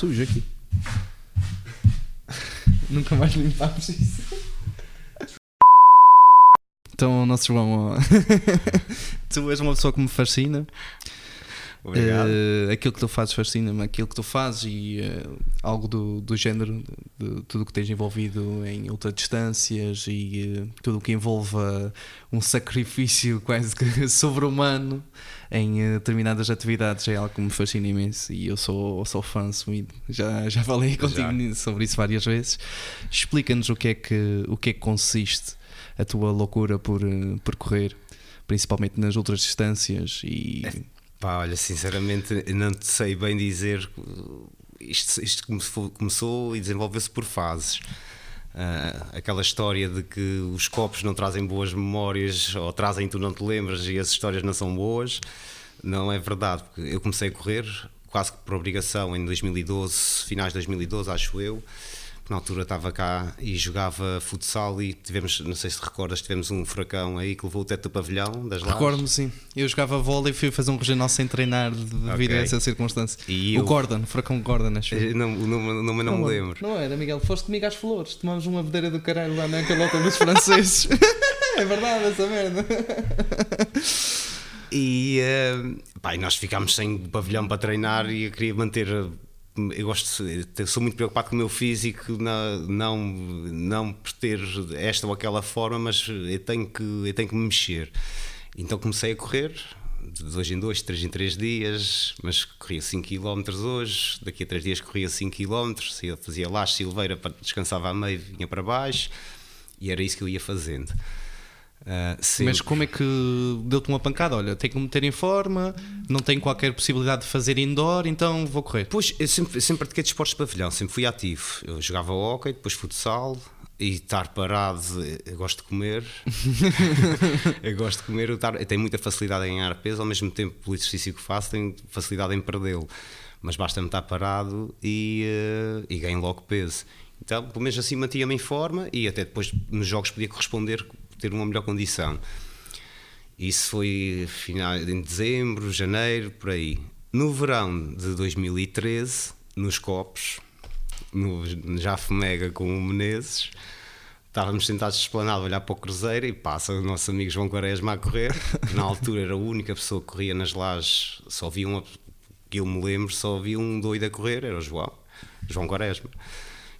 sujo aqui. Nunca mais limpámos isso. Então, nosso João, tu és uma pessoa que me fascina. Obrigado. Uh, aquilo que tu fazes fascina-me, aquilo que tu fazes e uh, algo do, do género de, de tudo o que tens envolvido em ultradistâncias e uh, tudo o que envolva um sacrifício quase que sobre-humano em determinadas atividades é algo que me fascina imenso e eu sou, sou fã assumido. Já, já falei contigo já. sobre isso várias vezes. Explica-nos o que é que o que é que consiste a tua loucura por, por correr, principalmente nas outras distâncias e. É Pá, olha, sinceramente não te sei bem dizer. Isto, isto começou e desenvolveu-se por fases. Uh, aquela história de que os copos não trazem boas memórias ou trazem tu não te lembras e as histórias não são boas, não é verdade. Porque eu comecei a correr quase que por obrigação em 2012, finais de 2012, acho eu na altura estava cá e jogava futsal e tivemos, não sei se recordas, tivemos um furacão aí que levou o teto do pavilhão das Recordo-me sim. Eu jogava vôlei e fui fazer um regional sem treinar devido okay. a essa circunstância. E o eu... Gordon, furacão Gordon, acho eu. Não, não, não, não, não me lembro. Não era, Miguel, foste comigo às flores, tomámos uma bedeira do caralho lá naquele hotel dos franceses. é verdade essa merda. E, uh, pá, e nós ficámos sem pavilhão para treinar e eu queria manter eu gosto sou muito preocupado com o meu físico não, não não por ter esta ou aquela forma mas eu tenho que eu tenho que me mexer então comecei a correr de dois em dois, três em três dias, mas corria 5 km hoje, daqui a três dias corria 5 km, fazia laje, silveira, descansava a meio, vinha para baixo, e era isso que eu ia fazendo. Uh, Mas como é que deu-te uma pancada? Olha, tenho que me meter em forma, não tenho qualquer possibilidade de fazer indoor, então vou correr. Pois, eu sempre, sempre pratiquei desportos de pavilhão, sempre fui ativo. Eu jogava hockey, depois futsal, e estar parado, eu gosto de comer. eu gosto de comer, eu, tar, eu tenho muita facilidade em ganhar peso, ao mesmo tempo, pelo exercício que faço, tenho facilidade em perdê-lo. Mas basta-me estar parado e, uh, e ganho logo peso. Então, pelo menos assim mantinha-me em forma e até depois nos jogos podia corresponder ter uma melhor condição. Isso foi final, em dezembro, janeiro, por aí. No verão de 2013, nos Copos, no Jafo Mega com o Menezes, estávamos sentados esplanado a olhar para o Cruzeiro e passa o nosso amigo João Quaresma a correr. Na altura era a única pessoa que corria nas lajes, só havia uma, que eu me lembro, só havia um doido a correr, era o João, João Quaresma.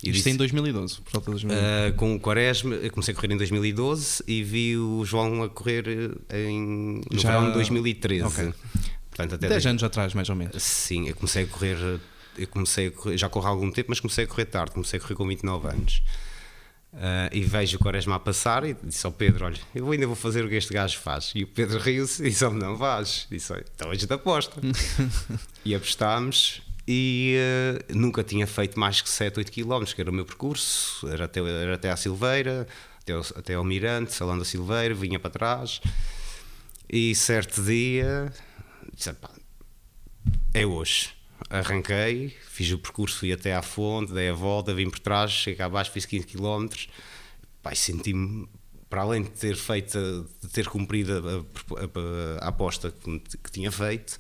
E Isto disse, em 2012, por volta de 2012. Uh, com o Quaresma, eu comecei a correr em 2012 e vi o João a correr em, no Já... verão de 2013. Okay. Portanto, até 10 anos atrás, mais ou menos. Sim, eu comecei a correr, eu comecei a correr, já corro há algum tempo, mas comecei a correr tarde, comecei a correr com 29 anos. Uh, e vejo o Quaresma a passar e disse ao Pedro: Olha, eu ainda vou fazer o que este gajo faz. E o Pedro riu-se e disse: Não vais. Disse: Então hoje te aposta. e apostámos e uh, nunca tinha feito mais que 7, 8 km, que era o meu percurso, era até, era até à Silveira, até ao, até ao Mirante, Salão da Silveira, vinha para trás. E certo dia, disse, pá, é hoje. Arranquei, fiz o percurso, fui até à fonte, dei a volta, vim por trás, cheguei abaixo, fiz 15 km. Pá, senti-me, para além de ter feito, de ter cumprido a, a, a, a aposta que, que tinha feito,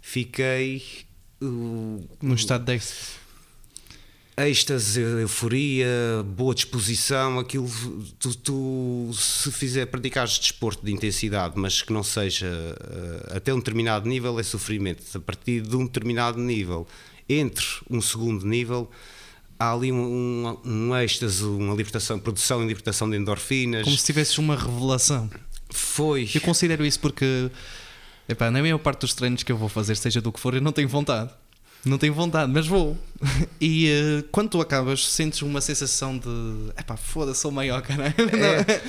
fiquei num estado de êxtase, euforia, boa disposição, aquilo tu, tu, se fizer praticares desporto de intensidade, mas que não seja uh, até um determinado nível é sofrimento. A partir de um determinado nível, entre um segundo nível, há ali um, um, um êxtase, uma libertação, produção e libertação de endorfinas. Como se tivesses uma revelação. Foi. Eu considero isso porque Epá, na maior parte dos treinos que eu vou fazer, seja do que for, eu não tenho vontade. Não tenho vontade, mas vou. E uh, quando tu acabas, sentes uma sensação de. Epá, foda-se, sou maior, caralho. É.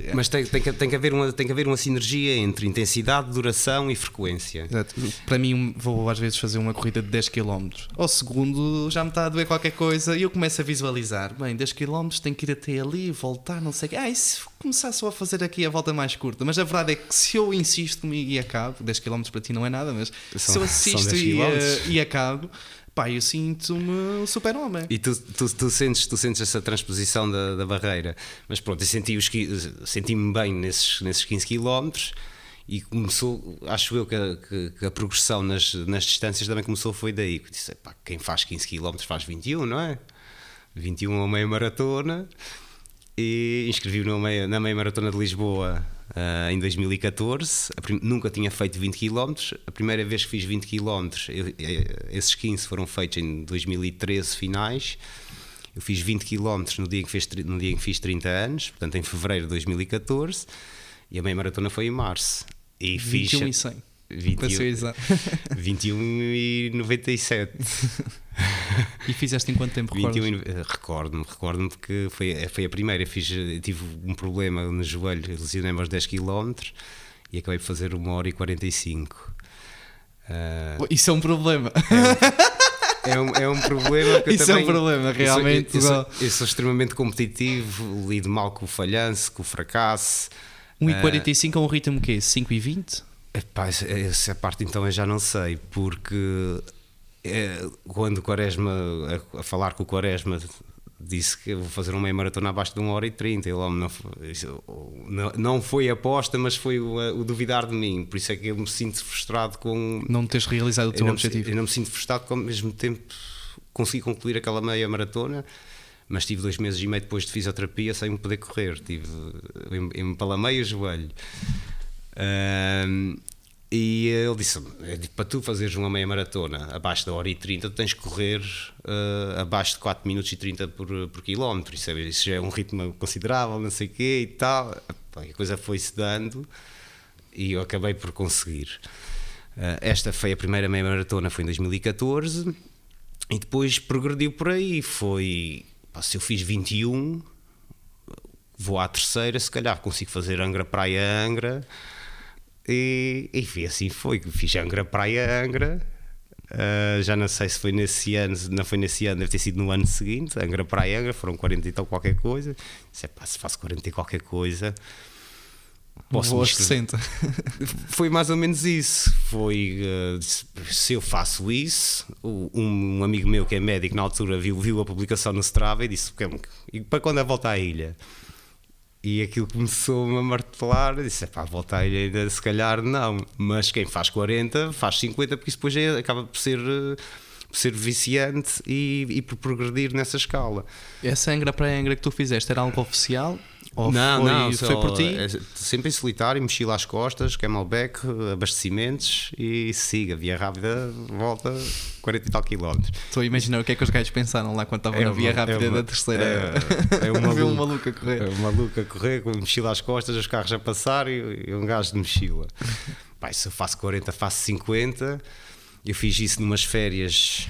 É. Mas tem, tem, que, tem, que haver uma, tem que haver uma sinergia entre intensidade, duração e frequência. Exato. Para mim, vou às vezes fazer uma corrida de 10 km. Ao segundo já me está a doer qualquer coisa e eu começo a visualizar: bem, 10 km tenho que ir até ali, voltar, não sei o quê. Ah, e se começar só a fazer aqui a volta mais curta? Mas a verdade é que se eu insisto e acabo, 10 km para ti não é nada, mas são, se eu assisto e, uh, e acabo pá, eu sinto-me um super-homem. E tu, tu, tu, sentes, tu sentes essa transposição da, da barreira. Mas pronto, eu senti-me senti bem nesses, nesses 15 km E começou, acho eu que a, que, que a progressão nas, nas distâncias também começou foi daí. Disse, pá, quem faz 15 km faz 21, não é? 21 a meia maratona e inscrevi-me na meia maratona de Lisboa uh, em 2014. nunca tinha feito 20 km. A primeira vez que fiz 20 km, eu, esses 15 foram feitos em 2013 finais. Eu fiz 20 km no dia, que fiz, no dia em que fiz 30 anos, portanto em fevereiro de 2014, e a meia maratona foi em março. E 21 fiz, e 100. 21, 21 e 97. e fizeste em quanto tempo? 21 recordo-me, recordo-me que foi, foi a primeira. Fiz, tive um problema no joelho, lesionei-me aos 10 km e acabei por fazer 1 hora e 45. Uh, Isso é um problema. É, é um, é um problema que Isso também, é um problema, realmente. Eu sou, eu, sou, eu sou, extremamente competitivo, lido mal com o falhanço, com o fracasso. 1,45 uh, é um ritmo que 5 e 20? Epá, essa parte então eu já não sei, porque é, quando o Quaresma, a, a, falar com o Quaresma, disse que eu vou fazer uma meia maratona abaixo de 1 hora e 30. Ele não, não, não foi aposta, mas foi o, o, duvidar de mim. Por isso é que eu me sinto frustrado com. Não teres realizado o teu eu objetivo. Me, eu não me sinto frustrado com ao mesmo tempo consegui concluir aquela meia maratona. Mas tive dois meses e meio depois de fisioterapia sem me poder correr. Tive, empalamei o joelho. E ele disse: para tu fazeres uma meia maratona abaixo da hora e 30, tu tens que correr uh, abaixo de 4 minutos e 30 por, por quilómetro. Isso, é, isso já é um ritmo considerável, não sei o quê e tal. A coisa foi-se dando e eu acabei por conseguir. Uh, esta foi a primeira meia maratona, foi em 2014 e depois progrediu por aí. Foi pá, se eu fiz 21, vou à terceira, se calhar consigo fazer Angra Praia Angra e, e assim foi, fiz Angra Praia Angra. Uh, já não sei se foi nesse ano, não foi nesse ano, deve ter sido no ano seguinte. Angra Praia Angra, foram 40 e tal qualquer coisa. Se, é, pá, se faço 40 e qualquer coisa, posso Vou 60. Foi mais ou menos isso. Foi uh, se eu faço isso, um, um, amigo meu que é médico na altura viu, viu a publicação no Strava e disse: e para quando é volta à ilha? E aquilo começou-me a martelar. disse: pá, voltar ainda, se calhar não. Mas quem faz 40 faz 50, porque isso depois é, acaba por ser, por ser viciante e, e por progredir nessa escala. Essa Angra para Angra que tu fizeste era algo oficial? Ou não, foi, não, foi por ti? É, sempre em solitário, mochila às costas, camelback, abastecimentos e siga, via rápida, volta 40 e tal quilómetros. Estou a imaginar o que é que os gajos pensaram lá quando estavam é na via rápida é uma, da terceira. É, é uma, um maluco a correr. É um maluco a correr com mochila às costas, os carros a passar e, e um gajo de mochila. Pai, se eu faço 40, faço 50. Eu fiz isso numas férias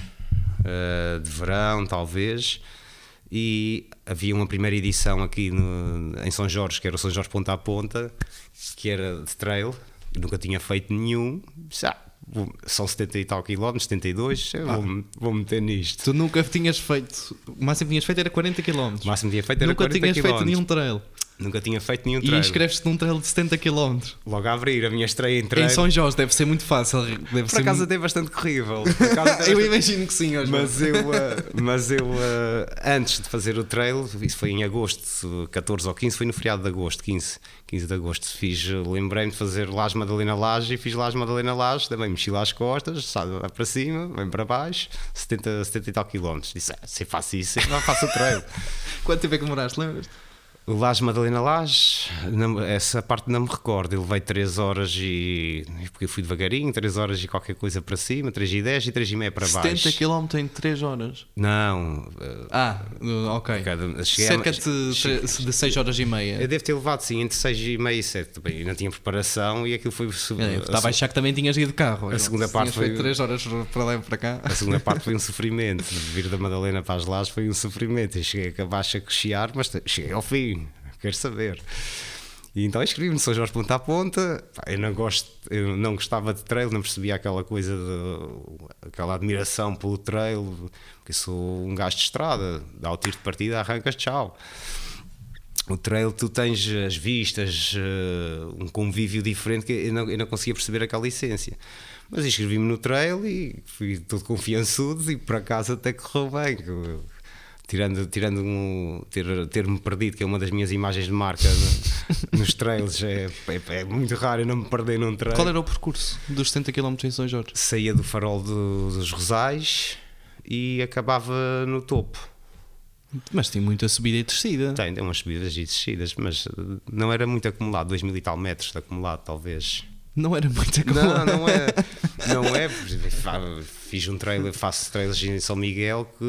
uh, de verão, talvez e havia uma primeira edição aqui no, em São Jorge, que era o São Jorge Ponta a Ponta, que era de trail, nunca tinha feito nenhum. Já, são 70 e tal quilómetros, 72, ah. vou, vou meter nisto. Tu nunca tinhas feito, o máximo que tinhas feito era 40 quilómetros. O máximo que tinha feito era nunca 40 tinhas feito nenhum trail. Nunca tinha feito nenhum trail. E inscreves-te num trail de 70 km. Logo a abrir, a minha estreia em trail. Em São Jorge deve ser muito fácil. Deve Por acaso até bastante corrível. eu imagino que sim, hoje. Mas eu, uh, mas eu uh, antes de fazer o trail, isso foi em agosto, 14 ou 15, foi no feriado de agosto, 15, 15 de agosto. Fiz, lembrei-me de fazer Laje Madalena Laje e fiz Laje Madalena Laje, também mexi lá as costas, sabe, para cima, vem para baixo, 70, 70 e tal quilómetros. Disse, ah, se faço isso, eu faço o trail. Quanto tempo é que demoraste, lembras? O Laje Madalena Laje, essa parte não me recordo. Ele veio 3 horas e. Porque eu fui devagarinho, 3 horas e qualquer coisa para cima, 3 e 10 e 3 e meia para baixo. 70 km em 3 horas? Não. Ah, ok. Cada, Cerca de, cheguei, de 6 horas e meia. Eu devo ter levado sim entre 6 e meia e 7. Bem, eu não tinha preparação e aquilo foi. É, estava a achar que também tinhas ido de carro. A segunda parte foi. 3 horas para lá e para cá. A segunda parte foi um sofrimento. Vir da Madalena para as Lajes foi um sofrimento. Eu cheguei a abaixo a cochear, mas cheguei ao fim quero saber. E então inscrevi-me no São Jorge Ponta a Ponta. Eu não, gosto, eu não gostava de trail, não percebia aquela coisa, de, aquela admiração pelo trail, porque sou um gajo de estrada, dá o tiro de partida, arrancas, tchau. O trail, tu tens as vistas, uh, um convívio diferente que eu não, eu não conseguia perceber aquela essência. Mas inscrevi-me no trail e fui todo confiançudo e por acaso até correu bem tirando, tirando um, ter, ter-me perdido, que é uma das minhas imagens de marca nos trails é, é, é, muito raro eu não me perder num trail. Qual era o percurso dos 70 km em São Jorge? Saía do farol do, dos Rosais e acabava no topo. Mas tem muita subida e descida. Tem, tem umas subidas e descidas, mas não era muito acumulado, 2 mil e tal metros de acumulado, talvez. Não era muito acumulado. Não, não é. Não é. Fiz um trailer, faço trailers em São Miguel que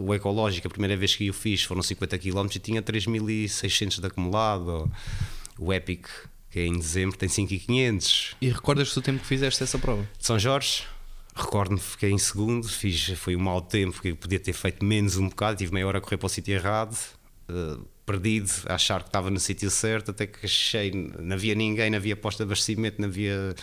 o Ecológico, a primeira vez que eu fiz foram 50 km e tinha 3600 de acumulado. O Epic, que é em dezembro, tem 5500. E recordas-te do tempo que fizeste essa prova? De São Jorge? Recordo-me que fiquei em segundo, fiz, foi um mau tempo, que podia ter feito menos um bocado, tive meia hora a correr para o sítio errado, uh, perdido, a achar que estava no sítio certo, até que achei, não havia ninguém, não havia posto de abastecimento, não havia.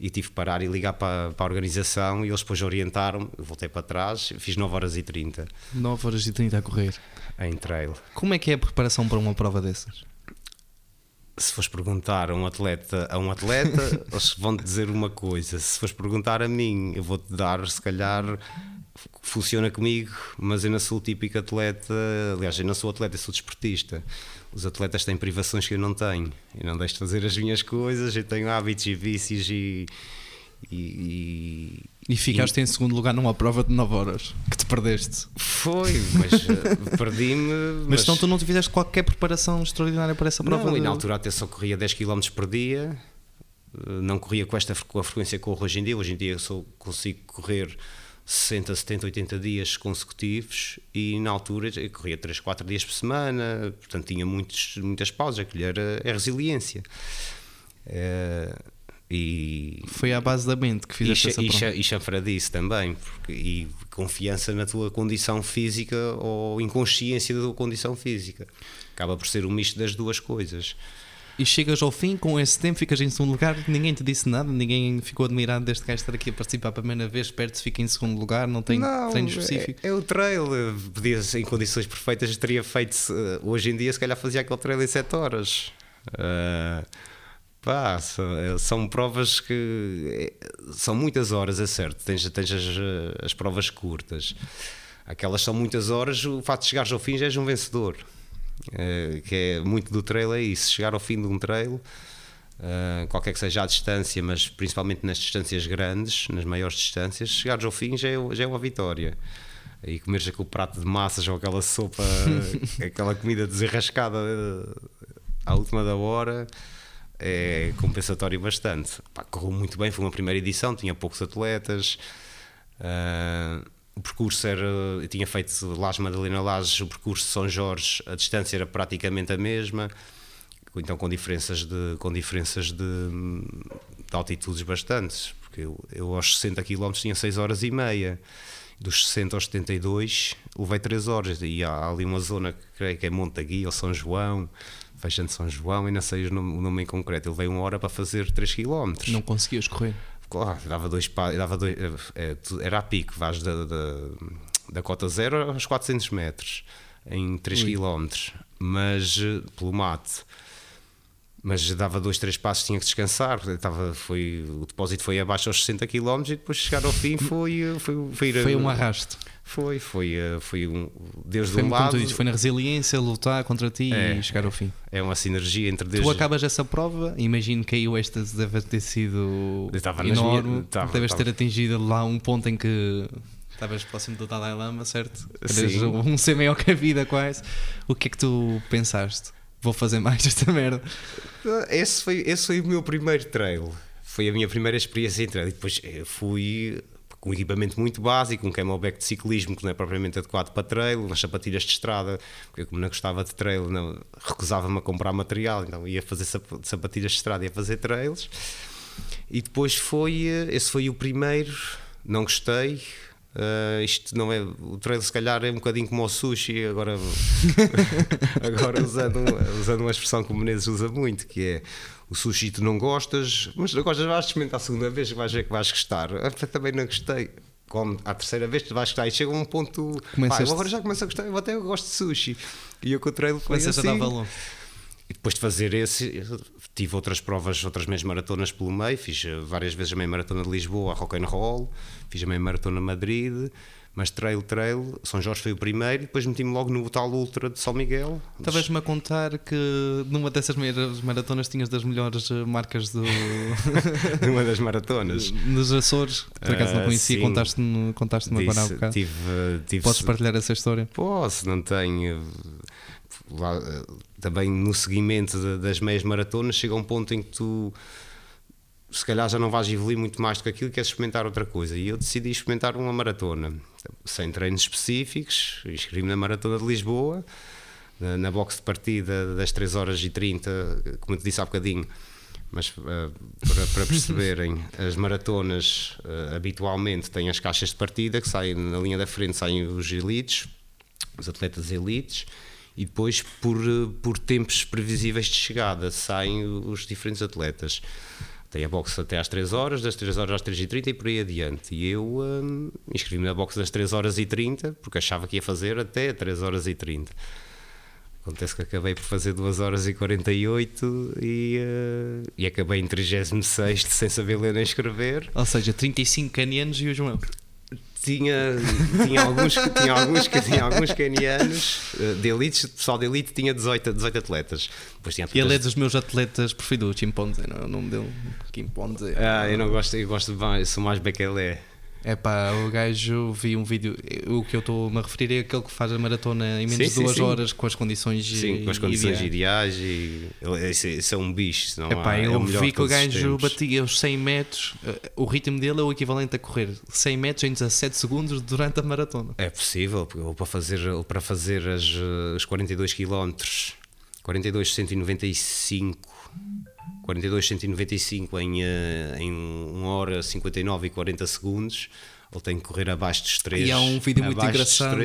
E tive que parar e ligar para, para a organização e eles depois orientaram voltei para trás, fiz 9 horas e 30. 9 horas e 30 a correr. Em trail. Como é que é a preparação para uma prova dessas? se fores perguntar a um atleta a um atleta, eles vão-te dizer uma coisa. Se fores perguntar a mim, eu vou-te dar, se calhar, funciona comigo, mas eu não sou o típico atleta. Aliás, eu não sou atleta, eu sou desportista. Os atletas têm privações que eu não tenho. Eu não deixo de fazer as minhas coisas, eu tenho hábitos e vícios e. e, e ficaste e, em segundo lugar numa prova de 9 horas que te perdeste. Foi, mas uh, perdi-me. Mas, mas então tu não te fizeste qualquer preparação extraordinária para essa prova? Não, e na altura até só corria 10 km por dia, eh, não corria com esta com a frequência que corro hoje em dia. Hoje em dia eu só consigo correr 60, 70, 80 dias consecutivos e na altura eu corria 3, 4 dias por semana, portanto tinha muitos, muitas pausas, aquilo era a resiliência. Uh, e, Foi à base da mente que fizeste e, essa prova. E, e chanfradice também, porque, e confiança na tua condição física ou inconsciência da tua condição física. Acaba por ser um misto das duas coisas. E chegas ao fim, com esse tempo, ficas em segundo lugar, ninguém te disse nada, ninguém ficou admirado deste gajo estar aqui a participar pela primeira vez, perto fica em segundo lugar, não tem não, treino específico. É, é o trail, podia, em condições perfeitas, teria feito, hoje em dia, se calhar fazia aquele trail em 7 horas. Uh, Pá, são, são, provas que é, são muitas horas, é certo. Tens, tens as, as, provas curtas, aquelas são muitas horas. O facto de chegares ao fim já és um vencedor, é, que é muito do trail. É isso, chegar ao fim de um trail, é, qualquer que seja a distância, mas principalmente nas distâncias grandes, nas maiores distâncias, chegares ao fim já é, já é uma vitória e comeres aquele prato de massas ou aquela sopa, aquela comida desarrascada à última da hora, é compensatório bastante. Pá, correu muito bem, foi uma primeira edição, tinha poucos atletas. Uh, o percurso era. Eu tinha feito Lajes Madalena Lajes, o percurso de São Jorge, a distância era praticamente a mesma, então com diferenças de, com diferenças de, de altitudes bastantes, porque eu, eu aos 60 km tinha 6 horas e meia, dos 60 aos 72 levei 3 horas, e há ali uma zona que creio que é Montaguia ou São João, Fechando São João não sei o nome, o nome em concreto. Ele veio uma hora para fazer 3 km. Não conseguias correr? Claro, dava dois, dava dois é, era a pico, vais da, da, da cota zero aos 400 metros em 3 Ui. km, mas eh, pelo mate mas dava dois, três passos, tinha que descansar. Estava, foi, o depósito foi abaixo aos 60 km e depois chegar ao fim foi. Foi, foi, foi um arrasto. Foi, foi, eh, foi um. Desde foi um lado. Foi na resiliência, lutar contra ti é, e chegar ao fim. É uma sinergia entre desde... Tu acabas essa prova, imagino que aí o êxtase deve ter sido enorme. Minhas, estava, deves estava. ter atingido lá um ponto em que estavas próximo do Dalai Lama, certo? Sim. Um ser maior que a vida, quase. O que é que tu pensaste? Vou fazer mais esta merda. Esse foi, esse foi o meu primeiro trail. Foi a minha primeira experiência em trail. E depois eh, fui com equipamento muito básico, um camelback de ciclismo que não é propriamente adequado para trail, umas sapatilhas de estrada, porque eu como não gostava de trail, não, recusava-me a comprar material, então ia fazer sapatilhas de estrada, ia fazer trails. E depois foi, eh, esse foi o primeiro, não gostei, Uh, isto não é. O trail, se calhar, é um bocadinho como o sushi, agora, agora usando, usando uma expressão que o Menezes usa muito, que é o sushi tu não gostas, mas não gostas, vais experimentar a segunda vez, vais ver que vais gostar. Eu também não gostei. Como a terceira vez tu vais gostar e chega um ponto. Pá, agora já começo a gostar, eu até gosto de sushi. E eu com o trail começas assim, a dar valor. E depois de fazer esse, tive outras provas, outras meias maratonas pelo meio. Fiz várias vezes a meia maratona de Lisboa, a Rock and Roll, fiz a meia maratona de Madrid, Mas trail, trail, São Jorge foi o primeiro, depois meti-me logo no tal Ultra de São Miguel. Estavas-me a contar que numa dessas meias maratonas tinhas das melhores eh, marcas do... numa das maratonas. nos Açores, por acaso não Ah, conhecia, contaste-me contaste agora há bocado. tive, tive, Podes partilhar essa história? Posso, não tenho. Lá, eh, também no seguimento de- das meias maratonas chega um ponto em que tu se calhar já não vais evoluir muito mais do que aquilo, queres experimentar outra coisa. E eu decidi experimentar uma maratona, sem treinos específicos, inscrevi-me na Maratona de Lisboa, na, na box de partida das 3 horas e 30, como te disse há bocadinho. Mas eh, para, para perceberem, as maratonas eh, habitualmente têm as caixas de partida que saem na linha da frente, saem os elites, os atletas elites, e depois por, eh, por tempos previsíveis de chegada saem os diferentes atletas. Tem a box até às 3 horas, das 3 horas às 3 e 30 e por aí adiante. E eu hum, inscrevi-me na box das 3 horas e 30 porque achava que ia fazer até 3 horas e 30. Acontece que acabei por fazer 2 horas e 48 e, eh, e acabei em 36 sem saber ler nem escrever. Ou seja, 35 canianos e o João. Tinha, tinha, alguns, tinha, alguns, tinha alguns canianos eh, de elites, o pessoal de elite tinha 18, 18 atletas. Depois tinha Ele é atletas- dos meus atletas preferidos, Chimpanzé, não é o nome dele? Chimpanzé. Ah, eu não gosto, eu gosto mais, sou mais Bekele. É pá, o gajo vi um vídeo. O que eu estou-me a referir é aquele que faz a maratona em menos Sim, de sim, duas sim. horas com as condições Sim, com as condições ideais. e esse, esse é um bicho. Epá, há, é eu melhor vi que o gajo batia os 100 metros, eh, o ritmo dele é o equivalente a correr 100 metros em 17 segundos durante a maratona. É possível, porque para fazer, para fazer as, eh, os 42 km, 42 195, 42 195 em, eh, em 1 hora 59 e 40 segundos, ele tem que correr abaixo dos 3. E há um vídeo muito engraçado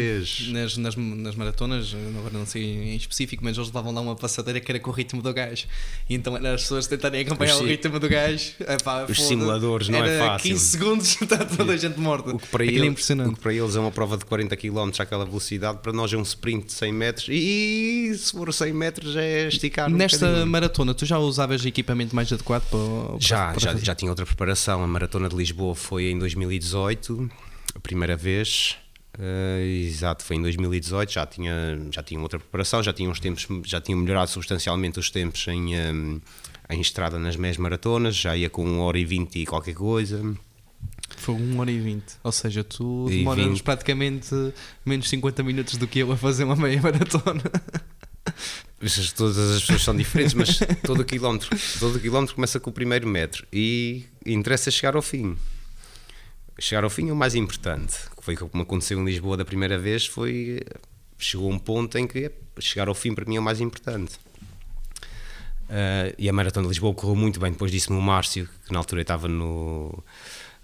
nas, nas, nas maratonas, agora não sei em específico, mas eles levavam lá uma passadeira que era com o ritmo do gajo. E então era as pessoas tentarem acompanhar Os o ritmo do gajo. Epá, Os foda. simuladores não é fácil. 15 segundos, está toda a gente morta. O que, para Aquilo é ele- impressionante. o que para eles é uma prova de 40 km àquela velocidade, para nós é um sprint de 100 metros e se for 100 metros é esticar um Nesta bocadinho. maratona, tu já usavas equipamento mais adequado para. para- Já, para já, já tinha outra preparação. A Maratona de Lisboa foi em 2018, a primeira vez. Eh, exato, foi em 2018. Já tinha, já tinha outra preparação, já tinha uns tempos, já tinha melhorado substancialmente os tempos em, em, em estrada nas meias maratonas. Já ia com 1 hora e 20 e qualquer coisa. Foi 1 hora e 20. Ou seja, tu E demoras 20. praticamente menos 50 minutos do que eu a fazer uma meia maratona. Todas as pessoas são diferentes, mas todo o quilómetro, todo o quilómetro começa com o primeiro metro e interessa chegar ao fim. Chegar ao fim é o mais importante. Que foi como aconteceu em Lisboa da primeira vez, foi chegou um ponto em que chegar ao fim para mim é o mais importante. Ah, e a Maratona de Lisboa correu muito bem. Depois disse-me o Márcio, que na altura estava no.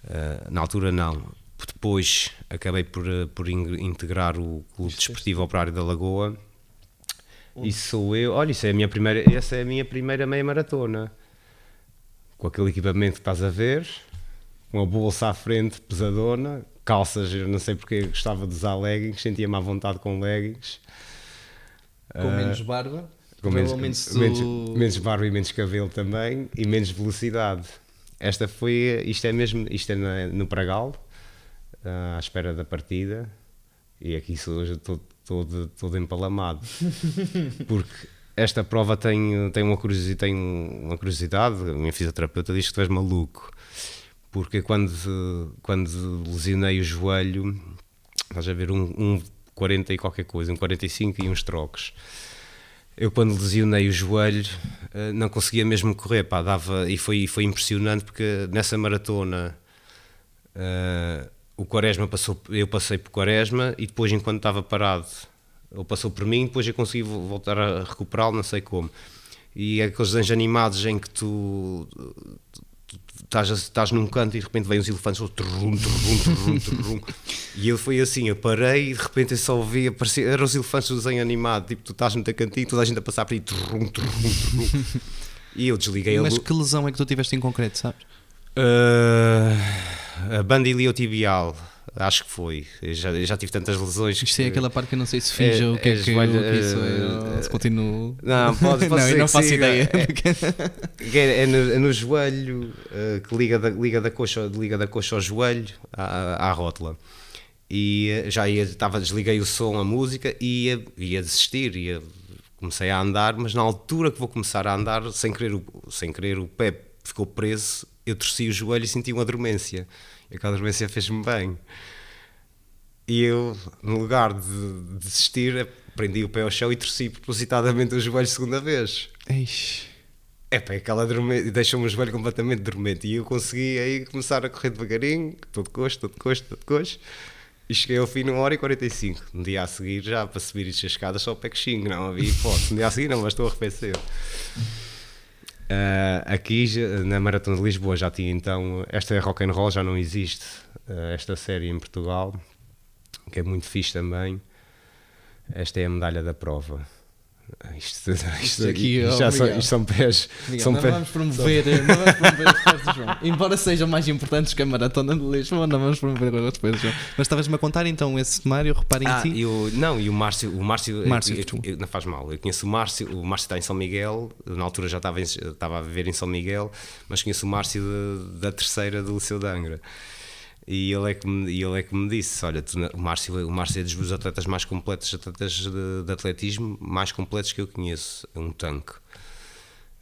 ah, na altura não. Depois acabei por, por in- integrar o Clube Desportivo Operário da Lagoa. E sou eu. Olha, isso é a minha primeira, essa é a minha primeira meia maratona. Com aquele equipamento que estás a ver, uma bolsa à frente pesadona, calças, eu não sei porque gostava de usar leggings, sentia-me à vontade com leggings. Com Ah, menos barba. com menos, provavelmente tu- menos, menos barba e menos cabelo também e menos velocidade. Esta foi, isto é mesmo, isto é na- no Pragal, ah, à espera da partida, e aqui sou hoje todo, todo, todo empalamado, porque esta prova tem, tem, uma curiosidade, tem uma curiosidade, a minha fisioterapeuta diz que tu és maluco, porque quando, quando lesionei o joelho, estás a ver um, um 40 e qualquer coisa, um 45 e uns trocos. Eu quando lesionei o joelho eh, não conseguia mesmo correr, pá, dava, e foi, foi impressionante porque nessa maratona eh, o Quaresma passou, eu passei por Quaresma e depois enquanto estava parado ele passou por mim, depois eu consegui vo- voltar a recuperá-lo, não sei como. E aqueles desenhos animados em que tu estás, estás num canto e de repente vêm os elefantes, trum, trum, trum, e ele foi assim, eu parei e de repente eu só ouvi, aparecer, eram os elefantes do desenho animado, tipo, tu estás no teu cantinho, toda a gente a passar por aí, e eu desliguei a Mas luz. que lesão é que tu tiveste em concreto, sabes? Uh, a banda iliotibial, acho que foi. Eu já, eu já tive tantas lesões. Isto é que- aquela parte que eu não sei se finge É- o que é, é que, joelho, o que isso é, eh, se continuo. Não, pode, pode não, eu não faço siga. ideia. É, é, é no, é no joelho, uh, que liga da, liga, da coxa, liga da coxa ao joelho, à, à rótula. e eh, já ia, estava, desliguei o som, a música e ia, ia desistir, ia, comecei a andar, mas na altura que vou começar a andar, sem querer o, sem querer o pé ficou preso, eu torci o joelho e senti uma dormência. E aquela dormência fez-me bem. E eu, no lugar de desistir, prendi o pé ao chão e torci propositadamente o joelho segunda vez. Eixe. É pá, aquela dormente, deixou-me o joelho completamente dormente. E eu consegui aí começar a correr devagarinho, todo coxo, todo coxo, todo coxo. E cheguei ao fim numa hora e 45. No dia a seguir, já para subir as escadas, só o pé que xingo, não havia hipótese. No dia a seguir, não, mas estou a arrefecer. Uh, aqui na Maratona de Lisboa já tinha então. Esta é rock and roll, já não existe. Uh, esta série em Portugal, que é muito fixe também. Esta é a medalha da prova. Isto, isto, isto aqui isto, já são, isto são pés. Miguel, são não, pés. vamos promover, não vamos promover as pés do João. Embora sejam mais importantes que a maratona de Lisboa, não vamos promover as pés do João. Mas estavas-me a contar então esse sumário, reparem Ah, em ti. e o, não, e o Márcio, o Márcio, Márcio, eu- eu- eu- não faz mal. Eu conheço o Márcio, o Márcio está em São Miguel, na altura já estava, em- estava a viver em São Miguel, mas conheço o Márcio de- da terceira do Liceu de Angra. E ele é que me, ele é que me disse: Olha, tu o, Márcio, o Márcio é dos atletas mais completos, atletas de, de atletismo mais completos que eu conheço. É um tanque.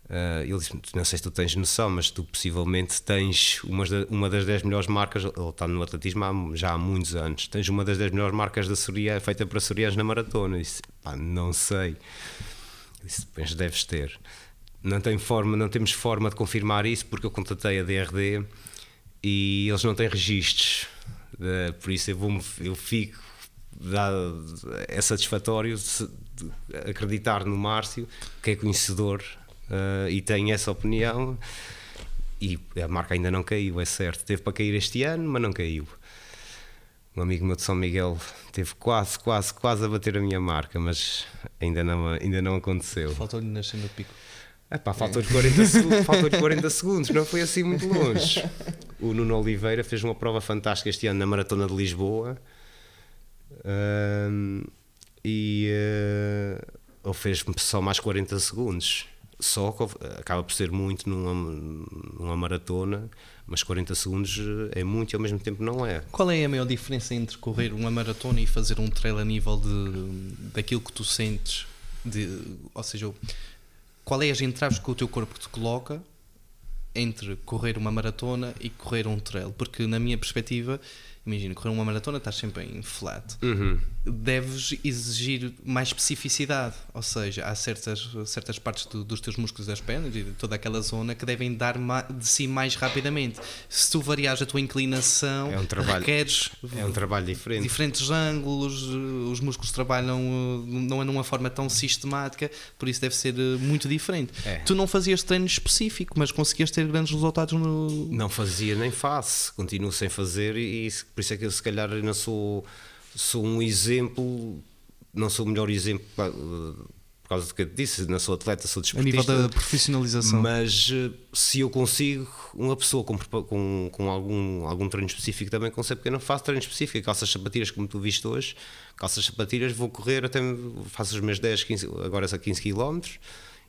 Ah, ele disse não sei se tu tens noção, mas tu possivelmente tens uma, uma das 10 melhores marcas, ele está no atletismo há- já há muitos anos, tens uma das 10 melhores marcas da Soria, feita para Sorianos na maratona. Eu disse, pá, não sei. Disse, mas deves ter. Não, tem forma, não temos forma de confirmar isso porque eu contatei a DRD e eles não têm registros. Eh, por isso eu, vou eu fico é satisfatório acreditar no Márcio, que é conhecedor eh, e tem essa opinião. E a marca ainda não caiu, é certo. Teve para cair este ano, mas não caiu. Um amigo meu de São Miguel teve quase, quase, quase a bater a minha marca, mas ainda não, ainda não aconteceu. Faltou-lhe nascer no pico. Epá, faltou-lhe 40, segundos, faltou 40 segundos, não foi assim muito longe. O Nuno Oliveira fez uma prova fantástica este ano na Maratona de Lisboa Ahm, e ele fez só mais 40 segundos. Só acaba por ser muito numa, numa maratona, mas 40 segundos é muito e ao mesmo tempo não é. Qual é a maior diferença entre correr uma maratona e fazer um trail a nível de, daquilo que tu sentes? De, ou seja, qual é as entraves que o teu corpo te coloca entre correr uma maratona e correr um trail? Porque na minha perspectiva, imagina, correr uma maratona estás sempre em flat. Uhum. Deves exigir mais especificidade, ou seja, há certas, certas partes do- dos teus músculos das pernas e de toda aquela zona que devem dar de si mais rapidamente. Se tu variares a tua inclinação, É um trabalho- requeres É um trabalho diferente. diferentes ângulos, os músculos trabalham eh, não é numa forma tão sistemática, por isso deve ser eh, muito diferente. É. Tu não fazias treino específico, mas conseguias ter grandes resultados no. Não fazia nem faço, continuo sem fazer e, e por isso é que eu se calhar não sou, sou um exemplo, não sou o melhor exemplo eh, por causa do que eu disse, não sou atleta, sou A nível desportista. da profissionalização. Mas eh, se eu consigo, uma pessoa com, com, com algum, algum treino específico também consegue, porque eu não faço treino específico, calças sapatilhas como tu viste hoje, calças sapatilhas, vou correr até faço os meus 10, 15, agora são 15 km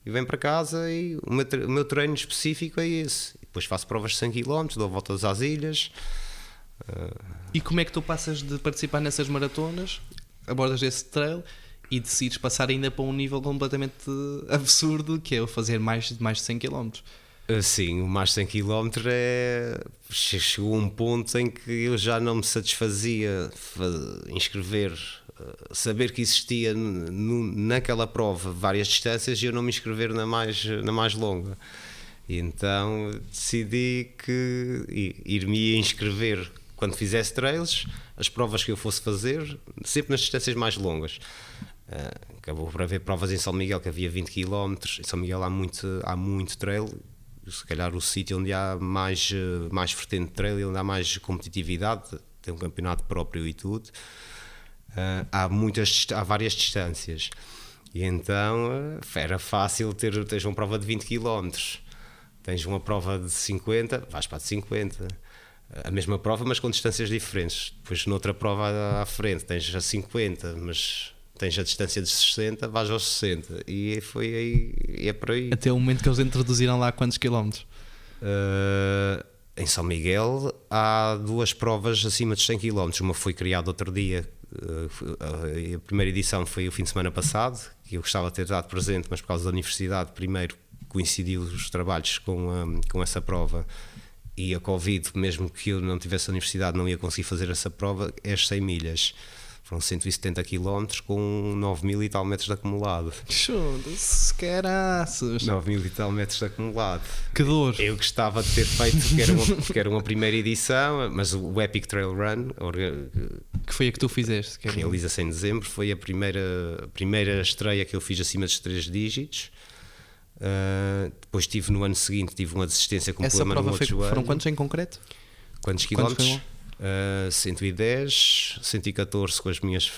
e venho para casa e o meu, o meu treino específico é esse. E depois faço provas de 100 km, dou voltas às ilhas. E como é que tu passas de participar nessas maratonas, abordas esse trail e decides passar ainda para um nível completamente absurdo, que é o fazer mais, mais de 100 km? Uh, Sim, mais 100 km é. che- Chegou um ponto em que eu já não me satisfazia fa- inscrever, uh, saber que existia naquela prova várias distâncias e eu não me inscrever na mais, na mais longa. E então decidi que ir-me inscrever quando fizesse trails, as provas que eu fosse fazer, sempre nas distâncias mais longas. Uh, acabou por haver provas em São Miguel que havia 20 km, em São Miguel há muito, há muito trail, se calhar o sítio onde há mais, eh, mais vertente de trail, onde há mais competitividade, tem um campeonato próprio e tudo. Uh, há muitas há várias distâncias e então era fácil ter tens uma prova de 20 km tens uma prova de 50 vais para a de 50 a mesma prova mas com distâncias diferentes depois noutra prova à- frente tens a 50 mas tens a distância de 60 vais aos 60 e foi aí e é por aí Até o momento que eles introduziram lá quantos quilómetros? Uh, em São Miguel há duas provas acima de 100 km. Uma foi criada outro dia, eh, a primeira edição foi o fim de semana passado, que eu gostava de ter dado presente, mas por causa da universidade, primeiro coincidiu os trabalhos com, a, com essa prova e a Covid, mesmo que eu não tivesse a universidade, não ia conseguir fazer essa prova, é as 100 milhas. Foram 170 km com 9 mil e tal metros de acumulado. Show-se, caraças! 9 mil e tal metros de acumulado. Que dor! Eu gostava de ter feito, que era uma, que era uma primeira edição, mas o Epic Trail Run, que foi a que tu fizeste, que realiza-se em dezembro, foi a primeira, a primeira estreia que eu fiz acima dos 3 dígitos. Uh, depois tive no ano seguinte tive uma desistência com Essa problema prova no foi, outro foram quantos em concreto? Quantos quilómetros? Uh, 110, 114 com as minhas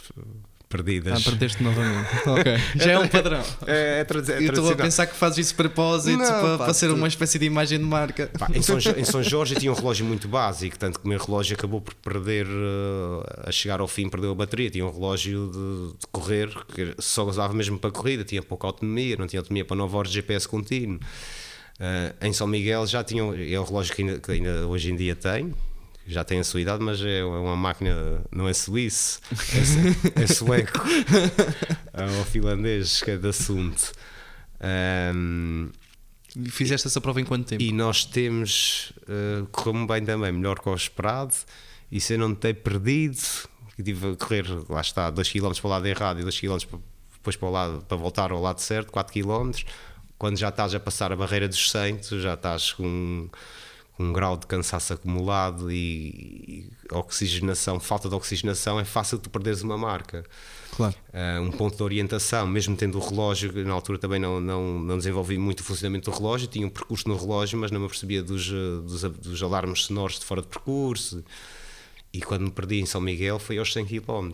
perdidas. Ah, perdeste novamente. ok. Já é um padrão. É, é, é Eu estou a pensar que fazes isso de propósito não, para, pá, para ser tu... uma espécie de imagem de marca. Pá, em, São, em São Jorge tinha um relógio muito básico, tanto que o meu relógio acabou por perder, uh, a chegar ao fim, perdeu a bateria. Tinha um relógio de, de, correr que só usava mesmo para corrida, tinha pouca autonomia, não tinha autonomia para 9 horas de GPS contínuo. Uh, em São Miguel já tinha, é o relógio que ainda, que ainda hoje em dia tenho, já tem a sua idade, mas é uma máquina, não é suíço, é, é sueco, é o finlandês que é de assunto. Um, Fizeste essa prova em quanto tempo? E nós temos, uh, correu-me bem também, melhor que o esperado, e se eu não ter perdido, tive a correr, lá está, 2 km para o lado errado e 2 km depois para, o lado, para voltar ao lado certo, 4 km, quando já estás a passar a barreira dos 100, tu já estás com um grau de cansaço acumulado e, e oxigenação, falta de oxigenação, é fácil de perderes uma marca. Claro. Uh, um ponto de orientação, mesmo tendo o relógio, na altura também não, não, não desenvolvi muito o funcionamento do relógio, tinha um percurso no relógio, mas não me percebia dos, dos, dos alarmes sonoros de fora de percurso. E quando me perdi em São Miguel foi aos 100 km.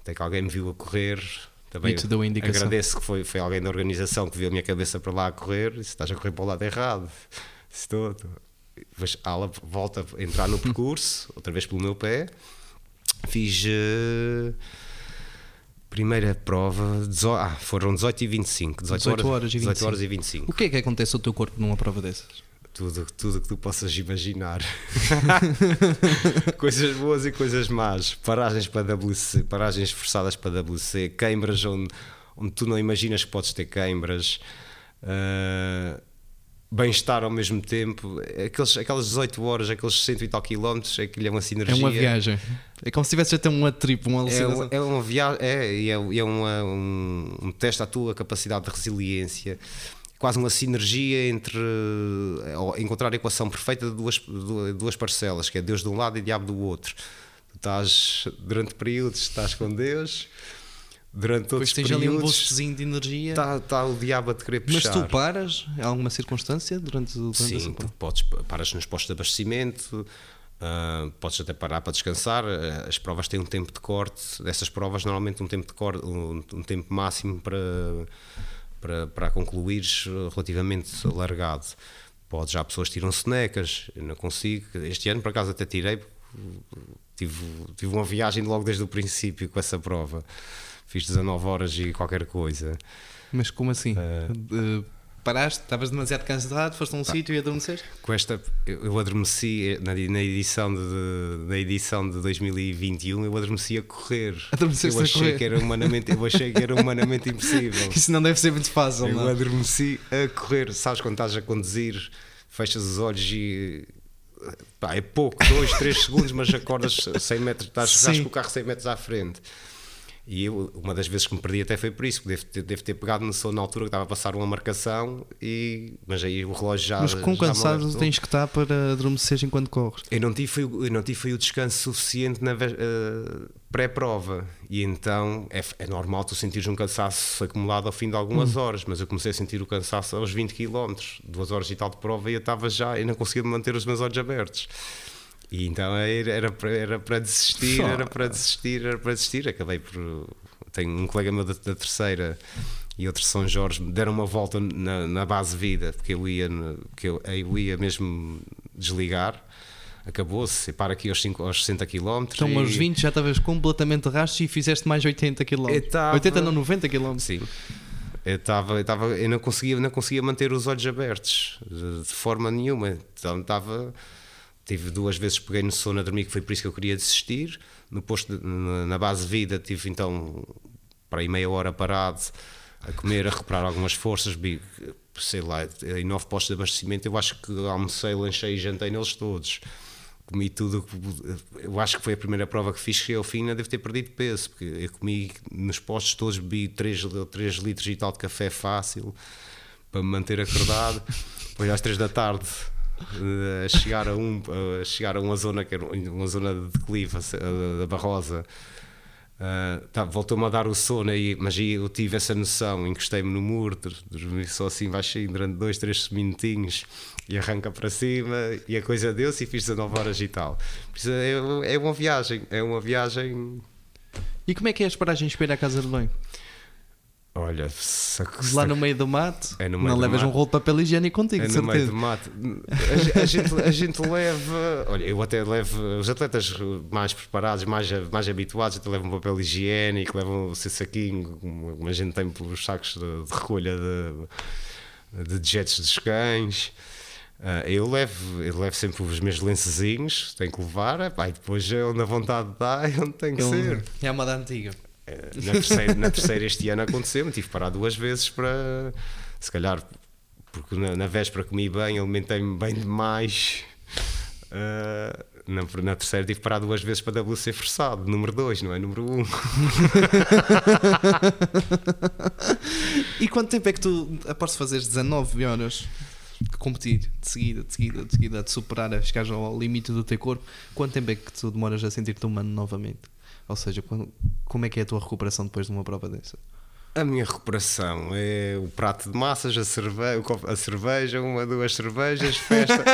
Até que alguém me viu a correr, também agradeço que foi, foi alguém da organização que viu a minha cabeça para lá a correr e se estás a correr para o lado errado. Estou, estou Ala volta a entrar no percurso, outra vez pelo meu pé. Fiz. Uh, primeira prova, dezo, ah, foram 18 e 25. 18, 18 horas, horas, e 18 horas e 25. O que é que acontece ao teu corpo numa prova dessas? Tudo, tudo que tu possas imaginar. coisas boas e coisas más. Paragens para WC, paragens forçadas para WC, queimbras onde, onde tu não imaginas que podes ter queimbras. Uh, bem-estar ao mesmo tempo. Aqueles, aquelas 18 horas, aqueles 100 e tal quilómetros, aquilo é uma sinergia. É uma viagem. É como se tivesse a ter uma trip, uma alucinação. É, é uma viagem, é, é, é uma, um, um teste à tua capacidade de resiliência. Quase uma sinergia entre encontrar a equação perfeita de duas, duas parcelas, que é Deus de um lado e diabo do outro. Tu estás, durante períodos, estás com Deus, durante todos os períodos. ali um boostzinho de energia. Está tá o diabo a te querer puxar. Mas tu paras em alguma circunstância durante, durante Sim, podes, paras nos postos de abastecimento, uh, podes até parar para descansar. Uh, as provas têm um tempo de corte, dessas provas, normalmente um tempo de corte, um, um tempo máximo para, para, para concluir relativamente alargado. Pode, já pessoas tiram sonecas, eu não consigo. Este ano, por acaso, até tirei, tive, tive uma viagem logo desde o princípio com essa prova fiz 19 horas e qualquer coisa. Mas como assim? Uh, paraste, estavas demasiado cansado, foste a um tá. sítio e adormeceste? Com esta, eu, eu adormeci na, na, edição de, na edição de 2021, eu adormeci a correr. Adormeceste eu achei a correr. que era humanamente, eu achei que era humanamente impossível. Isso não deve ser muito fácil, eu não? Eu adormeci a correr, sabes quando estás a conduzir, fechas os olhos e pá, é pouco, 2, 3 segundos, mas acordas 100 metros, estás, estás com o carro 100 metros à frente. E eu, uma das vezes que me perdi até foi por isso, devo ter, devo ter pegado no som na altura que estava a passar uma marcação, e, mas aí o relógio já. Mas com cansado tens que estar para adormecer enquanto corres? Eu não tive, eu não tive o descanso suficiente na uh, pré-prova, e então é, é, normal tu sentires um cansaço acumulado ao fim de algumas hum. horas, mas eu comecei a sentir o cansaço aos 20 km, duas horas e tal de prova, e eu estava já, e não conseguia manter os meus olhos abertos. E então era, era, para desistir, era para desistir, era para desistir. Acabei por. Tenho um colega meu da, da terceira e outro São Jorge deram uma volta na, na base vida, porque eu ia, porque eu, eu ia mesmo desligar. Acabou-se, para aqui aos, 5, aos 60 km. Então, aos 20 já estavas completamente rastro e fizeste mais 80 km. Tava... 80 não, 90 km. Sim. Eu, estava, eu, estava, eu não, conseguia, não conseguia manter os olhos abertos de, de forma nenhuma. Então estava tive duas vezes peguei no sono a dormir, que foi por isso que eu queria desistir. No posto de, na base de vida tive então para aí meia hora parado a comer, a recuperar algumas forças, vi, sei lá, em nove postos de abastecimento, eu acho que almocei, lanchei e jantei neles todos. Comi tudo, eu acho que foi a primeira prova que fiz, que ao fim ainda devo ter perdido peso, porque eu comi nos postos todos, bebi 3, 3 litros e tal de café fácil para me manter acordado. Depois às 3 da tarde a chegar a, um, a chegar a uma zona que era uma zona de declive, da Barrosa. Uh, tá, voltou-me a dar o sono aí, mas aí eu tive essa noção, encostei-me no muro, dormi só assim baixinho durante dois, três minutinhos e arranca para cima e a coisa deu-se e fiz 19 horas e tal. É, é uma viagem, é uma viagem. E como é que é as paragens para ir à casa de banho? Olha, lá no meio do mato, é meio não do levas mato. um rolo de papel higiênico contigo, é no certeza. meio do mato. A, a, gente, a gente leva, olha, eu até levo os atletas mais preparados, mais, mais habituados, até levam papel higiênico, levam o seu saquinho, como a gente tem pelos sacos de, de recolha de, de dejetos dos cães. Uh, eu, levo, eu levo sempre os meus lencezinhos, tenho que levar, epá, e depois é onde a vontade dá é onde tem que eu, ser. É a moda antiga. Eh, na terceira, na terceira este ano aconteceu-me, tive que parar duas vezes para, se calhar, porque na, na véspera comi bem, alimentei-me bem demais. Uh, na, na, terceira tive que parar duas vezes para WC forçado, número 2, não é número 1. Um. e quanto tempo é que tu, após fazeres 19 horas de competir de seguida, de seguida, de seguida, de superar, a chegar ao limite do teu corpo, quanto tempo é que tu demoras a sentir-te humano novamente? Ou seja, quando, como é que é a tua recuperação depois de uma prova dessa? A minha recuperação é o prato de massas, a cerveja, a cerveja uma, duas cervejas, festa,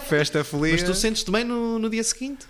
festa feliz. Mas tu sentes-te bem no, no dia seguinte?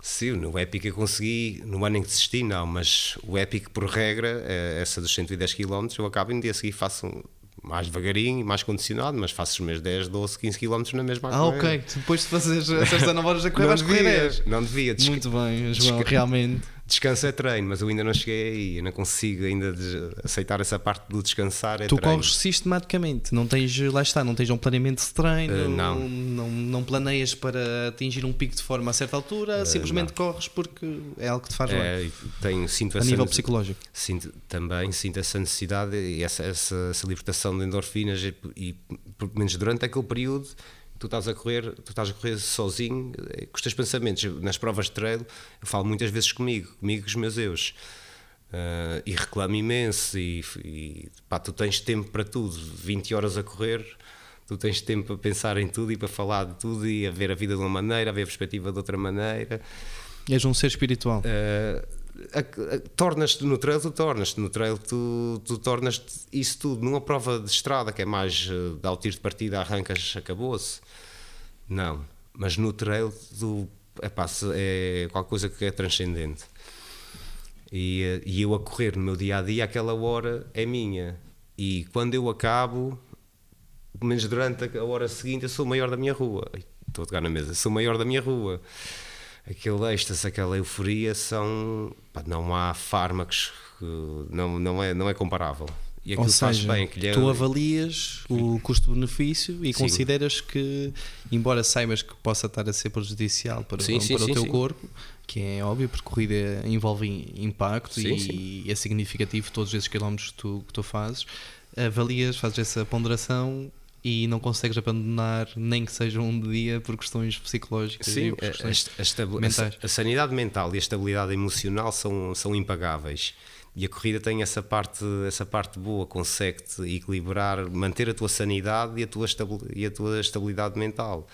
Sim, no Epic eu consegui, no ano em que desisti, não, mas o Epic, por regra, é essa dos 110 km, eu acabo e no dia seguinte faço mais devagarinho, mais condicionado, mas faço os meus 10, 12, 15 km na mesma Ah, ok. Depois de fazeres essas 19 horas a correr, vais correr 10. Não devia. Desca... Muito bem, João, Desca... realmente. Descanso é treino, mas eu ainda não cheguei aí, eu não consigo ainda aceitar essa parte do descansar. É tu treino. corres sistematicamente, não tens, lá está, não tens um planeamento de treino, uh, não. não. Não, planeias para atingir um pico de forma a certa altura, uh, simplesmente não. corres porque é algo que te faz é, bem. Tenho, sinto a nível psicológico. Sinto, também sinto essa necessidade e essa, essa, essa libertação de endorfinas e, e, pelo menos durante aquele período tu estás a correr, tu estás a correr sozinho, eh, com os teus pensamentos. Nas provas de trail, eu falo muitas vezes comigo, comigo e os meus eus. Uh, e reclamo imenso. E, e pá, tu tens tempo para tudo, 20 horas a correr, tu tens tempo para pensar em tudo e para falar de tudo e a ver a vida de uma maneira, a ver a perspectiva de outra maneira. És um ser espiritual. Uh, tornas-te no trail, tu tornas-te no trail, tu, tu tornas-te isso tudo numa prova de estrada que é mais uh, dá o tiro de partida, arrancas, acabou-se. Não, mas no trail tu, epá, é qualquer coisa que é transcendente. E, uh, e eu a correr no meu dia a dia, aquela hora é minha. E quando eu acabo, pelo menos durante a hora seguinte, eu sou o maior da minha rua. Estou a tocar na mesa, sou o maior da minha rua aquele êxtase, aquela euforia são. Não há fármacos. Não, não, é, não é comparável. E Ou seja, bem, é... tu avalias o custo-benefício e sim. consideras que, embora saibas que possa estar a ser prejudicial para, sim, sim, para o teu corpo, que é óbvio, porque corrida envolve impacto e, e, é significativo todos esses quilómetros que tu, que tu fazes, avalias, fazes essa ponderação e não consegues abandonar nem que seja um dia por questões psicológicas Sim, questões a, a, a, sanidade mental e a estabilidade emocional são, são impagáveis. E a corrida tem essa parte, essa parte boa, consegue-te equilibrar, manter a tua sanidade e a tua, e a tua estabilidade mental.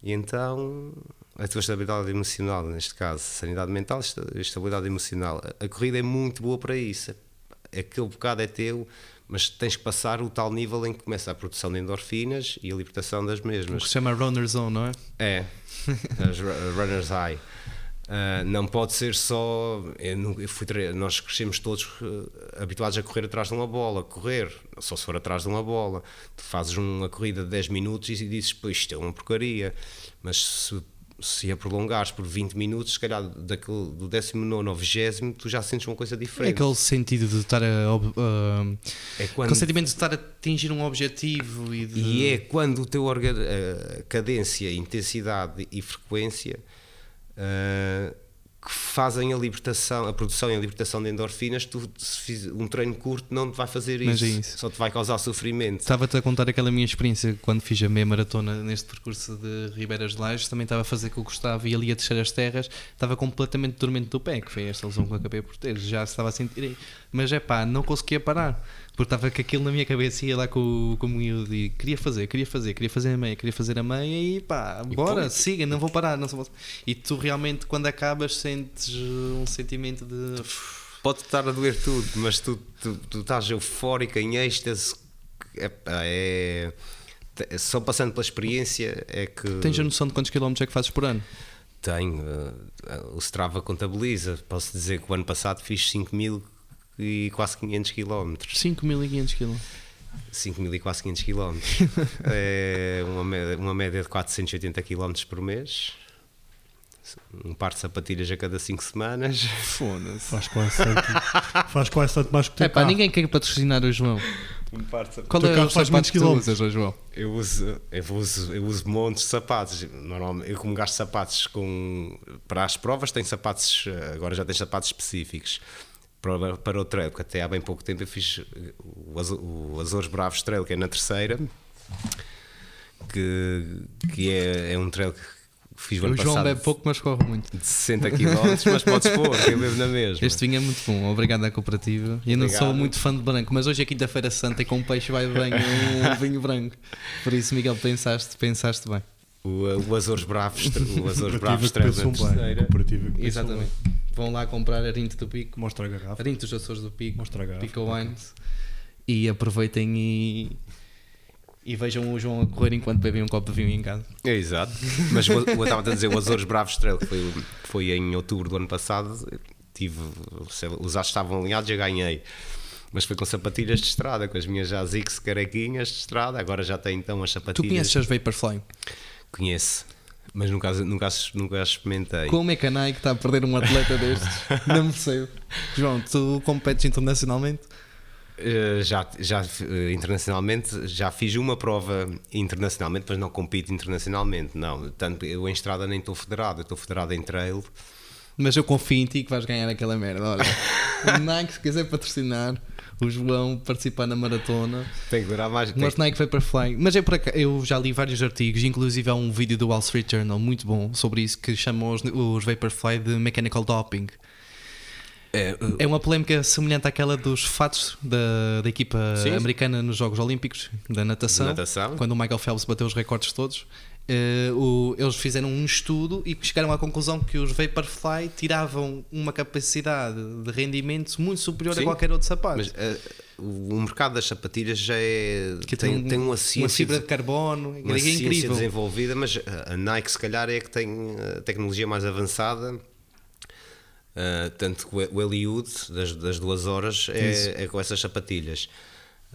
E então, a tua estabilidade emocional, neste caso, sanidade mental estabilidade emocional. A corrida é muito boa para isso. Aquele bocado é teu, mas tens que passar o tal nível em que começa a produção de endorfinas e a libertação das mesmas. O que se chama runner zone, não é? É, as runner's high. Uh, não pode ser só. Eu, eu fui, nós crescemos todos uh, habituados a correr atrás de uma bola, correr, só se for atrás de uma bola. Tu fazes uma corrida de 10 minutos e dizes, pois isto é uma porcaria. Mas se se a prolongares por 20 minutos, se calhar daquele, do 19 ao 20 tu já sentes uma coisa É diferente. aquele sentido de estar a. a- É quando- aquele sentimento de estar a atingir um objetivo e de. E é quando o teu orga, a cadência, intensidade e frequência ah, que fazem a libertação, a produção e a libertação de endorfinas, tu se fiz um treino curto não te vai fazer Mas isso, é isso. só te vai causar sofrimento. Estava-te a contar aquela minha experiência quando fiz a meia maratona neste percurso de Ribeiras de Lages. Também estava a fazer com o Gustavo e ali a descer as terras. Estava completamente dormente do pé, que foi esta lesão que eu acabei por ter. Já estava a sentir. Mas é pá, não conseguia parar. Porque estava com aquilo na minha cabeça e ia lá com, o- com o miúdo e queria fazer, queria fazer, queria fazer a meia, queria fazer a meia e pá, bora, siga, não vou parar. Não sou... E tu realmente, quando acabas, sentes um sentimento de. Pode estar a doer tudo, mas tu, tu, tu estás eufórica, em êxtase. É, é- é- só passando pela experiência é que. Tens a noção de quantos quilómetros é que fazes por ano? Tenho. eh, o Strava contabiliza. Posso dizer que o ano passado fiz 5 mil e quase 500 quilómetros. 5.500 km. 5 mil e quase 500 quilómetros. é uma média, uma média de 480 quilómetros por mês. Um par de sapatilhas a cada 5 semanas. Foda-se. Faz quase tanto, faz quase tanto mais que o teu É pá, ninguém quer patrocinar o João. Um par de sapatilhas. Qual teu é os faz sapatos muitos tu quilómetros. João? Eu uso, eu uso, eu uso montes de sapatos. Normalmente, eu como gasto sapatos com, para as provas, tenho sapatos, eh, agora já tenho sapatos específicos. Para, para o trail, porque até há bem pouco tempo eu fiz eh, o, Azo- o Azores Bravos Trail, que é na terceira, que, que é, é um trail que fiz o ano O João passado bebe pouco, mas corre muito. de 60 km, mas podes pôr, eu bebo na mesma. Este vinho é muito bom, obrigado à cooperativa. Eu não sou muito fã de branco, mas hoje é quinta-feira santa e com peixe vai bem um vinho branco. Por isso, Miguel, pensaste, pensaste bem. O, eh, o Azores Bravos, o Azores Bravos pensam na bem. terceira. Cooperativa que Exatamente. Vão lá comprar Arinto do Pico. Mostra a garrafa. Arinto dos Açores do Pico, Mostra a garrafa. Pico Wines e aproveitem e, e vejam o João a correr enquanto bebem um copo de vinho em casa. É, exato. Mas eu estava a dizer, o Azores Bravos Trail, que foi, foi em outubro do ano passado, tive, os aços estavam alinhados e eu ganhei. Mas foi com sapatilhas de estrada, com as minhas Azix carequinhas de estrada. Agora já tem então as Tu sapatilhas. conheces as Vaporfly? Conheço, mas nunca, as- nunca, nunca experimentei. Como é que a Nike está a perder um atleta destes? Não percebo. João, tu competes internacionalmente? Eh, já, já eh, internacionalmente já fiz uma prova internacionalmente, mas não compito internacionalmente. Não, tanto eu em estrada nem estou federado, eu estou federado em trail. Mas eu confio em ti que vais ganhar aquela merda. Olha, o Nike, se quiser patrocinar, o João participar na maratona, Tem que durar mais. mas Nike Vaporfly. Mas é por acaso, eu já li vários artigos, inclusive há um vídeo do Wall Street Journal muito bom sobre isso que chama os, os Vaporfly de Mechanical Doping. É, eh, É uma polémica semelhante àquela dos fatos da, da equipa Sim. americana nos Jogos Olímpicos da natação, natação. quando o Michael Phelps bateu os recordes todos. Eh, o- eles fizeram um estudo e chegaram à conclusão que os Vaporfly tiravam uma capacidade de rendimento muito superior Sim. a qualquer outro sapato. Mas eh, o mercado das sapatilhas já é. que tem, tem uma ciência, fibra de de- carbono, uma é incrível. desenvolvida, mas a a Nike, se calhar, é que tem a tecnologia mais avançada. Eh, tanto que o Eliud, das, das duas horas, é, é com essas sapatilhas.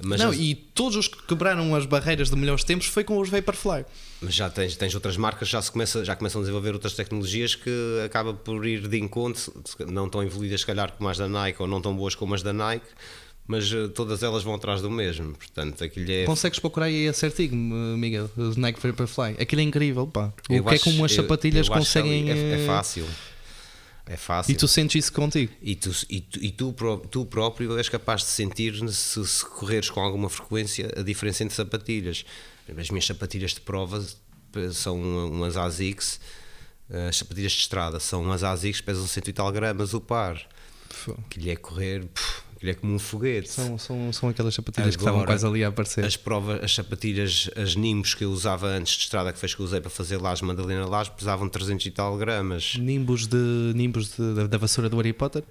Mas, Não, e todos os que quebraram as barreiras de melhores tempos foi com os Vaporfly. mas já tens, tens outras marcas, já, se começa, já começam a desenvolver outras tecnologias que acaba por ir de encontro, não tão evoluídas, se calhar, como as da Nike, ou não tão boas como as da Nike, mas eh, todas elas vão atrás do mesmo. Portanto, aquilo é. Consegues procurar aí esse artigo, Miguel? Os Nike Vaporfly. Aquilo é incrível, pá. O Eu que é acho- como as eu- sapatilhas eu acho que conseguem. É, é fácil. É fácil. E tu sentes isso contigo? E tu, e tu, e tu, tu próprio és capaz de sentir se, se correres com alguma frequência a diferença entre sapatilhas. As minhas sapatilhas de prova são umas ASICS, eh, as sapatilhas de estrada são umas ASICS, pesam 100 e tal gramas o par. Que lhe é correr, puf, lhe é como um foguete. São, são, são aquelas sapatilhas que estavam Agora, quase ali a aparecer. As provas, as sapatilhas, as Nimbus que eu usava antes de estrada, que as que usei para fazer lajes, Madalena Laje, pesavam 300 e tal gramas. Nimbus, de, nimbus de- da, da vassoura do Harry Potter?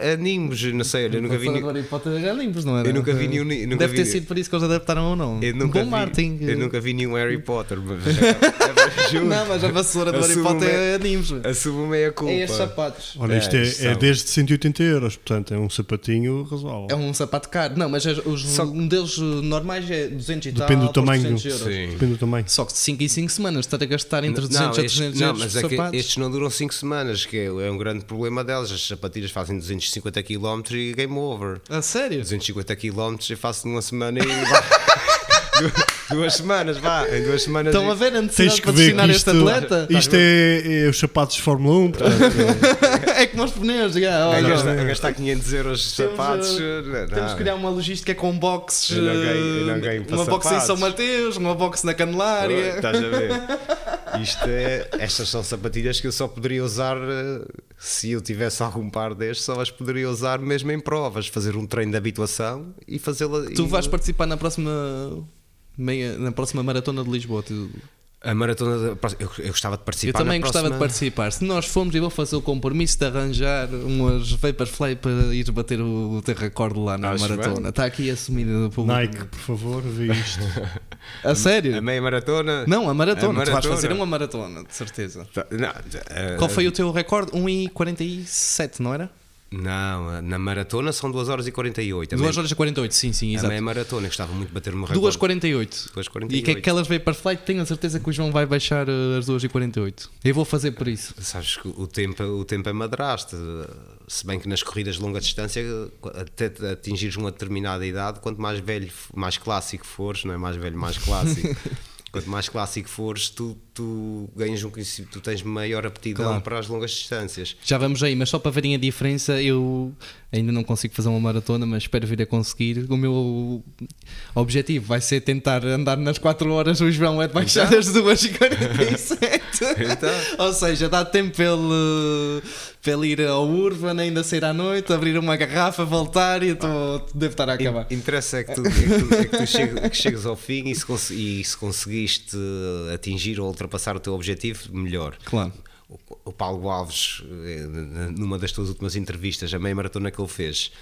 Animes, não sei, olha, eu nunca vi. Nenhum- do Harry Potter era limpos, não era? Eu nunca vi nenhum- nunca Deve ter vi- sido por isso que eles adaptaram ou não. Eu nunca Bom vi, marketing. Eu nunca vi nenhum Harry Potter, mas é, Não, mas a vassoura do Harry Potter bem- é animes. assumo é a culpa. É estes sapatos. Olha, isto É, é, é desde 180 euros, portanto é um sapatinho razoável. É um sapato caro. Não, mas os Só- modelos normais é 200 e tal. Depende do tamanho. 300 euros. Sim. Depende do tamanho. Só que de 5 em 5 semanas estar a gastar entre 200 não, a estes, 300 não, euros mas por é que estes não duram 5 semanas, que é, é um grande problema delas. As sapatilhas fazem 250 km e game over. A sério? 250 km eu faço numa semana e duas semanas, vá. Em duas semanas. Estão a e- ver a necessidade de patrocinar este atleta? isto é, é os sapatos de Fórmula 1, portanto, é como os pneus, a olha. gastar, gastar 500 euros de Temos, sapatos. eh, não, Temos que criar uma logística com boxes. Eu não ganho- eu não eh, ganho uma box em. São Mateus, uma box na Candelária. Estás a ver? Isto é, estas são sapatilhas que eu só poderia usar eh, se eu tivesse algum par destes, só as poderia usar mesmo em provas, fazer um treino de habituação e fazê-la. Tu e- vais participar na próxima meia, na próxima maratona de Lisboa. Tu- A maratona. da- eu, eu gostava de Eu participar. também na gostava de próxima- participar. Se nós formos, eu vou fazer o compromisso de arranjar umas Vaporfly para ir bater o, recorde lá na Acho maratona. bem. Está aqui assumido do público. Nike, por favor, vê isto. A sério? A meia maratona. Não, a maratona. A Tu vais maratona. fazer uma maratona, de certeza. Tá, Não, eh, Qual foi o teu recorde? 1,47, não era? Não, na maratona são 2 horas e 48. A 2 meia- horas e 48, sim, sim, A exato. meia maratona, eu gostava muito de bater uma 2,48. 2,48. E que aquelas Vaporfly, tenho a certeza que o João vai baixar eh, as 2,48. Eu vou fazer por isso. Sabes que o tempo, o tempo é madrasta. Se bem que nas corridas de longa distância, até atingires uma determinada idade, quanto mais velho, mais clássico fores, não é mais velho, mais clássico. quanto mais clássico fores, tu, tu ganhas um conhecimento, tu tens maior aptidão Claro. para as longas distâncias. Já vamos aí, mas só para verem a diferença, eu ainda não consigo fazer uma maratona, mas espero vir a conseguir. O meu objetivo vai ser tentar andar nas 4 horas, o João é de baixar Então? as 2h47. Então? Ou seja, dá tempo para ele, para ele ir ao Urban, ainda sair à noite, abrir uma garrafa, voltar e eu tô, devo estar a acabar. In- Interessa é que tu, é que tu, é que tu que chegues ao fim e se, e se conseguiste atingir ou ultrapassar o teu objetivo, melhor. Claro. O, Paulo Alves, eh, numa das tuas últimas entrevistas, a meia maratona que ele fez,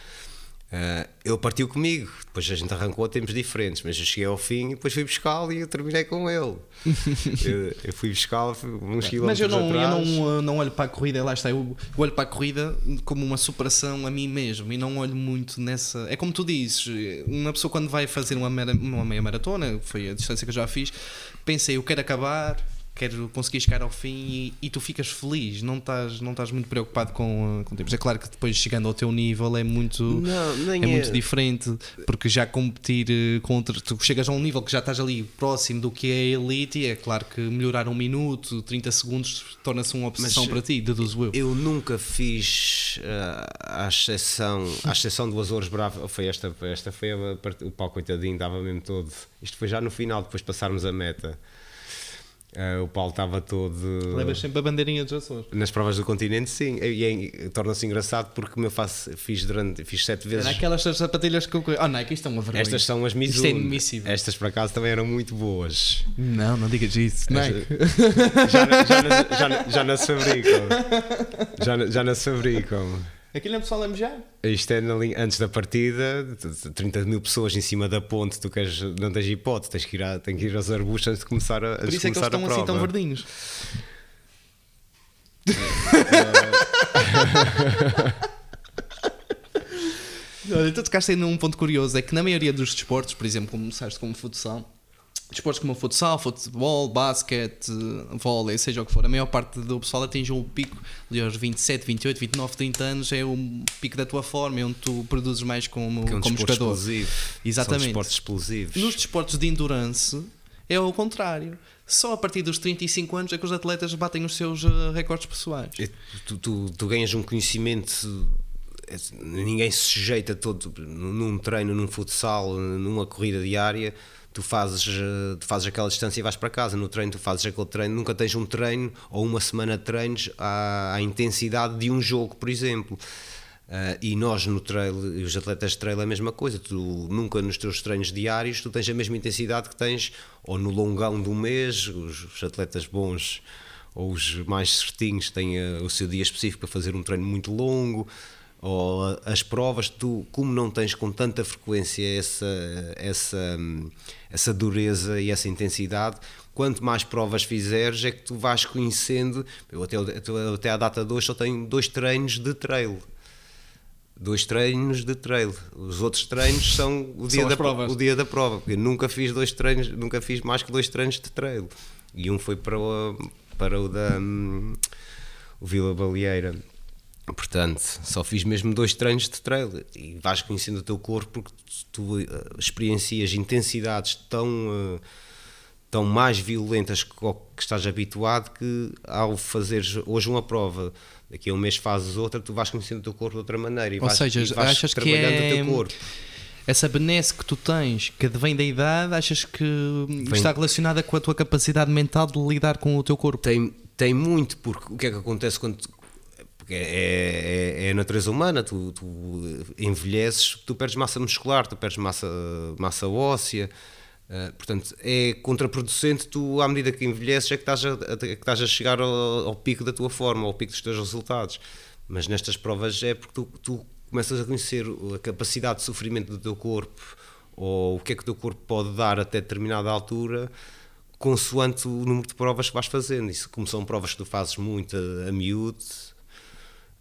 eh, ele partiu comigo. Depois a gente arrancou a tempos diferentes, mas eu cheguei ao fim e depois fui buscá-lo e eu terminei com ele. eu, eu fui buscá-lo uns quilómetros Mas eu não, eu atrás. não, uh, não olho para a corrida, lá está, eu olho para a corrida como uma superação a mim mesmo e não olho muito nessa. É como tu dizes, uma pessoa quando vai fazer uma, mera- uma meia maratona, foi a distância que eu já fiz, pensei, eu quero acabar. Quero conseguir chegar ao fim e, e tu ficas feliz, não estás, não estás muito preocupado com, uh, com tempos. É claro que depois chegando ao teu nível é muito, Não, é é. muito diferente, porque já competir eh, contra. Tu chegas a um nível que já estás ali próximo do que é a elite, e é claro que melhorar um minuto, 30 segundos, torna-se uma obsessão Mas, para ti, deduzo eu. Eu nunca fiz ah, à exceção, à exceção do Azores Bravo. Foi esta, esta foi a o pau coitadinho, estava mesmo todo. Isto foi já no final, depois de passarmos a meta. Ah, o Paulo estava todo. Levas sempre a bandeirinha dos Açores. Nas provas do continente, sim. E é- torna-se engraçado porque eu faço, fiz durante. Fiz sete vezes. Era aquelas sapatilhas que eu. Oh, Nike, isto é uma vergonha. Estas são as Isto é Mizuno. inadmissível. Estas por acaso também eram muito boas. Não, não digas isso. Nike. Já, já, já, já, já não se fabricam. Já, já não se fabricam. Aquilo é pessoal a mejar. Isto é linha- antes da partida, 30 mil pessoas em cima da ponte, tu queres, não tens hipótese, tens que ir, a, tens que ir aos arbustos antes de começar a, Por isso é que eles estão assim tão verdinhos. Olha, tu tocaste aí num ponto curioso, é que na maioria dos desportos, por exemplo, como começaste como futsal, desportos como futsal, futebol, basquete, vôlei, seja o que for, a maior parte do pessoal atinge um pico ali aos 27, 28, 29, 30 anos, é o pico da tua forma, é onde tu produzes mais como, Que é um como jogador. explosivo. Exatamente. São desportos explosivos. Nos desportos de endurance é o contrário. Só a partir dos 35 anos é que os atletas batem os seus eh, recordes pessoais. É, Tu, tu, tu ganhas um conhecimento. é, Ninguém se sujeita todo num treino, num futsal, numa corrida diária. Tu fazes, eh, tu fazes aquela distância e vais para casa. No treino, tu fazes aquele treino. Nunca tens um treino ou uma semana de treinos à, à intensidade de um jogo, por exemplo. Ah, e nós no trail, os atletas de trail é a mesma coisa, tu nunca nos teus treinos diários tu tens a mesma intensidade que tens ou no longão do mês, os, os atletas bons ou os mais certinhos têm ah, o seu dia específico para fazer um treino muito longo, ou a- as provas, tu, como não tens com tanta frequência essa, essa, hum, essa dureza e essa intensidade, quanto mais provas fizeres, é que tu vais conhecendo. Eu até, até à data de hoje só tenho dois treinos de trail. Dois treinos de trail. Os outros treinos são o dia, as da, provas. o dia da prova. Porque nunca fiz dois treinos, nunca fiz mais que dois treinos de trail. E um foi para o, para o da hum, o Vila Baleeira. Portanto, só fiz mesmo dois treinos de trail e vais conhecendo o teu corpo porque tu eh, experiencias intensidades tão, eh, tão mais violentas que que estás habituado que ao fazeres hoje uma prova, daqui a um mês fazes outra, tu vais conhecendo o teu corpo de outra maneira e Ou vais, seja, e vais achas que trabalhando é- o teu corpo. Essa benesse que tu tens, que vem da idade, achas que está relacionada com a tua capacidade mental de lidar com o teu corpo? Tem, tem muito, porque o que é que acontece quando. Porque é, é, é a natureza humana, tu, tu envelheces, tu perdes massa muscular, tu perdes massa, massa óssea. eh, portanto, é contraproducente tu, à medida que envelheces, é que estás a, a- que estás a chegar ao, ao pico da tua forma, ao pico dos teus resultados. Mas nestas provas é porque tu, tu começas a conhecer a capacidade de sofrimento do teu corpo ou o que é que o teu corpo pode dar até determinada altura consoante o número de provas que vais fazendo. Isso, como são provas que tu fazes muito a, a miúdo,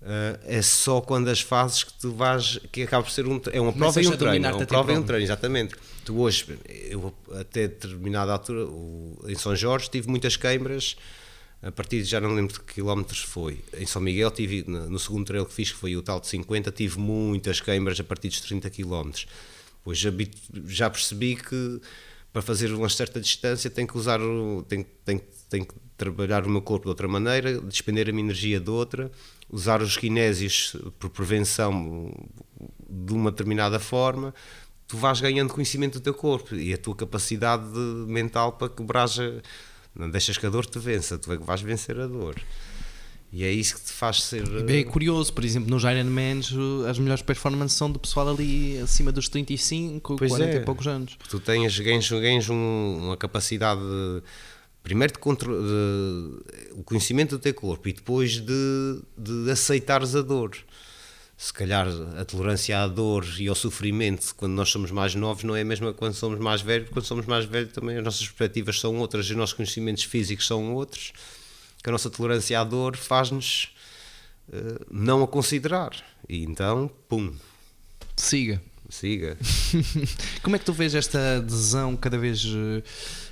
eh, é só quando as fazes que tu vais, que acaba por ser um, é uma prova e um treino, é uma prova e um treino, exatamente. Tu hoje, eu até determinada altura, o- em São Jorge, tive muitas queimbras, a partir de já não lembro de que quilómetros foi. Em São Miguel, tive, no no segundo trail que fiz, que foi o tal de 50, tive muitas queimbras a partir dos 30 quilómetros. Pois já, já percebi que para fazer uma certa distância tenho que usar, tenho, tenho que trabalhar o meu corpo de outra maneira, despender a minha energia de outra, usar os kinésios por prevenção de uma determinada forma, tu vais ganhando conhecimento do teu corpo e a tua capacidade de- mental para quebrar não deixas que a dor te vença, tu é que vais vencer a dor. E é isso que te faz ser. Bem curioso, por exemplo, nos Ironmans as melhores performances são do pessoal ali acima dos 35, Pois 40 é. e poucos anos. Tu tens, ganhas, ganhas um- uma capacidade, de- primeiro, de, contro- de- o conhecimento do teu corpo e depois de, de aceitares a dor. Se calhar a tolerância à dor e ao sofrimento quando nós somos mais novos não é a mesma quando somos mais velhos, porque quando somos mais velhos também as nossas perspectivas são outras os nossos conhecimentos físicos são outros, que a nossa tolerância à dor faz-nos eh, não a considerar. E então, pum, Siga. siga. Como é que tu vês esta adesão cada vez, uh,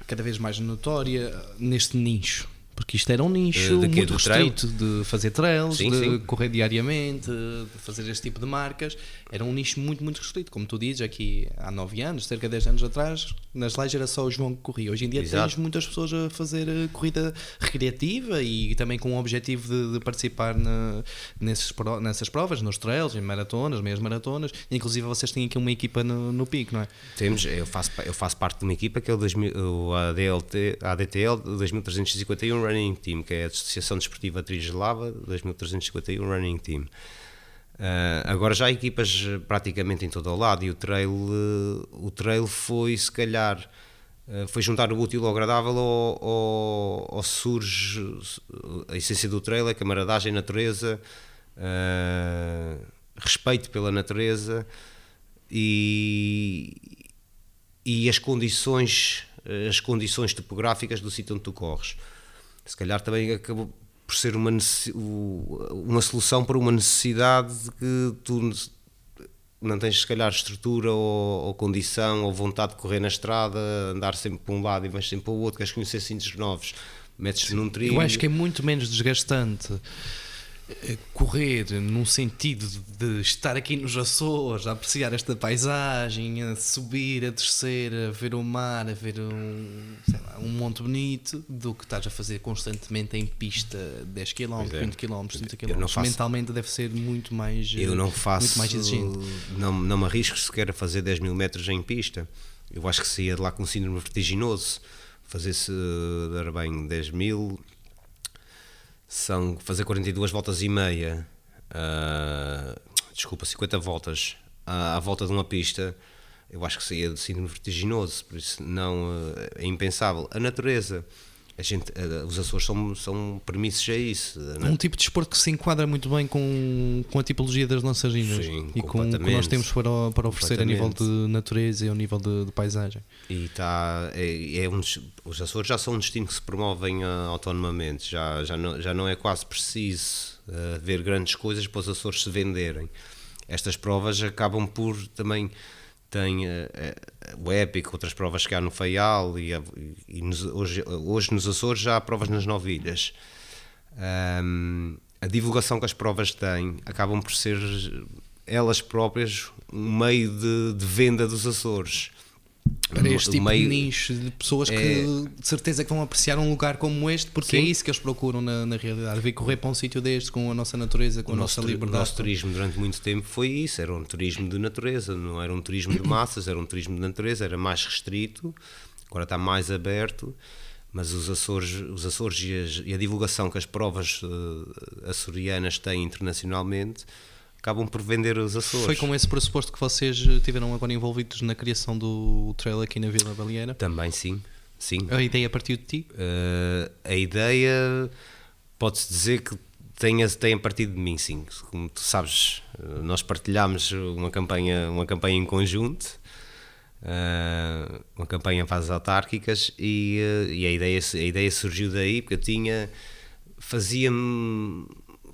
cada vez mais notória neste nicho? Porque isto era um nicho Eh, de quê? muito Do trail? restrito de fazer trails, Sim, de sim. correr diariamente, de fazer este tipo de marcas. Era um nicho muito, muito restrito. Como tu dizes, aqui há 9 anos, cerca de 10 anos atrás, nas lives era só o João que corria. Hoje em dia Exato. tens muitas pessoas a fazer eh, corrida recreativa e também com o objetivo de, de participar na- nesses, nessas provas, nos trails, em maratonas, meias maratonas. Inclusive vocês têm aqui uma equipa no, no pico, não é? Temos, eu faço, eu faço parte de uma equipa que é o, 2000, o ADLT, ADTL 2351 Running Team, que é a Associação Desportiva Trislava 2351 Running Team. Ah, agora já há equipas eh, praticamente em todo o lado e o trail, eh, o trail foi se calhar eh, foi juntar o útil ao agradável ao surge a essência do trail é camaradagem, natureza, ah, respeito pela natureza e, e as condições as condições topográficas do sítio onde tu corres. Se calhar também acabou por ser uma, uma solução para uma necessidade de que tu não tens se calhar estrutura ou, ou condição ou vontade de correr na estrada, andar sempre para um lado e vais sempre para o outro, queres conhecer sítios novos, metes-te num trilho. Eu acho que é muito menos desgastante correr num sentido de estar aqui nos Açores, a apreciar esta paisagem, a subir, a descer, a ver o mar, a ver um, lá, um monte bonito, do que estás a fazer constantemente em pista 10 km, é. 20 km, 30 Eu não km. faço- Mentalmente deve ser muito mais, eh, Eu não faço, muito mais exigente. não, não me arrisco sequer a fazer 10 mil metros em pista. Eu acho que saía de lá com um síndrome vertiginoso. Fazer-se, dar bem, 10 mil, são fazer 42 voltas e meia, ah, desculpa, 50 voltas à, à volta de uma pista, eu acho que saía de síndrome vertiginoso, por isso não, ah, é impensável. A natureza, a gente, os Açores são, são permissos a isso. É né? um tipo de desporto que se enquadra muito bem com, com a tipologia das nossas ilhas Sim, e com o que nós temos para, para oferecer a nível de natureza e ao nível de, de paisagem. E tá, é, é um, os Açores já são um destino que se promovem ah, autonomamente, já, já, não, já não é quase preciso ah, ver grandes coisas para os Açores se venderem. Estas provas acabam por também. Tem ah, ah, o Épico, outras provas que há no Faial, e, e nos- hoje, hoje nos Açores já há provas nas Novilhas. Ahm, a divulgação que as provas têm acabam por ser elas próprias um meio de, de venda dos Açores. Para este O tipo meio- de nicho de pessoas é- que de certeza que vão apreciar um lugar como este, porque Sim. é isso que eles procuram na, na realidade. Vir correr para um sítio deste com a nossa natureza, com o a nossa liberdade. nosso turismo durante muito tempo foi isso, era um turismo de natureza, não era um turismo de massas, era um turismo de natureza, era mais restrito, agora está mais aberto, mas os Açores, os Açores e, as- e a divulgação que as provas eh, açorianas têm internacionalmente acabam por vender os Açores. Foi com esse pressuposto que vocês eh, tiveram agora envolvidos na criação do trail aqui na Vila Baleeira? Também sim, sim. A ideia partiu de ti? Uh, a ideia pode-se dizer que tenha, tenha partido de mim, sim. Como tu sabes, uh, nós partilhámos uma campanha, uma campanha em conjunto, uh, uma campanha para as autárquicas, e, uh, e a, ideia, a ideia surgiu daí, porque eu tinha. fazia-me.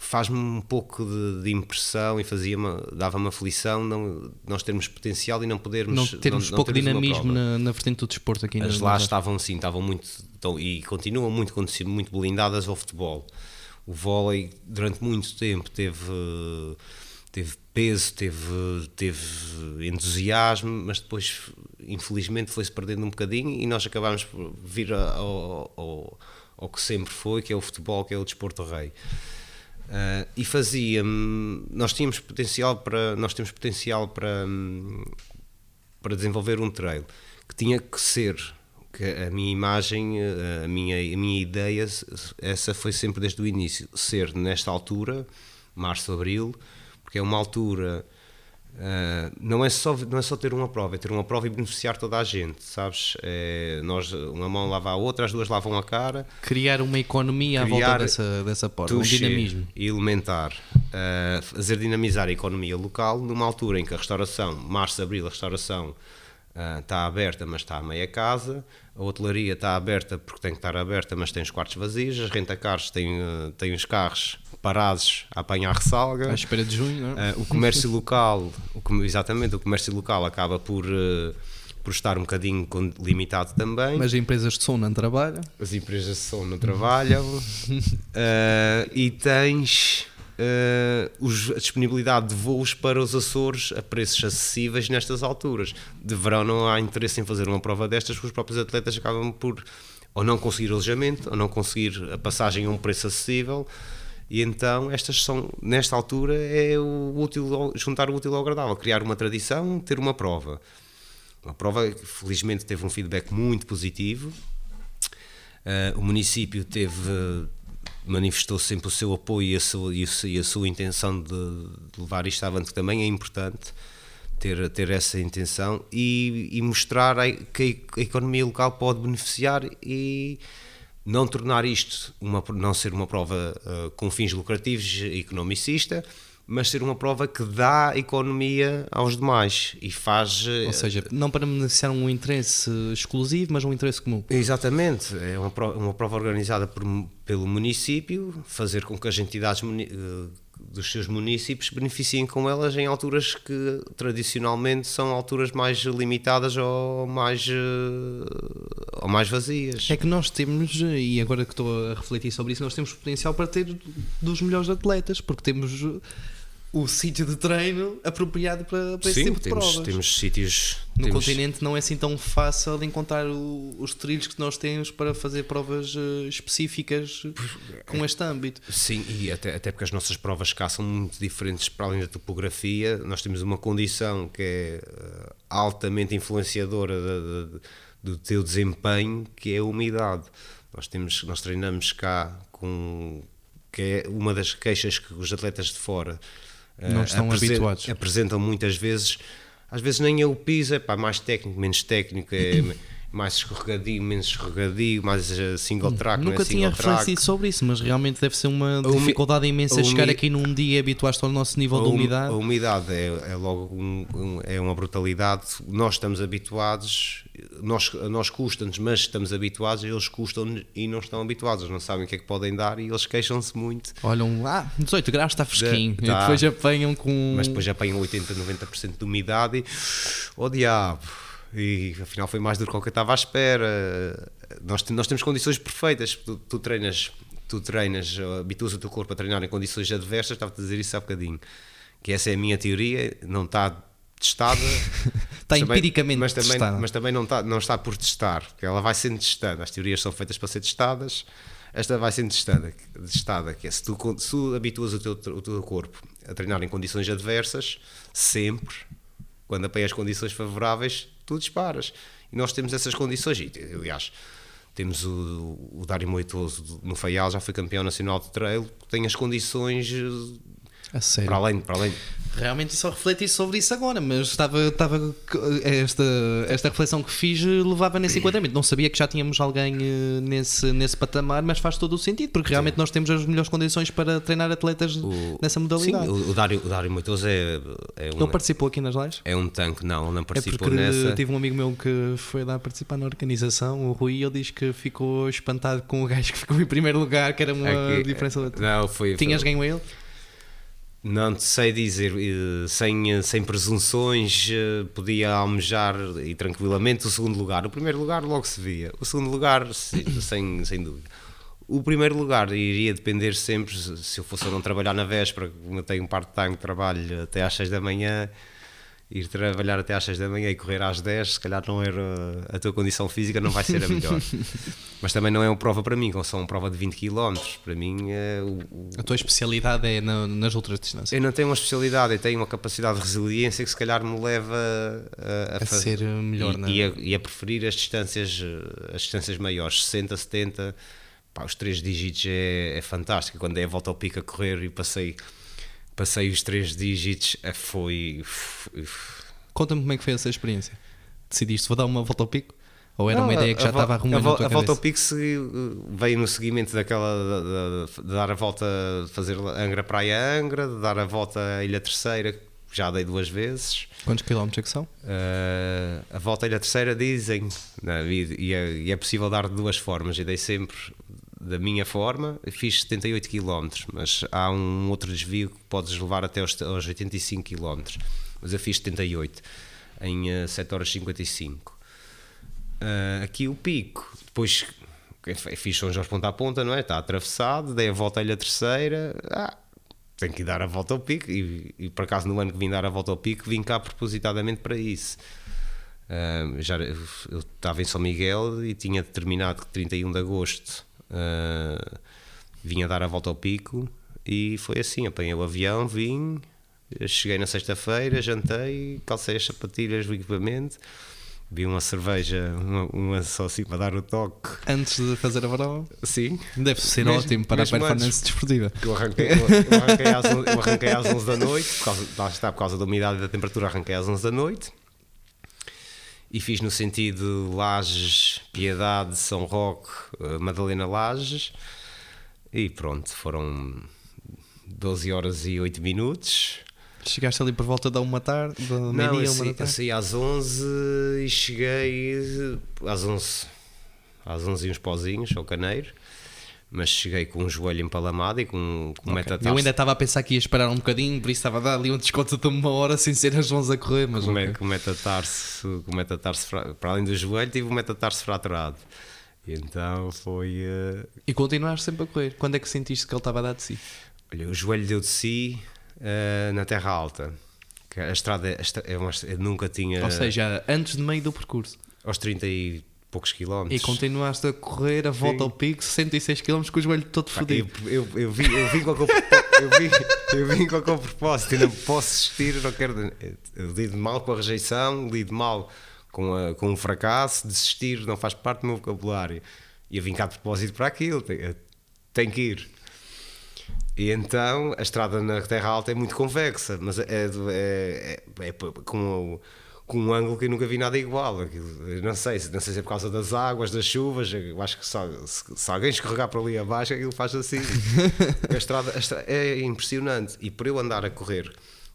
Faz-me um pouco de, de impressão e fazia-me, dava-me aflição não, nós termos potencial e não podermos. Não termos não pouco termos dinamismo na, na vertente do desporto aqui As lá estavam sim, estavam muito estão- e continuam muito, muito blindadas ao futebol. O vôlei durante muito tempo teve, teve peso, teve, teve entusiasmo, mas depois infelizmente foi-se perdendo um bocadinho e nós acabámos por vir ao, ao, ao que sempre foi, que é o futebol, que é o desporto rei. Ah, e fazia nós tínhamos potencial para nós temos potencial para hum, para desenvolver um trail que tinha que ser que a minha imagem a minha a minha ideia essa foi sempre desde o início ser nesta altura março abril porque é uma altura ah, não é só não é só ter uma prova é ter uma prova e beneficiar toda a gente sabes? É, nós uma mão lava a outra as duas lavam a cara. Criar uma economia à volta dessa, dessa porta, um dinamismo. elementar, uh, fazer dinamizar a economia local numa altura em que a restauração, março, abril, a restauração uh, está aberta, mas está a meia casa, a hotelaria está aberta porque tem que estar aberta, mas tem os quartos vazios, as rentacarros têm, têm os carros parados a apanhar ressalga. À espera de junho, não é? Uh, o comércio local, o exatamente, o comércio local acaba por, uh, por estar um bocadinho limitado também. Mas as empresas de som não trabalham. As empresas de som não trabalham uh, e tens uh, os- a disponibilidade de voos para os Açores a preços acessíveis nestas alturas. De verão não há interesse em fazer uma prova destas, porque os próprios atletas acabam por ou não conseguir alojamento, ou não conseguir a passagem a um preço acessível. E então estas são, nesta altura, é o útil, juntar o útil ao agradável, criar uma tradição, ter uma prova. Uma prova que felizmente teve um feedback muito positivo. Uh, o município teve manifestou sempre o seu apoio e a sua, e a sua- e a sua intenção de, de levar isto avante, que também é importante ter, ter essa intenção e, e mostrar a- que a economia local pode beneficiar e não tornar isto, uma, não ser uma prova uh, com fins lucrativos e economicista, mas ser uma prova que dá economia aos demais e faz. uh, Ou seja, não para beneficiar um interesse exclusivo, mas um interesse comum. Exatamente, é uma prova, uma prova organizada por- pelo município, fazer com que as entidades eh, dos seus municípios beneficiem com elas em alturas que tradicionalmente são alturas mais limitadas ou mais, eh, ou mais vazias. É que nós temos, e agora que estou a refletir sobre isso, nós temos potencial para ter dos melhores atletas, porque temos o sítio de treino apropriado para, para esse Sim, tipo de temos, provas. temos sítios. No temos- continente não é assim tão fácil encontrar o- os trilhos que nós temos para fazer provas eh, específicas com este âmbito. Sim, e até, até porque as nossas provas cá são muito diferentes para além da topografia. Nós temos uma condição que é eh, altamente influenciadora da- da- do teu desempenho, que é a umidade. Nós, temos, nós treinamos cá com. que é uma das queixas que os atletas de fora Não estão apresen- habituados. apresentam muitas vezes. Às vezes nem é o piso, é pá, mais técnico, menos técnico, é, mais escorregadio, menos escorregadio, mais eh, single track, Nunca menos tinha refletido sobre isso, mas realmente deve ser uma dificuldade imensa a chegar aqui num dia e habituar-te ao nosso nível de um- umidade. A umidade é, é logo um- um- é uma brutalidade. Nós estamos habituados, nós, nós custa-nos, mas estamos habituados, eles custam e não estão habituados, eles não sabem o que é que podem dar e eles queixam-se muito. Olham, ah, 18 graus está fresquinho. Tá. E depois apanham com. Mas depois apanham 80, 90% de umidade e. Oh diabo! E afinal foi mais do que eu estava à espera. Nós, nós temos condições perfeitas. Tu, tu treinas, tu treinas, habituas o teu corpo a treinar em condições adversas. Estava-te a dizer isso há bocadinho. Que essa é a minha teoria, não está testada. Está mas também- empiricamente mas também, testada. Mas também não está, não está por testar, porque ela vai sendo testada. As teorias são feitas para ser testadas, esta vai sendo testada. testada que é, se, tu, se tu habituas o teu, o teu corpo a treinar em condições adversas, sempre, quando apanhas condições favoráveis, tu disparas. E nós temos essas condições. E, aliás, temos o, o Dário Moitoso no Faial, já foi campeão nacional de trail, tem as condições eh, A sério. para além, para além. Realmente só refleti sobre isso agora, mas estava, estava esta, esta reflexão que fiz levava nesse enquadramento. Não sabia que já tínhamos alguém eh, nesse, nesse patamar, mas faz todo o sentido, porque realmente nós temos as melhores condições para treinar atletas O- nessa Sim, modalidade. o, o Dário, o Dário Moitoso é, é, um, Ele participou aqui nas lives? é um tanque, não, não É participou porque nessa. tive um amigo meu que foi lá participar na organização, o Rui, e ele diz que ficou espantado com o gajo que ficou em primeiro lugar, que era uma Aqui- diferença. Não, foi, Tinhas foi- ganho a ele? Não te sei dizer, eh, sem, sem presunções, eh, podia almejar e tranquilamente o segundo lugar. O primeiro lugar logo se via, o segundo lugar, sem, sem dúvida. O primeiro lugar iria depender sempre, se eu fosse a não trabalhar na véspera, como eu tenho um part-time de trabalho até às 6 da manhã, ir trabalhar até às 6 da manhã e correr às 10, se calhar não era a tua condição física, não vai ser a melhor. Mas também não é uma prova para mim, só uma prova de 20 km. Para mim, é o, A tua especialidade é na- nas outras distâncias. eu não tenho uma especialidade, eu tenho uma capacidade de resiliência que se calhar me leva a, a, A ser melhor, e, é? e, a, e a preferir as distâncias, eh, as distâncias maiores, 60, 70. Pá, os três dígitos é, é fantástico. Quando é a volta ao pico a correr e passei, passei os três dígitos, eh, foi. Conta-me como é que foi essa experiência. Decidiste, vou dar uma volta ao pico? Ou era Não, uma ideia que já estava arrumando a, vo- tua a volta ao pico seguiu- veio no seguimento daquela de, de- de dar a volta, fazer Angra Praia Angra, de dar a volta à Ilha Terceira, que já dei duas vezes. Quantos quilómetros é que são? Uh, a volta à Ilha Terceira dizem, né, e, e é, e é possível dar de duas formas. Eu dei sempre da minha forma, fiz 78 km, mas há um outro desvio que podes levar até aos, aos 85 km. Mas eu fiz 78 em uh, 7 horas 55. Uh, aqui o pico, depois fiz São Jorge ponta a ponta, não é? Está atravessado, dei a volta à Ilha Terceira. Ah, tenho que dar a volta ao pico e, e, por acaso no ano que vim dar a volta ao pico vim cá propositadamente para isso Ah, já eu estava em São Miguel e tinha determinado que 31 de agosto ah, vinha dar a volta ao pico e foi assim, apanhei o avião, vim cheguei na sexta-feira, jantei calcei as sapatilhas do equipamento vi uma cerveja, uma, uma só assim para dar o toque Antes de fazer a prova? sim, Deve ser Mesmo- ótimo para a performance antes. desportiva. eu arranquei, eu, eu arranquei, às, eu arranquei às 11 da noite, por causa, lá está, por causa da umidade e da temperatura, arranquei às 11 da noite e fiz no sentido Lages, Piedade, São Roque, eh, Madalena Lages. E pronto, foram 12 horas e 8 minutos. Chegaste ali por volta da uma tarde, da Não, meia-dia, eu saí, eu saí às 11 e cheguei às 11, às 11 e uns pozinhos ao caneiro, mas cheguei com um joelho empalamado e com, com um Ok. metatarso. Eu ainda estava a pensar que ia esperar um bocadinho, por isso estava a dar ali um desconto de uma hora sem ser as 11 a correr, mas com, ok. me- com metatarso, com metatarso para além do joelho, tive o metatarso fraturado. E então foi. eh, E continuaste sempre a correr. Quando é que sentiste que ele estava a dar de si? olha, o joelho deu de si eh, na Terra Alta. A estrada é- esta- é uma- eu nunca tinha. Ou seja, antes de meio do percurso. aos 30 e poucos quilómetros. E continuaste a correr a volta Sim. ao pico, 66 km com o joelho todo Pá, Eu, fodido. eu, eu, vim, eu vim com aquele eu vim, eu vim com aquele propósito, ainda posso assistir, não quero. Eu lido mal com a rejeição, lido mal com, a, com o fracasso, desistir não faz parte do meu vocabulário. E eu vim cá de propósito para aquilo, tenho, tenho que ir. E então a estrada na Terra Alta é muito convexa, mas é, do- é, é, é p- com, um ângulo que eu nunca vi nada igual. Aquilo, não sei, não sei se é por causa das águas, das chuvas, eu acho que só, se, se alguém escorregar para ali abaixo, aquilo faz assim. a, estrada, a estrada é impressionante. E por eu andar a correr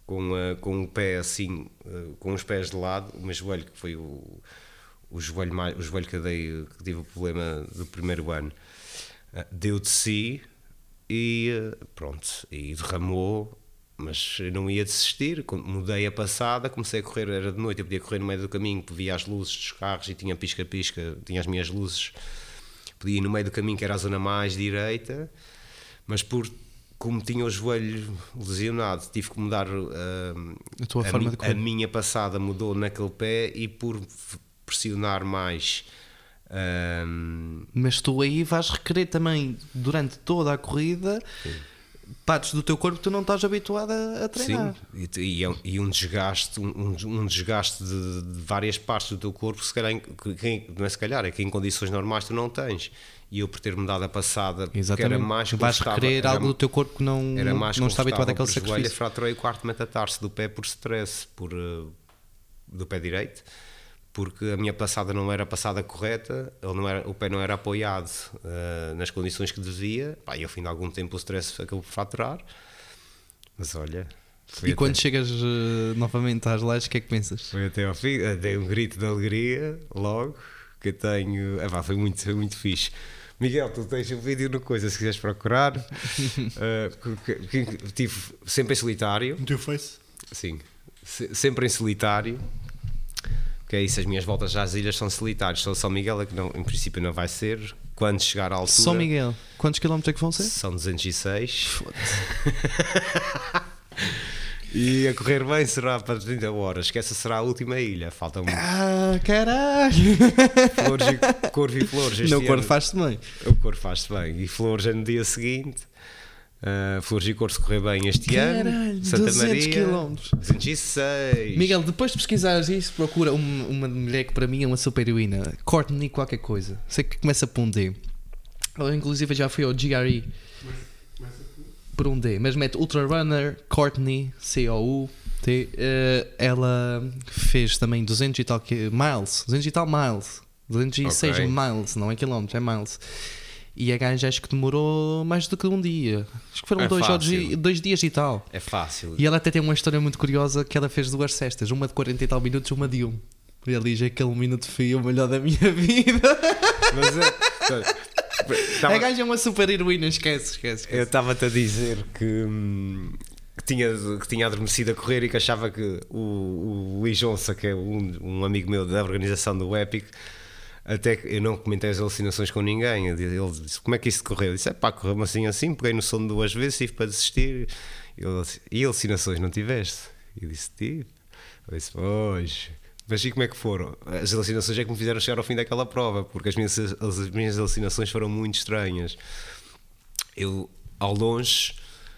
com, uh, com o pé assim, uh, com os pés de lado, o meu joelho, que foi o, o, joelho, mais, o joelho que eu dei, que tive o problema do primeiro ano, uh, deu de si e pronto, e derramou mas não ia desistir. Mudei a passada, comecei a correr, era de noite, eu podia correr no meio do caminho, via as luzes dos carros e tinha pisca-pisca, tinha as minhas luzes. Podia ir no meio do caminho, que era a zona mais direita, mas por como tinha o joelho lesionado, tive que mudar uh, a, a, mi, a minha passada mudou naquele pé e por pressionar mais. Uh, mas tu aí vais requerer também durante toda a corrida Sim partes do teu corpo que tu não estás habituado a, a treinar. Sim, e, e, e um desgaste, um, um desgaste de, de, várias partes do teu corpo, se calhar, que, não é se calhar, é que em condições normais tu não tens. E eu por ter-me dado a passada, Exatamente. que era mais Vais requerer algo do teu corpo que não, era mais não está habituado àquele sacrifício. Joelho, fraturei o quarto metatarso do pé por stress, por, uh, do pé direito porque a minha passada não era passada correta, ele não era, o pé não era apoiado uh, nas condições que devia, pá, e ao fim de algum tempo o stress acabou por fraturar. Mas olha. E quando chegas uh, novamente às lives, o que é que pensas? Foi até ao fim, uh, dei um grito de alegria logo, que eu tenho. Ah, pá, foi muito, foi muito fixe. Miguel, tu tens um vídeo no Coisa, se quiseres procurar. tive sempre em solitário. No teu face? Sim, se, sempre em solitário que é isso, as minhas voltas às ilhas são solitárias. Só São Miguel é que não, em princípio não vai ser. Quando chegar à altura. São Miguel, quantos quilómetros é que vão ser? São 206. e a correr bem será para 30 horas, que essa será a última ilha. Falta muito. Ah, caralho! Flores e, corvo e flores. Este não, o corvo faz-se bem. O corvo faz-se bem. E flores é no dia seguinte. Uh, e Cor se correr bem este Caralho, ano. Santa 200 Maria. km. 206. Miguel, depois de pesquisares isso, procura uma, uma mulher que para mim é uma super heroína. Courtney qualquer coisa. Sei que começa por um D. Ou inclusive já foi ao GRE. Por um D. Mas mete Ultra Runner, Courtney, C-O-U-T. Uh, ela fez também 200 e tal miles. 200 e tal miles. 206 Ok. miles, não é quilómetros, é miles. E a gaja acho que demorou mais do que um dia. Acho que foram É dois, fácil. dois, dias e tal. É fácil. E ela até tem uma história muito curiosa que ela fez duas cestas, uma de 40 e tal minutos, uma de um. E ela diz aquele minuto foi o melhor da minha vida. Mas é. Tava- A gaja é uma super heroína, esquece, esquece. Eu esquece. estava-te a dizer que, hum, que, tinha, que tinha adormecido a correr e que achava que o, o Luís Onça, que é um, um amigo meu da organização do Epic, até que eu não comentei as alucinações com ninguém. Ele disse: Como é que isso correu? Eu disse: É pá, correu-me assim assim, peguei no sono duas vezes, tive para desistir. Ele disse: E alucinações não tiveste? Eu disse: Tive. Eu disse: Pois. Mas e como é que foram? As alucinações é que me fizeram chegar ao fim daquela prova, porque as minhas, as minhas alucinações foram muito estranhas. Eu, ao longe,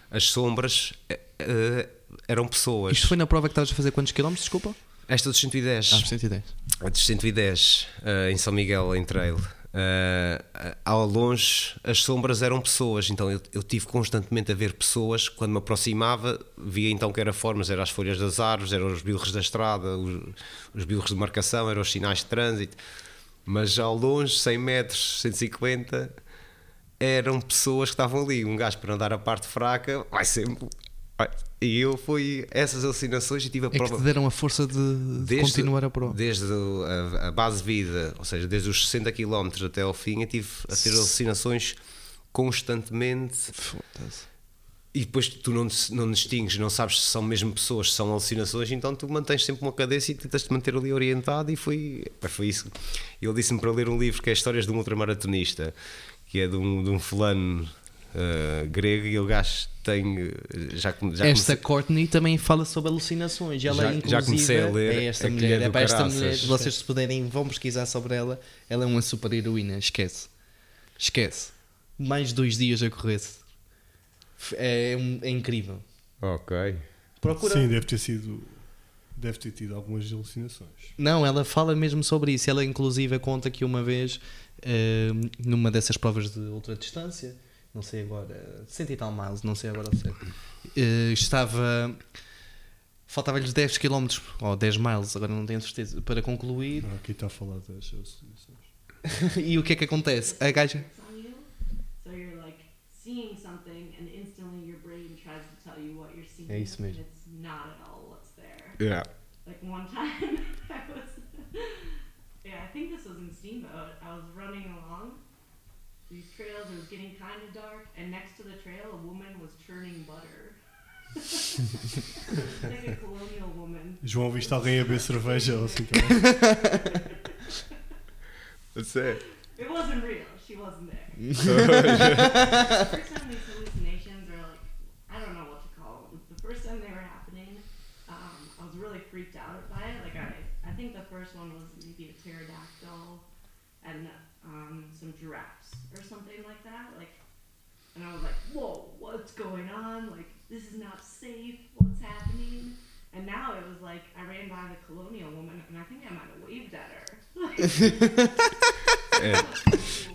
as sombras eh, eram pessoas. Isto foi na prova que estavas a fazer quantos quilómetros, desculpa? Esta dos 110. Ah, 110. A dos 110 eh, em São Miguel, em trail. Eh, ao longe, as sombras eram pessoas, então eu, eu tive constantemente a ver pessoas. Quando me aproximava, via então que era formas: eram as folhas das árvores, eram os bilros da estrada, os, os bilros de marcação, eram os sinais de trânsito. Mas ao longe, 100 metros, 150, eram pessoas que estavam ali. Um gajo para andar a parte fraca vai sempre. vai. E eu fui essas alucinações e tive a É que prova te deram a força de, de continuar a prova. Desde a, a base de vida, ou seja, desde os 60 km até ao fim, eu tive a ter alucinações constantemente. Foda-se. E depois tu não, não distingues, não sabes se são mesmo pessoas, se são alucinações, então tu mantens sempre uma cadência e tentas te manter ali orientado. E foi, foi isso. Ele disse-me para ler um livro que é Histórias de um Ultramaratonista, que é de um, de um fulano ah, grego, e o gajo tem. eh, Já, já esta comecei- Courtney também fala sobre alucinações. Ela, Já- já inclusive, comecei a ler é esta a mulher. É para esta Caraças. mulher. Vocês, se puderem, vão pesquisar sobre ela. Ela é uma super heroína. Esquece. Esquece. Mais dois dias a correr. É, um- é incrível. Ok. Procura. Sim, deve ter sido. Deve ter tido algumas alucinações. Não, ela fala mesmo sobre isso. Ela, inclusive, conta que uma vez, eh, numa dessas provas de ultra distância, não sei agora, cento e tal miles, não sei agora ao certo, eh, estava. faltava-lhes 10 km ou 10 miles, agora não tenho certeza, para concluir. Ah, aqui está a falar das alucinações. e o que é que acontece? A gaja. É isso mesmo. Yeah. Like one time, I was. Yeah, I think this was in Steamboat. I was running along these trails. It was getting kind of dark, and next to the trail, a woman was churning butter. like a colonial woman. João, viste alguém a beber cerveja ou assim também? That's it. It wasn't real. She wasn't there. the first time these hallucinations are like, I don't know what to call them. The first time they were happening, um, I was really freaked out by it. Like I, I think the first one was maybe a pterodactyl and um, some giraffes or something like that. Like, and I was like, whoa, what's going on? Like, this is not safe. What's happening? And now it was like I ran by the colonial woman, and I think I might have waved at her. É,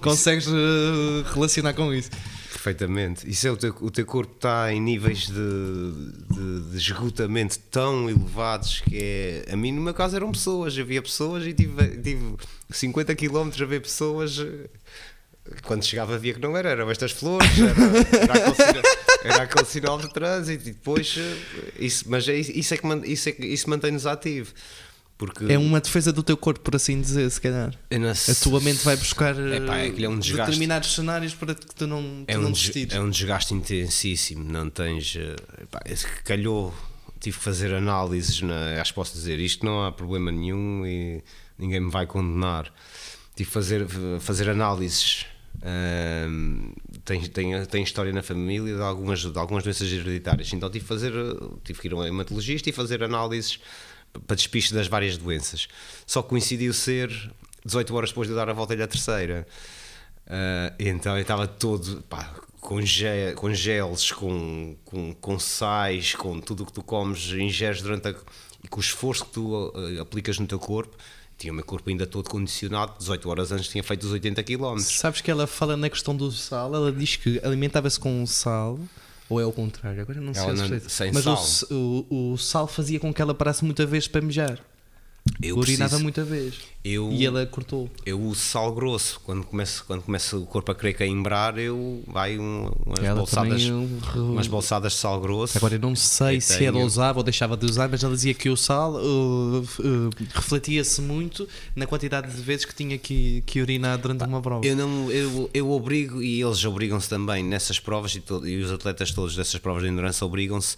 Consegues eh, relacionar com isso? perfeitamente. Isso é o teu, o teu corpo está em níveis de, de, de esgotamento tão elevados que é. A mim, no meu caso, eram pessoas. Havia pessoas e tive, tive 50 km a ver pessoas. Quando chegava, via que não era, eram estas flores, era, era, aquele, sinal, era aquele sinal de trânsito e depois. eh, Isso, mas é, isso é que, isso, é que isso mantém-nos ativo. Porque É uma defesa do teu corpo, por assim dizer, se calhar. A tua mente vai buscar Epá, é é um determinados cenários para que tu não, tu é não um, des- desistires. é um desgaste intensíssimo, não tens. eh, epá, que calhou, tive que fazer análises, na, acho que posso dizer isto, não há problema nenhum e ninguém me vai condenar. Tive que fazer, fazer análises. Ahm, tem, tem, tem história na família de algumas, de algumas doenças hereditárias, então tive fazer, tive que ir a um hematologista e fazer análises para despiste das várias doenças. Só coincidiu ser 18 horas depois de eu dar a volta à terceira. Ah, então eu estava todo pá, com, ge com geles, com, com, com sais, com tudo o que tu comes, ingeres durante a, e com o esforço que tu ah, aplicas no teu corpo. Tinha o meu corpo ainda todo condicionado, 18 horas antes tinha feito os 80 km. Sabes que ela fala na questão do sal, ela diz que alimentava-se com sal, ou é ao contrário, agora não sei Ela não- sem Mas sal. O, o, o sal fazia com que ela parasse muita vez para mejar. Eu, Urinava preciso- muita vez. eu, E ela cortou. eu uso sal grosso. Quando começa, quando começa o corpo a querer queimbrar, eu vai um, umas, Ela bolsadas, eu- umas bolsadas de sal grosso. Agora eu não sei Eu se ela tenho- usava ou deixava de usar, mas ela dizia que o sal uh, uh, refletia-se muito na quantidade de vezes que tinha que, que urinar durante uma prova. Eu, não, eu, eu obrigo, e eles obrigam-se também nessas provas, e, e os atletas todos dessas provas de endurance obrigam-se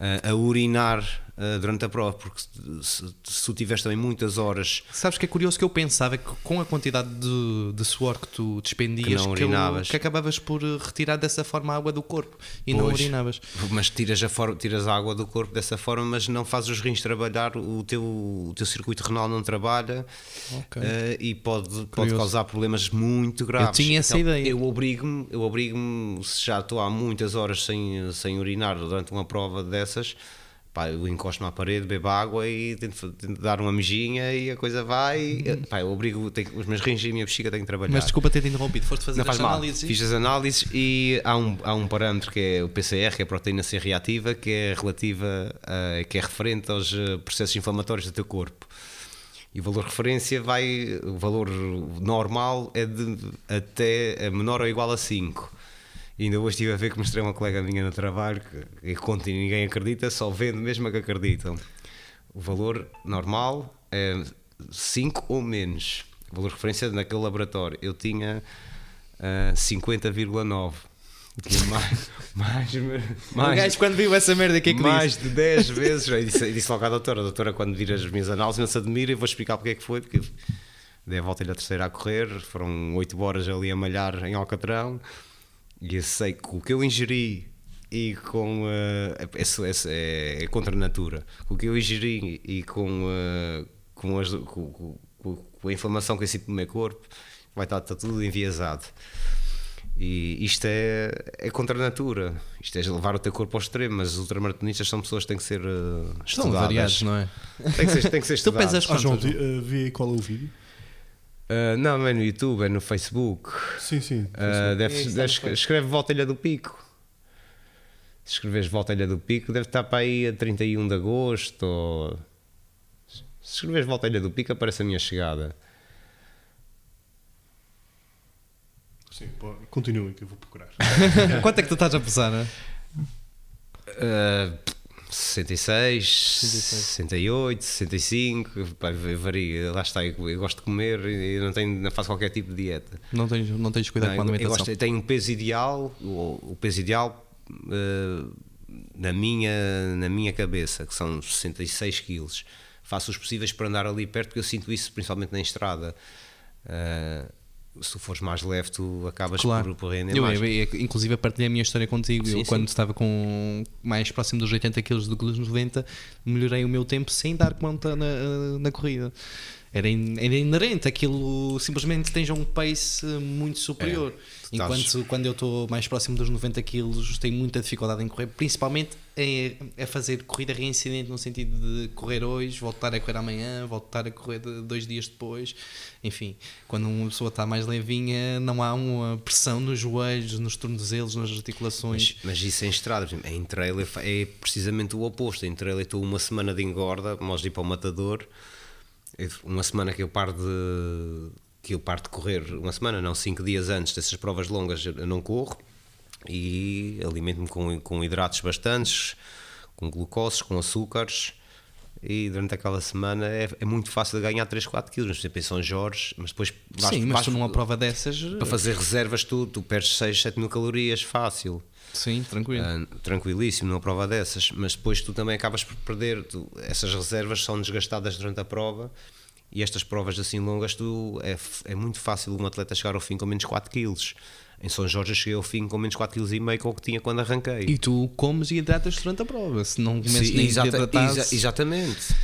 ah, a urinar ah, durante a prova, porque se, se, se tu tiveres também muitas horas Sabes que é curioso que eu pensava que com a quantidade de, de suor que tu despendias, Que não que, eu- urinavas. que acabavas por uh, retirar dessa forma a água do corpo e não Pois. urinavas. mas tiras a, for- tiras a água do corpo dessa forma, mas não fazes os rins trabalhar, o teu, o teu circuito renal não trabalha Ok. eh, e pode, pode causar problemas muito graves. tinha essa Então, ideia. Eu obrigo-me, eu obrigo-me, se já estou há muitas horas sem, sem urinar durante uma prova dessas, pá, eu encosto-me à parede, bebo água e tento, tento dar uma mijinha e a coisa vai. Uhum. Pá, eu obrigo, tenho, os meus rins e a minha bexiga têm que trabalhar. Mas desculpa ter-te interrompido, foste fazer Não faz esta mal. Fiz as análises e há um, há um parâmetro que é o PCR, que é a proteína C reativa, que é relativa, a, que é referente aos eh, processos inflamatórios do teu corpo. E o valor de referência vai, o valor normal é de até menor ou igual a 5. E ainda hoje estive a ver que mostrei uma colega minha no trabalho que, que conta e ninguém acredita, só vendo mesmo a que acreditam. O valor normal é 5 ou menos. O valor de referência naquele laboratório. Eu tinha ah, 50,9. Tinha mais, mais, O mais, gajo quando viu essa merda, o que é que mais disse? de 10 vezes. Eu disse, eu disse logo à doutora: a doutora, quando vir as minhas análises, não se admira e vou explicar porque é que foi. Porque dei a volta e a terceira a correr, foram 8 horas ali a malhar em Alcatrão. E eu sei que o que eu ingeri e com. Uh, esse, esse é, é contra a natura. O que eu ingeri e com, uh, com, as, com, com- com a inflamação que eu sinto no meu corpo, vai estar, está tudo enviesado. E isto é, é contra a natura. Isto é levar o teu corpo ao extremo, mas os ultramaratonistas são pessoas que têm que ser uh, Estão estudadas. variados, não é? Tem que ser, tem que ser Tu estudadas. pesas Ah, João, quanto? vi, uh, qual é o vídeo? Uh, não, é no YouTube, é no Facebook. Sim, sim. Uh, É, no escreve Volta Ilha do Pico. Se escreveres Volta à Ilha do Pico, deve estar para aí a 31 de agosto. Ou... Se escreveres Volta à Ilha do Pico, aparece a minha chegada. Sim, continuem que eu vou procurar. Quanto é que tu estás a pesar? né? Uh, 66, 66. 68, 65, pá, varia. Lá está, eu, eu gosto de comer e não, tenho, não faço qualquer tipo de dieta. Não tens, não tens cuidado Não, com a eu, eu alimentação. gosto, eu tenho um peso ideal, o, o peso ideal uh, na, minha, na minha cabeça, que são 66 quilos. Faço os possíveis para andar ali perto, porque eu sinto isso principalmente na estrada. Uh, se tu fores mais leve, tu acabas por, por render eu, mais. eu, eu, inclusive, eu partilhei a minha história contigo. Sim, eu, sim. quando estava com mais próximo dos 80 kg do que dos 90, melhorei o meu tempo sem dar conta na, na corrida. Era, in- era inerente, aquilo simplesmente tens um pace muito superior. estás- Enquanto quando eu estou mais próximo dos 90 kg, tenho muita dificuldade em correr, principalmente é, é fazer corrida reincidente no sentido de correr hoje, voltar a correr amanhã, voltar a correr dois dias depois. Enfim, quando uma pessoa está mais levinha, não há uma pressão nos joelhos, nos tornozelos, nas articulações. Mas, mas isso em estrada, em trailer fa- é precisamente o oposto. Em trailer estou uma semana de engorda, vamos ir para o matador. Uma semana que eu paro de que eu paro de correr, uma semana, não, cinco dias antes dessas provas longas eu não corro e alimento-me com, com hidratos bastantes, com glucoses, com açúcares e durante aquela semana é, é muito fácil de ganhar 3, 4 quilos, por exemplo, em São Jorge, mas depois Sim, mas tu numa prova dessas. para fazer reservas tu, tu perdes 6, 7 mil calorias fácil. Sim, tranquilo. Ah, tranquilíssimo numa prova dessas, mas depois tu também acabas por perder. tu- essas reservas são desgastadas durante a prova e estas provas assim longas tu, é, é muito fácil um atleta chegar ao fim com menos 4 kg. Em São Jorge eu cheguei ao fim com menos 4,5 kg com o que tinha quando arranquei. E tu comes e hidratas durante a prova. Se não comes Sim, nem exata- hidratares, exa- exatamente.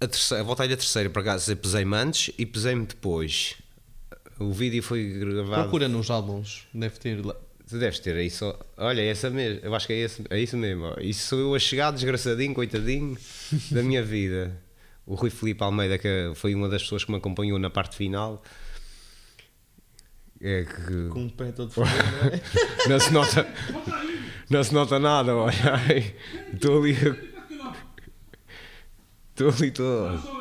A, terceira, a volta à ilha terceira, por acaso, pesei-me antes e pesei-me depois. O vídeo foi gravado. procura nos álbuns. Deve ter lá. Tu deves ter aí só. Olha, é essa mesmo. Eu acho que é, esse, é isso mesmo. Isso sou eu a chegar desgraçadinho, coitadinho da minha vida. O Rui Filipe Almeida, que foi uma das pessoas que me acompanhou na parte final. É que. Com o pé todo fodido, não é? Não se nota. Não se nota nada, olha. Estou ali. Estou ali todo.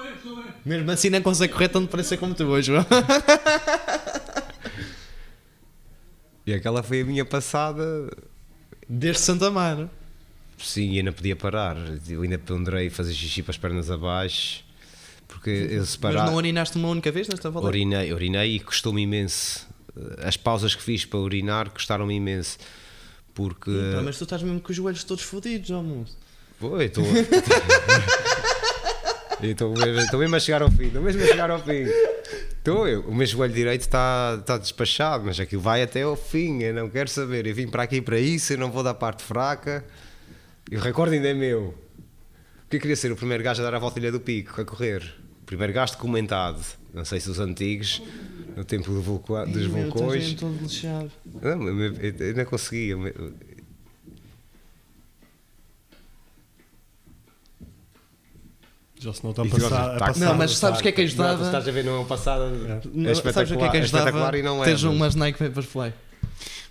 Mesmo assim não consegue correr tão depressa como tu hoje, João. E aquela foi a minha passada. Desde Santa Mar. Sim, e ainda podia parar. Eu ainda ponderei fazer xixi para as pernas abaixo. Porque eu se Mas não urinaste uma única vez nesta volta? Urinei, urinei e custou-me imenso. As pausas que fiz para urinar custaram-me imenso. Porque. Pá, mas tu estás mesmo com os joelhos todos fodidos, ó moço. Pô, eu estou. Eu Estou mesmo, estou mesmo a chegar ao fim. Estou mesmo a chegar ao fim. Estou eu. O meu joelho direito está, está despachado, mas aquilo vai até ao fim. Eu não quero saber. Eu vim para aqui para isso. Eu não vou dar parte fraca. E o recorde ainda é meu. Porque eu queria ser o primeiro gajo a dar a volta à Ilha do Pico, a correr. O primeiro gajo documentado. Não sei se os antigos, no tempo do vulca- dos vulcões. eu, eu, eu não conseguia. Já se nota a E tu passar. gostas- a passar Não, mas sabes o que é que Não, ajudava? estás a ver, não é passada. Não, É sabes o que é que é ajudava? e não é. Teres umas Nike Vaporfly.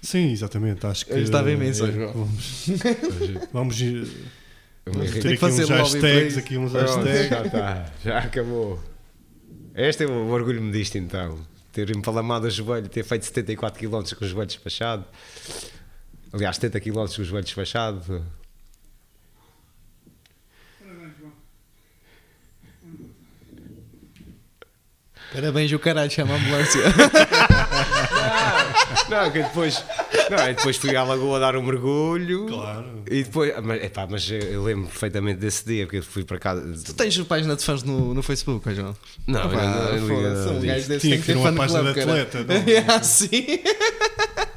Sim, exatamente. Acho que. Ajudava imenso, é. Vamos, vamos ter que aqui fazer uns um hashtags. Aqui uns Pronto, hashtags. já está, já acabou. Este é o orgulho-me disto então. Ter empalamado o joelho, ter feito 74 km com o joelho despachado. Aliás, 70 km com o joelho despachado. Parabéns, o caralho, chama a ambulância. Não, que depois, não, eu depois fui à lagoa dar um mergulho. Claro. E depois, mas, epá, mas eu- eu lembro perfeitamente desse dia, porque eu fui para casa. tu tens página de fãs no, no Facebook, João? Não, Ah, eu pá, não- eu não um disso. gajo desse Tinha tem que ter uma página club, de cara. atleta, não? É assim.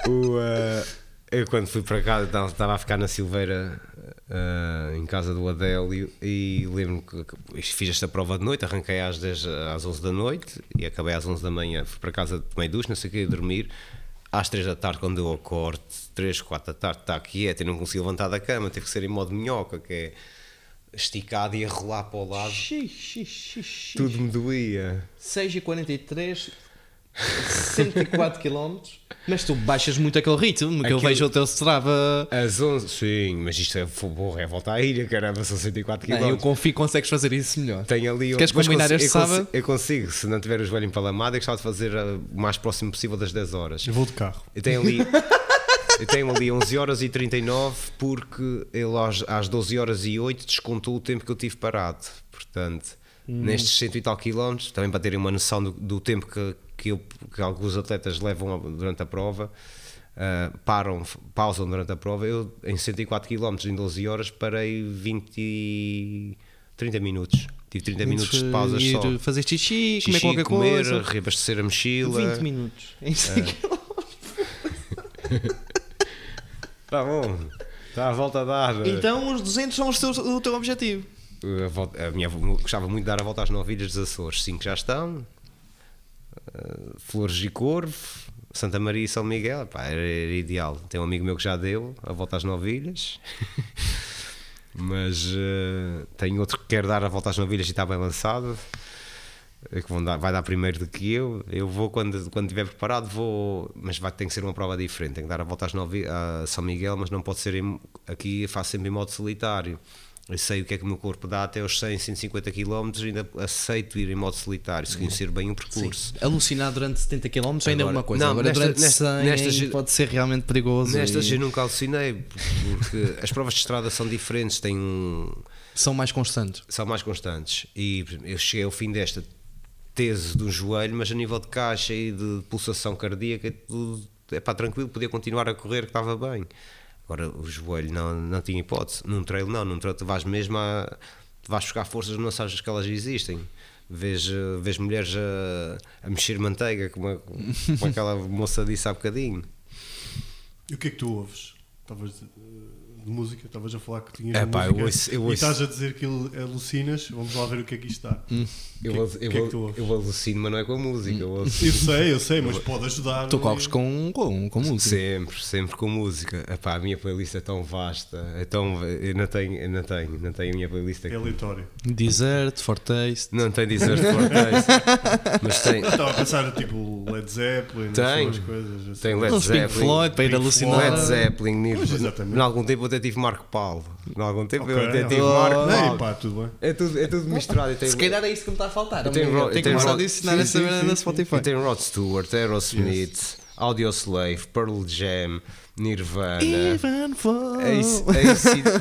O, eh, eu quando fui para casa estava a ficar na Silveira eh, em casa do Adélio e lembro-me que fiz esta prova de noite, arranquei às 10 às 11 da noite e acabei às 11 da manhã, fui para casa, tomei duas, não sei o que, dormir. Às 3 da tarde quando eu acordo 3, 4 da tarde está quieto e não consigo levantar da cama, tive que ser em modo minhoca que é esticado e a rolar para o lado. Xixi, xixi. tudo me doía. 6 e 43 104 km, mas tu baixas muito aquele ritmo, que eu vejo o teu Strava. Às 11, sim, mas isto é, porra, é volta à ilha, caramba, são 104 km. Não, eu confio que consegues fazer isso melhor. Tenho ali Queres combinar consigo- este eu consigo- sábado? Eu consigo, se não tiver o joelho empalamado, eu gostava de fazer uh, o mais próximo possível das 10 horas. Eu vou de carro. Eu tenho ali. Eu tenho ali 11 horas e 39 porque ele às, às 12 horas e 8 descontou o tempo que eu tive parado. Portanto, Hum. nestes cento e tal quilómetros, também para terem uma noção do, do tempo que, que, eu- que alguns atletas levam durante a prova, ah, param, pausam durante a prova, eu em 104 quilómetros em 12 horas parei 20 e 30 minutos. Tive 30 minutos de pausa só. fazer xixi, comer Xixi, qualquer comer, coisa. reabastecer a mochila. 20 minutos. Em 5 Está bom, está à volta a dar. Então os 200 são os teus- o teu objetivo. A, volta- a minha gostava muito de dar a volta às nove ilhas dos Açores. Cinco já estão. Uh, Flores e Corvo, Santa Maria e São Miguel. Pá, era, era ideal. Tem um amigo meu que já deu a volta às nove ilhas. Mas uh, tem outro que quer dar a volta às nove ilhas e está bem lançado. É que dar- vai dar primeiro do que eu. Eu vou quando, quando estiver preparado, vou, mas vai ter que ser uma prova diferente. Tenho que dar a volta às nove, a São Miguel, mas não pode ser em- aqui. Faço sempre em modo solitário. Eu sei o que é que o meu corpo dá até aos 100, 150 km, ainda aceito ir em modo solitário, se conhecer bem o percurso. Alucinar durante 70 km ainda é uma coisa. não, Agora nesta- durante nesta- 100 nesta pode ser realmente perigoso. Nestas e eu nunca alucinei, porque as provas de estrada são diferentes, têm um, São mais constantes. são mais constantes. E eu cheguei ao fim desta tese do joelho, mas a nível de caixa e de pulsação cardíaca, é tudo é pá, tranquilo, podia continuar a correr, que estava bem. Agora o joelho não, não tinha hipótese. Num trail, não, num trail tu vais mesmo a. Tu vais buscar forças, não sabes que elas existem. Vês, eh, vês mulheres a, a mexer manteiga, como, a- como aquela moça disse há bocadinho. E o que é que tu ouves? Estavas de, música, estavas a falar que tinhas É pá, eu música ouço- eu e ouço- estás a dizer que ele alucinas. Vamos lá ver o que é que isto dá. Eu, que- eu, é que al- tu ouves? eu alucino, mas não é com a música. Eu ouço Eu sei, eu sei, mas pode ajudar. Tu ali. corres com, com, com música. sempre, sempre com música. Epá, a minha playlist é tão vasta, é tão, eu não tenho, eu não tenho, não tenho a minha playlist É aqui. aleatório. Desert, Fortaste. Não tem dizer forte, mas tem, Estava a pensar tipo Led Zeppelin, Tem. coisas. assim. tem Led Pink Zeppelin. Floyd para ir Pink alucinar. Led Zeppelin, Pois, exatamente. Em algum tempo eu até tive Marco Paulo. Em algum tempo Ok, eu até tive ok. Marco Ei, Paulo. pá, tudo bem. É tudo, é tudo misturado. tem- Se calhar é isso que me está a faltar. Eu tenho ro- Tenho que tenho começar a sim, essa merda na. Spotify. E tem Rod Stewart, Aerosmith, Audioslave, Pearl Jam, Nirvana. Even for...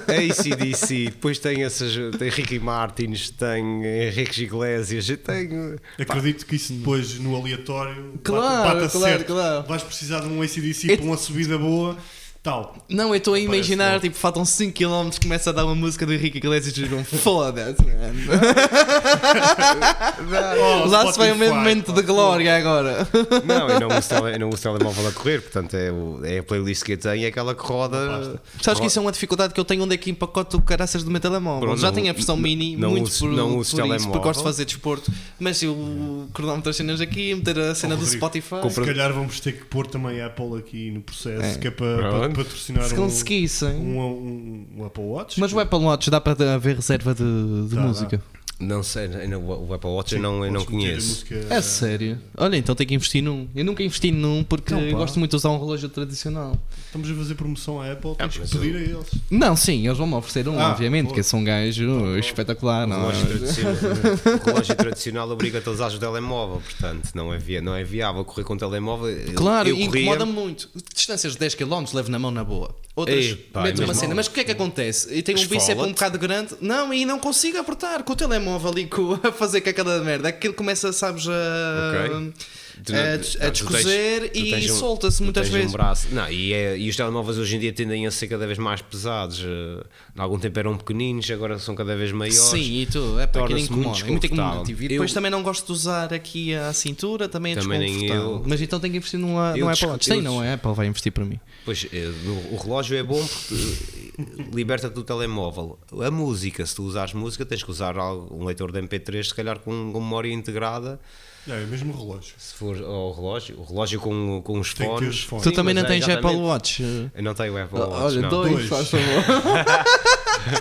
ACDC, depois tem essas, tem Ricky Martins, tem Henrique Iglesias, eu tenho. Acredito que isso depois no aleatório Claro, bata, bata claro, certo. claro. Vais precisar de um ACDC para uma subida boa, tal. Não, eu estou a imaginar, tipo, faltam 5km, começa a dar uma música do Henrique Iglesias e digam foda-se, man. Oh, Lá se vai o meu momento de glória agora. Não, eu não uso, tele, eu não uso telemóvel a correr, portanto é, o- é a playlist que eu tenho, é aquela que roda. Sabes que isso é uma dificuldade que eu tenho onde é que empacoto o caraças do meu telemóvel. Pronto, Já não- tenho a versão mini, não muito uso- por, não por uso isso, telemóvel. porque gosto de fazer desporto. Mas se o cronómetro as cenas aqui, meter a cena Oh, do Rodrigo, Spotify. Se calhar vamos ter que pôr também a Apple aqui no processo, É. que é para. Patrocinar Se um, conseguissem. um, um, um Apple Watch. Mas o Apple Watch dá para haver reserva de, de Dá, música. Não sei, não- o Apple Watch eu não, eu não conheço. música- É sério. Olha, então tem que investir num. Eu nunca investi num porque Não, gosto muito de usar um relógio tradicional. Estamos a fazer promoção à Apple, Ah, tens que pedir eu- a eles. Não, sim, eles vão-me oferecer um, Ah, obviamente, boa. que sou um gajo espetacular. O Não, relógio, é? tradicional, o relógio tradicional obriga-te a usar o telemóvel, portanto não é, via, não é viável correr com o telemóvel. Claro, eu e corria- incomoda-me muito. Distâncias de 10km levo na mão na boa. Outras, Ei, pá, meto uma cena. Mas o que é que acontece? E tenho um bíceps um bocado grande. Não, e não consigo apertar com o telemóvel ali com, a fazer com aquela merda. Aquilo começa, sabes, a, Ok. Tu a, a descozer e um- solta-se muitas vezes. Um braço. Não, e, é- e os telemóveis hoje em dia tendem a ser cada vez mais pesados. Eh, Há algum tempo eram pequeninos, agora são cada vez maiores. Sim, e tu, é para aquilo incomoda. É muito incomodativo. E depois Eu- também não gosto de usar aqui a cintura, também é Também desconfortável. eu. Mas então tenho que investir numa, discu- Apple Watch. Sim, não é Apple, vai investir para mim. Pois, eh, o- relógio é bom porque eh, liberta-te do telemóvel. A música, se tu usares música, tens que usar um leitor de MP3, se calhar com, com memória integrada. É, é mesmo relógio. Se for ao relógio, o relógio com, com os Tem que ter fones. os fones. Tu Sim, também mas não é tens Apple exatamente- Watch? Eu não tenho Apple Watch. Olha, não. dois, Dois. faz favor.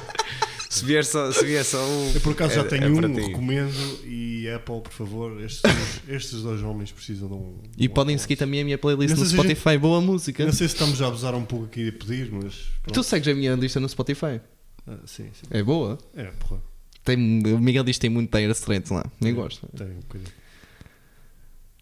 Se vier só, se vier só um. Eu por acaso já é- tenho é para um, ti. recomendo e Apple, por favor. Estes, dois- estes dois homens precisam de um. de E um podem seguir também a minha playlist Não no sei se a gente- Spotify. Boa música. Não sei se estamos a abusar um pouco aqui a pedir, mas. Tu pronto. segues a minha lista no Spotify? Ah, sim, sim. É boa. É, porra. Tem, o Miguel diz que tem muito Dire Straits lá. Nem gosto. Tem um bocadinho.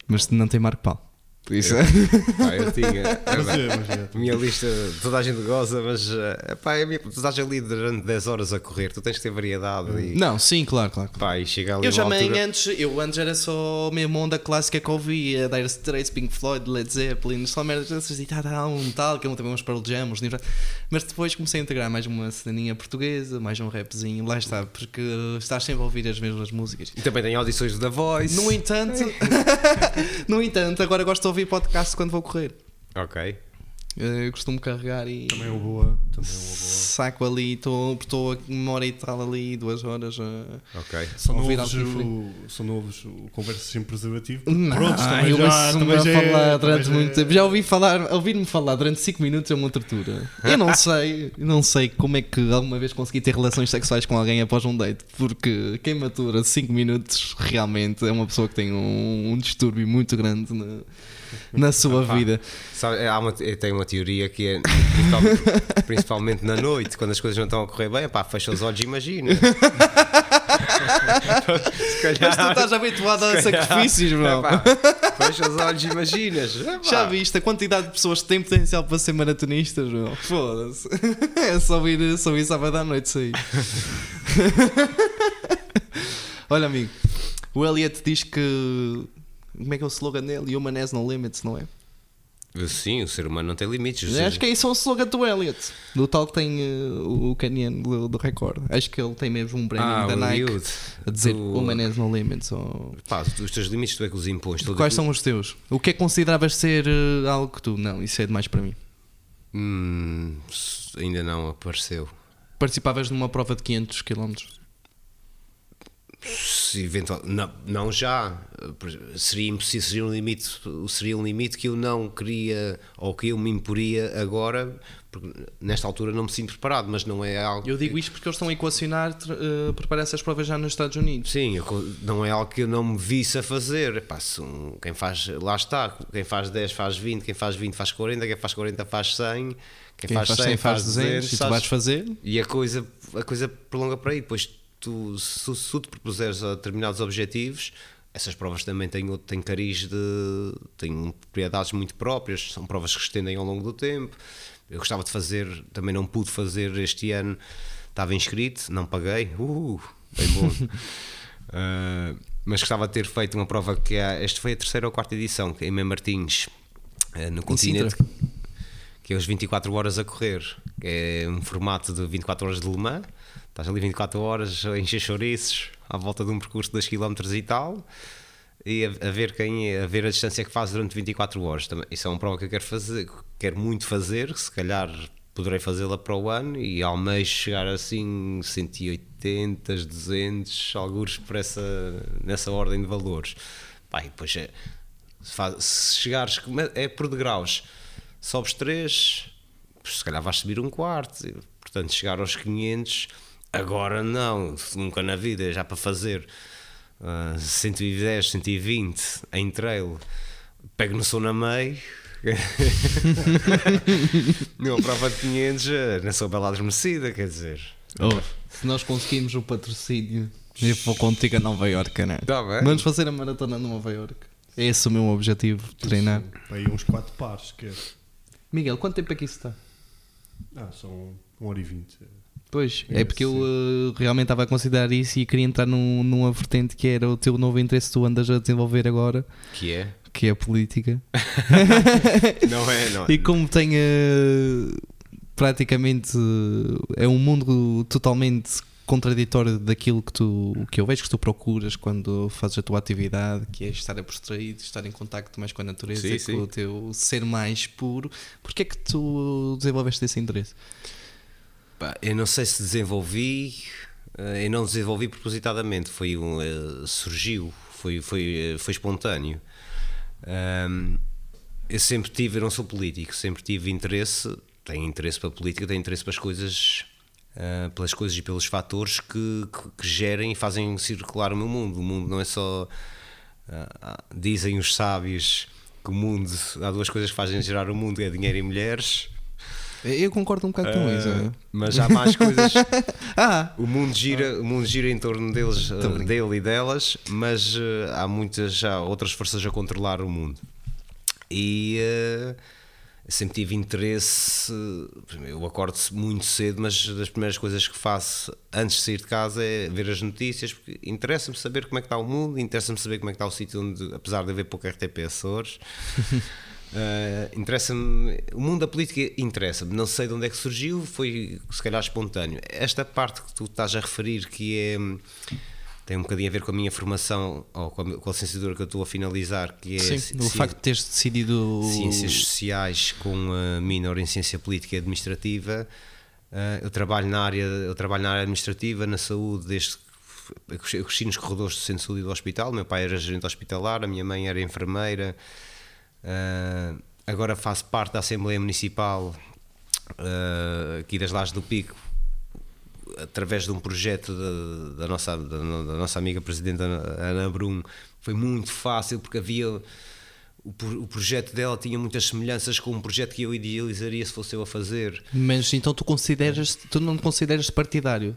Mas não tem Marco Paulo. Por isso. Pá, eu tinha. Mas é, mas é. A minha lista, toda a gente goza, mas eh, pá, a minha, tu estás ali durante 10 horas a correr, tu tens que ter variedade e, Não, sim, claro, claro. pá, e chega ali Eu já altura- antes, eu antes era só a mesma onda clássica que ouvia, Dire Straits, Pink Floyd, Led Zeppelin, só merdas dessas e tal, tal, um tal, que eu também uns Pearl Jam, uns Nirvana. mas depois comecei a integrar mais uma ceninha portuguesa, mais um rapzinho, lá está, porque estás sempre a ouvir as mesmas músicas. E também tem audições da Voice. No entanto, no entanto, agora gosto de ouvir podcast quando vou correr. Ok. Eu costumo carregar e Também é uma boa. Também é uma boa. saco ali, estou uma hora e tal ali, duas horas. a- Ok. São novos, o, são novos o Conversas Sem Preservativo. Não, Pronto, também eu já, também já é- falar durante já muito é- tempo. Já ouvi falar, ouvir-me falar durante 5 minutos é uma tortura. Eu não sei, não sei como é que alguma vez consegui ter relações sexuais com alguém após um date, porque quem matura 5 minutos realmente é uma pessoa que tem um, um distúrbio muito grande na, na sua vida. Sabe, há uma, eu tenho uma teoria que é, principalmente, principalmente na noite, quando as coisas não estão a correr bem, pá, fecha os olhos e imagina. Se calhar. Mas tu estás habituado a calhar- sacrifícios. Epá, fecha os olhos e imaginas. Epá. Já viste a quantidade de pessoas que têm potencial para ser maratonistas, meu? Foda-se. É só ir, só ir sábado à noite sair. Olha, amigo, o Elliot diz que. Como é que é o slogan dele? Human has no limits, não é? Sim, o ser humano não tem limites. Acho que é isso é o slogan do Elliot. Do tal que tem uh, o Canyon do, do recorde. Acho que ele tem mesmo um branding ah, da Nike a dizer Tu- Human has no limits. Ou... Pá, os teus limites tu é que os impões. Quais são os teus? O que é que consideravas ser uh, algo que tu? Não, isso é demais para mim. Hum, ainda não apareceu. Participavas numa prova de 500 km. Se eventual, não, não já. Seria impossível, seria um limite, seria um limite que eu não queria ou que eu me imporia agora, porque nesta altura não me sinto preparado, mas não é algo. Eu digo isto porque eles estão a equacionar uh, preparar essas provas já nos Estados Unidos. Sim, eu- não é algo que eu não me visse a fazer. Epá, um- quem faz, lá está, quem faz 10 faz 20, quem faz 20 faz 40, quem faz 40 faz 100, quem, Quem faz 100 faz 200, e tu sabes? vais fazer. E a coisa, a coisa prolonga para aí. Depois, tu, se, tu- se tu te propuseres a determinados objetivos, essas provas também têm, têm cariz de. têm propriedades muito próprias, são provas que se estendem ao longo do tempo. Eu gostava de fazer, também não pude fazer este ano, estava inscrito, não paguei, uh, bem bom. Ah, mas gostava de ter feito uma prova que é, esta foi a terceira ou quarta edição, que é em Mem Martins, ah, no continente, que é os 24 horas a correr. que É um formato de 24 horas de Le Mans. Estás ali 24 horas a encher chouriços à volta de um percurso de 2 km e tal. E a, a ver quem é, a ver a distância que faz durante 24 horas. Também, isso é uma prova que eu quero fazer, quero muito fazer, se calhar poderei fazê-la para o ano e almejo chegar assim 180, 200, alguns por essa, nessa ordem de valores. Pá, e depois é, se, faz- se chegares, é por degraus, sobes 3, se calhar vais subir um quarto, portanto chegar aos 500, agora não, nunca na vida, já para fazer ah, 110, 120 em trail, pego no som na meio. Numa prova de 500, eh, não sou bela adormecida, quer dizer. Oh, se nós conseguirmos o patrocínio, eu vou contigo a Nova Iorque, né? Tá bem. Vamos fazer a maratona de Nova Iorque. É esse o meu objetivo, treinar. Aí uns 4 pares, que é. Miguel, quanto tempo é que isso está? Ah, são 1 hora e 20. Pois, É, é porque eu uh, realmente estava a considerar isso e queria entrar num, numa vertente que era o teu novo interesse que tu andas a desenvolver agora, Que é? que é a política. Não é, não. E como tem uh, praticamente uh, é um mundo totalmente contraditório daquilo que tu que eu vejo que tu procuras quando fazes a tua atividade, que é estar abstraído, estar em contacto mais com a natureza, Sim, com sim. o teu ser mais puro. Porquê é que tu desenvolveste esse interesse? Pá, eu não sei se desenvolvi, eh, eu não desenvolvi propositadamente, foi um, eh, surgiu, foi, foi, eh, foi espontâneo. Ahm, eu sempre tive, eu não sou político, sempre tive interesse, tenho interesse para a política, tenho interesse para as coisas uh, pelas coisas e pelos fatores que, que, que, gerem e fazem circular o meu mundo. O mundo não é só. Uh, dizem os sábios que o mundo. Há duas coisas que fazem gerar o mundo: é dinheiro e mulheres. Eu concordo um bocado com isso. É. Mas há mais coisas. ah. O mundo gira, o mundo gira em torno deles, dele e delas, mas há muitas, há outras forças a controlar o mundo. E uh, sempre tive interesse. Eu acordo muito cedo, mas das primeiras coisas que faço antes de sair de casa é ver as notícias, porque interessa-me saber como é que está o mundo, interessa-me saber como é que está o sítio onde, apesar de haver pouco RTP Açores. Uh, interessa-me o mundo da política interessa-me não sei de onde é que surgiu foi se calhar espontâneo esta parte que tu estás a referir que é tem um bocadinho a ver com a minha formação ou com a, com a licenciatura que eu estou a finalizar, que é Sim, o facto de teres decidido Ciências Sociais com a minor em Ciência Política e Administrativa. Uh, eu trabalho na área, eu trabalho na área administrativa, na saúde, desde eu cresci nos corredores do centro de saúde e do hospital. Meu pai era gerente hospitalar, a minha mãe era enfermeira. Uh, agora faço parte da Assembleia Municipal uh, aqui das Lajes do Pico, através de um projeto da, da nossa, da, da, nossa amiga presidente Ana Brum, foi muito fácil porque havia. O, o, projeto dela tinha muitas semelhanças com um projeto que eu idealizaria se fosse eu a fazer. Mas então tu consideras, tu não te consideras partidário?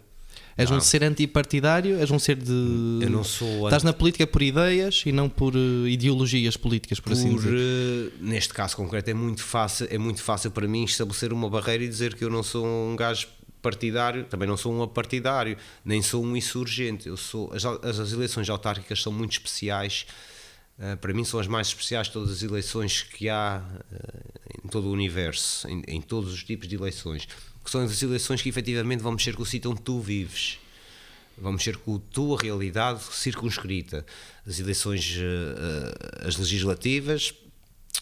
És não. um ser antipartidário? És um ser de. Eu não sou. Estás na política por ideias e não por uh, ideologias políticas, por, assim por assim dizer. Uh, neste caso concreto, é muito, fácil, é muito fácil para mim estabelecer uma barreira e dizer que eu não sou um gajo partidário, também não sou um apartidário, nem sou um insurgente. Eu sou, as, as eleições autárquicas são muito especiais. Uh, para mim são as mais especiais de todas as eleições que há uh, em todo o universo, em, em, todos os tipos de eleições. Que são as eleições que efetivamente vão mexer com o sítio onde tu vives. Vão mexer com a tua realidade circunscrita. As eleições, uh, as legislativas,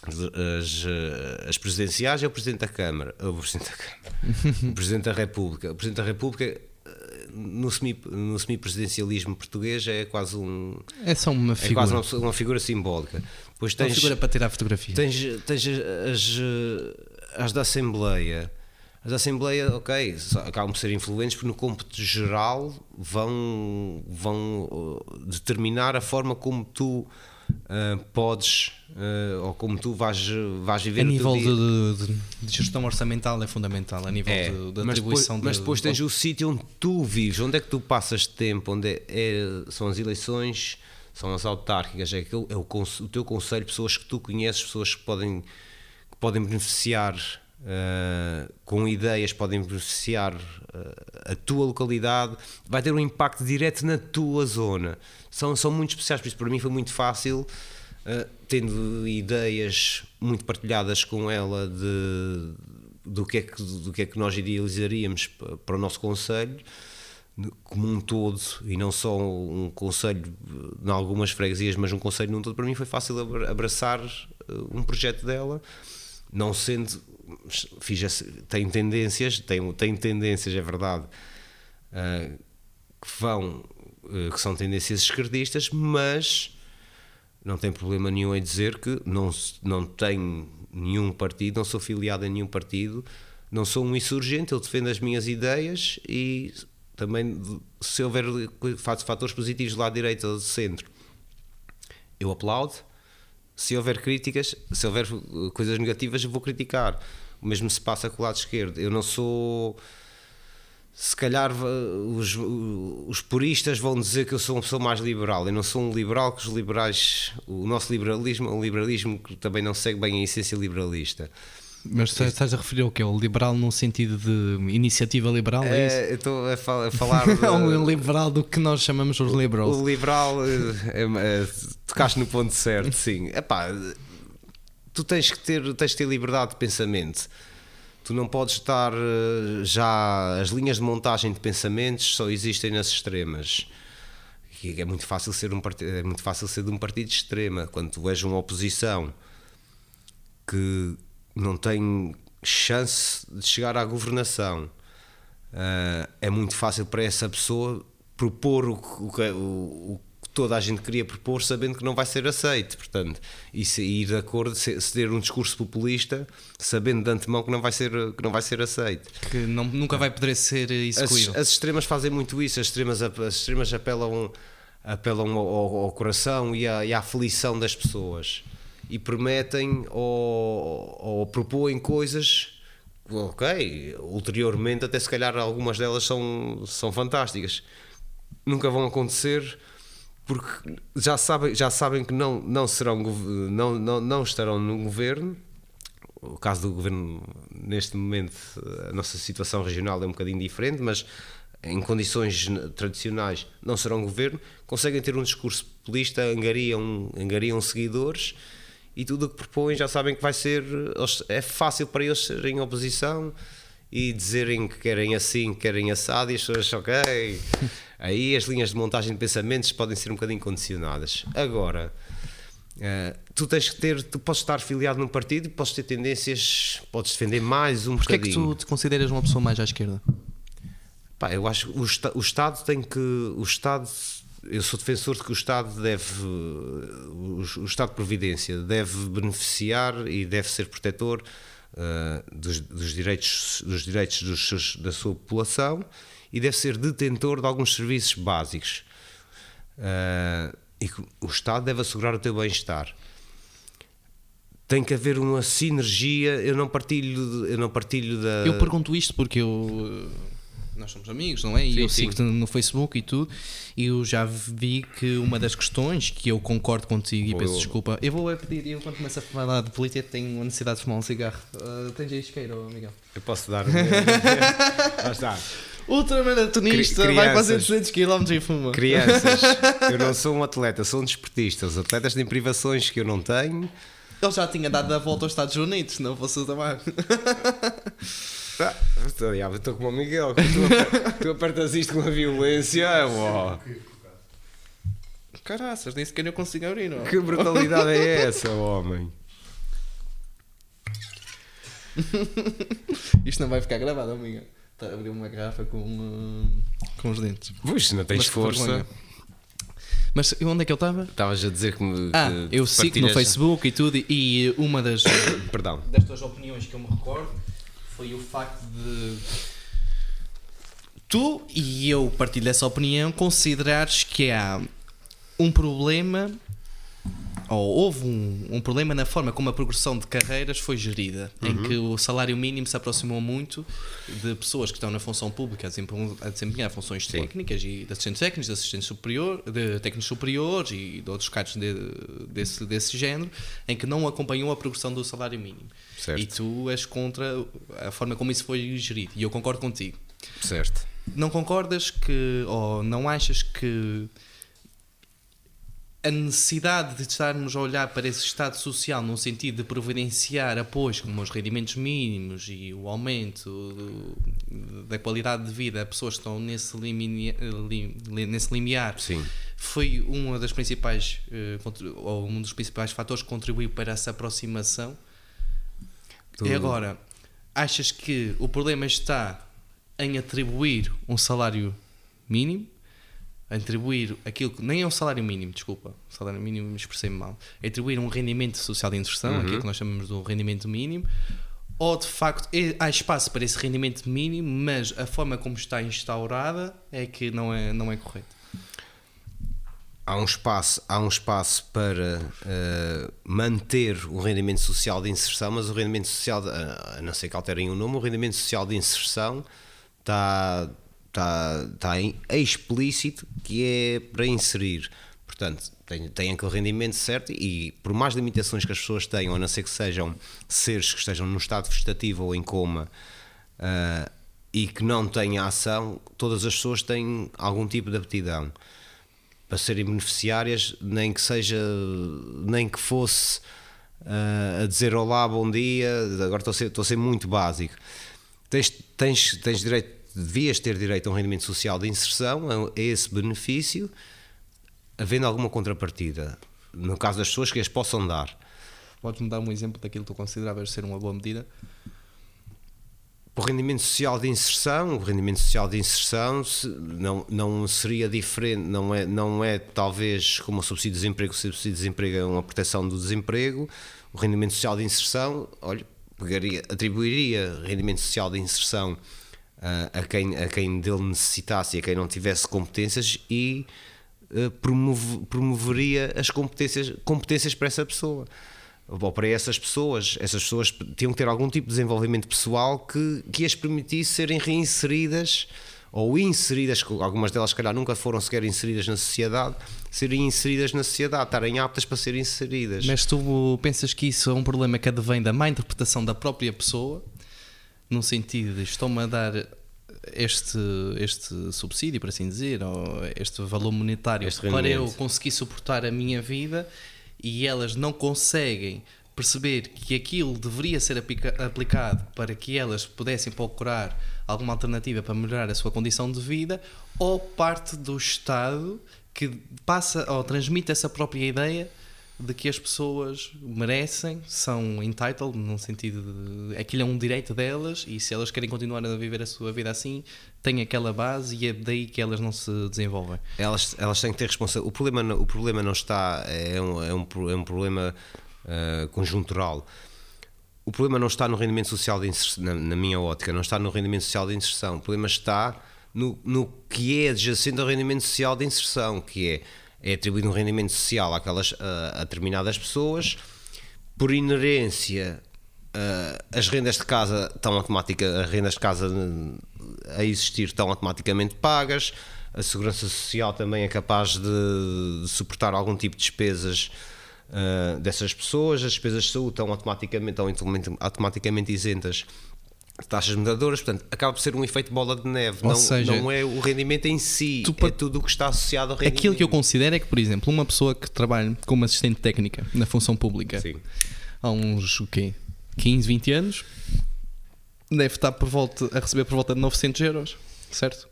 as, eh, as presidenciais é o Presidente da Câmara, o Presidente da, Câmara, o Presidente da República. O Presidente da República eh, no, semi, no semipresidencialismo português é quase um é só uma é figura, quase uma, uma, figura simbólica. Pois tens, uma figura para tirar fotografia. Tens, tens as, as da Assembleia. As da Assembleia, ok, acabam por ser influentes porque no cômputo geral vão, vão eh, determinar a forma como tu uh, podes uh, ou como tu vais, vais viver a nível de, de, de, gestão orçamental é fundamental a nível é, de, de mas atribuição depois, mas depois tens o sítio onde tu vives onde é que tu passas tempo onde é, é são as eleições são as autárquicas é, aquele, é o, o teu conselho pessoas que tu conheces pessoas que podem que podem beneficiar uh, com ideias podem beneficiar uh, a tua localidade vai ter um impacto direto na tua zona são, são muito especiais, por isso para mim foi muito fácil, uh, tendo ideias muito partilhadas com ela de, do, que é que, do que é que nós idealizaríamos para o nosso Conselho, como um todo, e não só um conselho em algumas freguesias, mas um conselho num todo, para mim foi fácil abraçar um projeto dela, não sendo. Fiz, tem tendências, tem, tem tendências, é verdade, uh, que vão eh, que são tendências esquerdistas, mas não tem problema nenhum em dizer que não, não tenho nenhum partido, não sou filiado a nenhum partido, não sou um insurgente, eu defendo as minhas ideias e também se houver fatores positivos lá à direita ou do centro, eu aplaudo. Se houver críticas, se houver coisas negativas, eu vou criticar. O mesmo se passa com o lado esquerdo. Eu não sou se calhar os, os puristas vão dizer que eu sou uma pessoa mais liberal. Eu não sou um liberal, que os liberais, o nosso liberalismo é um liberalismo que também não segue bem a essência liberalista. Mas estás a referir ao que? O liberal num sentido de iniciativa liberal? É, é estou a, fal a falar. De, um liberal do que nós chamamos os liberals. O liberal, é, é, tocaste no ponto certo, sim. Epá, tu tens que, ter, tens que ter liberdade de pensamento tu não podes estar eh, já as linhas de montagem de pensamentos só existem nas extremas é muito fácil ser um partido, é muito fácil ser de um partido de extrema quando tu és uma oposição que não tem chance de chegar à governação uh, é muito fácil para essa pessoa propor o, o, o, o que toda a gente queria propor sabendo que não vai ser aceito, portanto, e se ir de acordo, ter um discurso populista, sabendo de antemão que não vai ser, que não vai ser aceito. Que não, nunca vai poder ser As, execuído. as extremas fazem muito isso, as extremas, as extremas apelam, apelam ao, ao- ao coração e à, e à aflição das pessoas e prometem ou, ou propõem coisas, ok, ulteriormente até se calhar algumas delas são, são fantásticas, nunca vão acontecer porque já sabem, já sabem que não, não, serão, não, não, não estarão no governo. O caso do governo, neste momento, a nossa situação regional é um bocadinho diferente, mas em condições tradicionais não serão governo, conseguem ter um discurso populista, angariam, angariam seguidores e tudo o que propõem já sabem que vai ser. É fácil para eles serem oposição e dizerem que querem assim, que querem assado, e as pessoas, ok. Aí as linhas de montagem de pensamentos podem ser um bocadinho condicionadas. Agora. Uh, tu tens que ter, tu podes estar filiado num partido e podes ter tendências, podes defender mais um Porquê é que bocadinho. tu te consideras uma pessoa mais à esquerda? Pá, eu acho que o, o Estado tem que. O Estado, eu sou defensor de que o Estado deve. O, Estado de Providência deve beneficiar e deve ser protetor uh, dos, dos direitos, dos direitos dos da sua população e deve ser detentor de alguns serviços básicos. Uh, e que o Estado deve assegurar o teu bem-estar. Tem que haver uma sinergia. Eu não partilho, eu não partilho da. Eu pergunto isto porque eu. Nós somos amigos, não é? E Sim, eu sigo-te no Facebook e tudo. E eu já vi que uma das questões que eu concordo contigo e Vou- peço eu- desculpa. Eu vou é pedir, eu quando começo a falar de política tenho a necessidade de fumar um cigarro. Uh, tens aí isqueiro, Miguel? Eu posso dar. Lá está. Ultramaratonista Cri- vai fazer crianças. 200 km e fuma. Crianças, eu não sou um atleta, sou um desportista. Os atletas têm privações que eu não tenho. Ele já tinha dado a volta aos Estados Unidos, não fosse o tabaco. Ah, estou, já, estou como o Miguel, que tu, aper- tu apertas isto com a violência. uó. Caraças, nem sequer eu consigo abrir, não. Que brutalidade é essa, homem? Isto não vai ficar gravado, amiga. Está a abrir uma garrafa com, uh, com os dentes. Pois, não tens Mas força. vergonha. Mas onde é que eu estava? Estavas a dizer que me. Ah, que eu sigo no Facebook e tudo, e uma das, Perdão. das tuas opiniões que eu me recordo foi o facto de tu e eu partilho dessa opinião considerares que há um problema ou houve um, um problema na forma como a progressão de carreiras foi gerida, em que o salário mínimo se aproximou muito de pessoas que estão na função pública a desempenhar, funções técnicas e de assistentes técnicos, de assistentes superior, de técnicos superiores e de outros cargos de- desse, desse género, em que não acompanhou a progressão do salário mínimo. Certo. E tu és contra a forma como isso foi gerido, e eu concordo contigo. Certo. Não concordas que, ou não achas que a necessidade de estarmos a olhar para esse Estado Social num sentido de providenciar apoios como os rendimentos mínimos e o aumento do- da qualidade de vida a pessoas que estão nesse, limine- lim- nesse limiar Sim. foi uma das principais eh, ou um dos principais fatores que contribuiu para essa aproximação Tu- e agora, achas que o problema está em atribuir um salário mínimo? Atribuir aquilo que nem é um salário mínimo, desculpa, salário mínimo me expressei mal. Atribuir um rendimento social de inserção, aquilo que nós chamamos do rendimento mínimo, ou de facto é- há espaço para esse rendimento mínimo, mas a forma como está instaurada é que não é, não é correta. há um espaço, há um espaço para eh, manter o rendimento social de inserção, mas o rendimento social, de- a não ser que alterem o nome, o rendimento social de inserção está, está, está em- explícito que é para inserir. Portanto, tem, aquele rendimento certo e por mais limitações que as pessoas tenham, a não ser que sejam seres que estejam num estado vegetativo ou em coma, ah, e que não tenha ação, todas as pessoas têm algum tipo de aptidão para serem beneficiárias, nem que seja, nem que fosse ah, a dizer olá, bom dia, agora estou a ser, estou a ser muito básico. Tens, tens, tens direito, devias ter direito a um rendimento social de inserção, a, esse benefício, havendo alguma contrapartida. No caso das pessoas que as possam dar. Podes-me dar um exemplo daquilo que tu consideravas ser uma boa medida? o rendimento social de inserção, o rendimento social de inserção se- não, não seria diferente, não é, não é talvez como o subsídio de desemprego, o subsídio de desemprego é uma proteção do desemprego, o rendimento social de inserção, olha, pegaria, atribuiria rendimento social de inserção a, quem, a quem dele necessitasse e a quem não tivesse competências e eh, promove- promoveria as competências, competências para essa pessoa ou para essas pessoas. Essas pessoas tinham que ter algum tipo de desenvolvimento pessoal que, que as permitisse serem reinseridas ou inseridas, algumas delas, se calhar, nunca foram sequer inseridas na sociedade, serem inseridas na sociedade, estarem aptas para serem inseridas. Mas tu pensas que isso é um problema que advém da má interpretação da própria pessoa, no sentido de estão-me a dar este, este subsídio, por assim dizer, ou este valor monetário Este para eu conseguir suportar a minha vida e elas não conseguem perceber que aquilo deveria ser aplica- aplicado para que elas pudessem procurar alguma alternativa para melhorar a sua condição de vida, ou parte do Estado que passa ou transmite essa própria ideia de que as pessoas merecem, são entitled, no sentido de aquilo é um direito delas e se elas querem continuar a viver a sua vida assim, têm aquela base e é daí que elas não se desenvolvem. elas, elas têm que ter responsabilidade. O problema, o problema não está, é um, é um, é um problema ah, conjuntural. O problema não está no rendimento social de inserção, na, na minha ótica, não está no rendimento social de inserção. O problema está no, no que é adjacente ao rendimento social de inserção, que é, é atribuído um rendimento social àquelas, a, a determinadas pessoas, por inerência, ah, as rendas de casa estão automática, as rendas de casa a existir estão automaticamente pagas, a segurança social também é capaz de, suportar algum tipo de despesas ah, dessas pessoas, as despesas de saúde estão automaticamente, estão automaticamente- automaticamente isentas taxas moderadoras, portanto, acaba por ser um efeito bola de neve, Ou não, seja, não é o rendimento em si, tu é tudo o que está associado ao rendimento. Aquilo que eu considero é que, por exemplo, uma pessoa que trabalha como assistente técnica na função pública Sim. há uns o quê? 15, 20 anos deve estar por volta, a receber por volta de 900 euros, certo?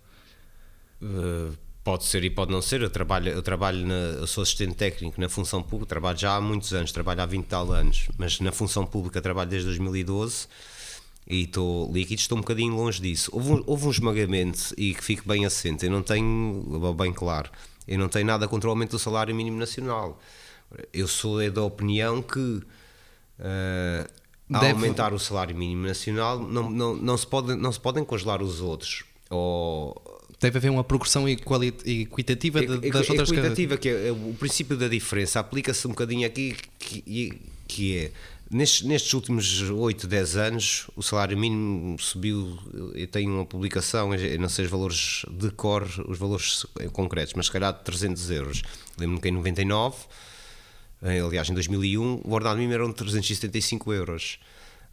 Uh, pode ser e pode não ser. Eu trabalho, eu trabalho na, eu sou assistente técnico na função pública, trabalho já há muitos anos, trabalho há 20 e tal anos, mas na função pública trabalho desde 2012 e estou líquido, estou um bocadinho longe disso. Houve um, houve um esmagamento e que fique bem assente, eu não tenho, bem claro, eu não tenho nada contra o aumento do salário mínimo nacional. Eu sou é da opinião que uh, ao Deve- aumentar o salário mínimo nacional não, não, não, se pode, não se podem congelar os outros. Ou, Deve haver uma progressão equitativa das outras equitativa, que é, é o princípio da diferença, aplica-se um bocadinho aqui, que, e- que é, nestes, nestes últimos 8, 10 anos, o salário mínimo subiu, eu tenho uma publicação, não sei os valores de cor, os valores concretos, mas se calhar de 300 euros. Lembro-me que em 99, eh, aliás em 2001, o ordenado mínimo eram 375 euros.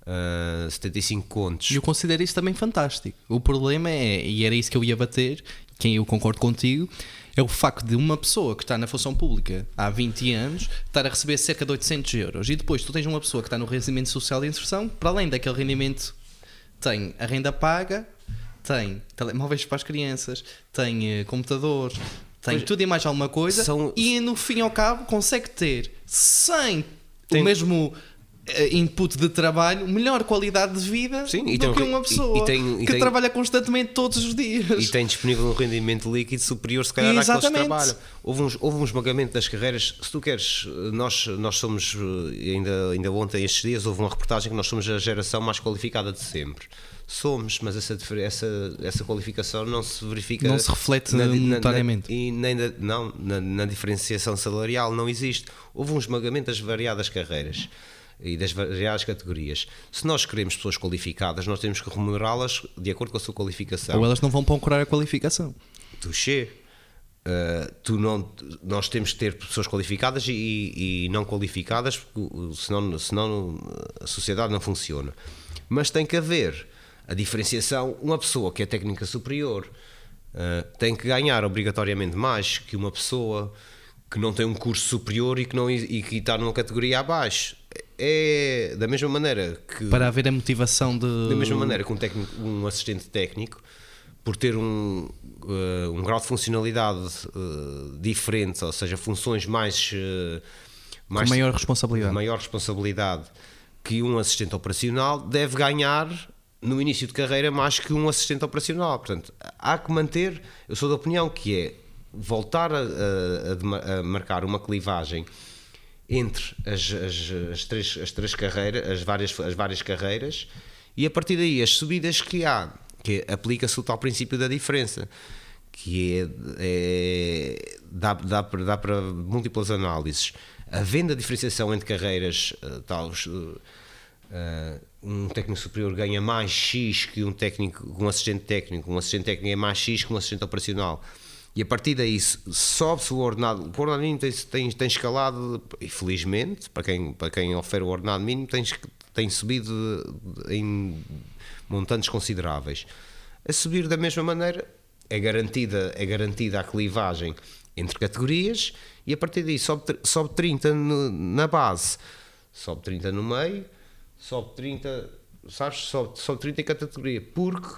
ah, 75 contos. E eu considero isso também fantástico. O problema é, e era isso que eu ia bater, quem eu concordo contigo, é o facto de uma pessoa que está na função pública há 20 anos estar a receber cerca de 800 euros. E depois tu tens uma pessoa que está no rendimento social de inserção, para além daquele rendimento, tem a renda paga, tem telemóveis para as crianças, tem eh, computadores, tem Pois, tudo e mais alguma coisa são- e no fim ao cabo consegue ter sem Tem- o mesmo input de trabalho, melhor qualidade de vida Sim, e do tem- que uma e- pessoa e tem- e que tem- trabalha constantemente todos os dias. E tem disponível um rendimento líquido superior, se calhar, àqueles que trabalham. Houve, uns, houve um esmagamento das carreiras. Se tu queres, nós, nós somos, eh, ainda, ainda ontem, estes dias, houve uma reportagem que nós somos a geração mais qualificada de sempre. Somos, mas essa, essa, essa qualificação não se verifica. Não se reflete notariamente. e nem da- não, na, na diferenciação salarial não existe. Houve um esmagamento das variadas carreiras e das variadas categorias. Se nós queremos pessoas qualificadas, nós temos que remunerá-las de acordo com a sua qualificação. Ou elas não vão procurar a qualificação. Touché. Uh, tu não, nós temos que ter pessoas qualificadas e, e não qualificadas, porque, senão, senão a sociedade não funciona. Mas tem que haver a diferenciação. Uma pessoa que é técnica superior uh, tem que ganhar obrigatoriamente mais que uma pessoa que não tem um curso superior e que, não, e que está numa categoria abaixo. É da mesma maneira que. Para haver a motivação de. Da mesma maneira que um, técnico, um assistente técnico, por ter um, eh, um grau de funcionalidade eh, diferente, ou seja, funções mais. eh, Com maior responsabilidade. maior responsabilidade que um assistente operacional, deve ganhar no início de carreira mais que um assistente operacional. Portanto, há que manter, eu sou da opinião que é voltar a, a, a marcar uma clivagem entre as, as, as, três, as três carreiras, as várias, as várias carreiras, e a partir daí as subidas que há, que aplica-se o tal princípio da diferença, que é, é dá, dá, dá para múltiplas análises. Havendo a diferenciação entre carreiras, uh, tal, uh, um técnico superior ganha mais X que um técnico, um assistente técnico, um assistente técnico é mais X que um assistente operacional. E a partir daí sobe-se o ordenado. O ordenado mínimo tem, tem, tem escalado, e felizmente, para quem, para quem oferece o ordenado mínimo, tem, tem subido em montantes consideráveis. A subir da mesma maneira, é garantida, é garantida a clivagem entre categorias e a partir daí sobe, sobe 30 no, na base, sobe 30 no meio, sobe 30, sabes, sobe, sobe 30 em categoria, porque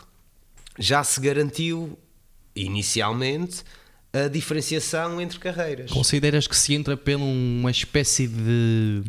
já se garantiu inicialmente a diferenciação entre carreiras. Consideras que se entra por uma espécie de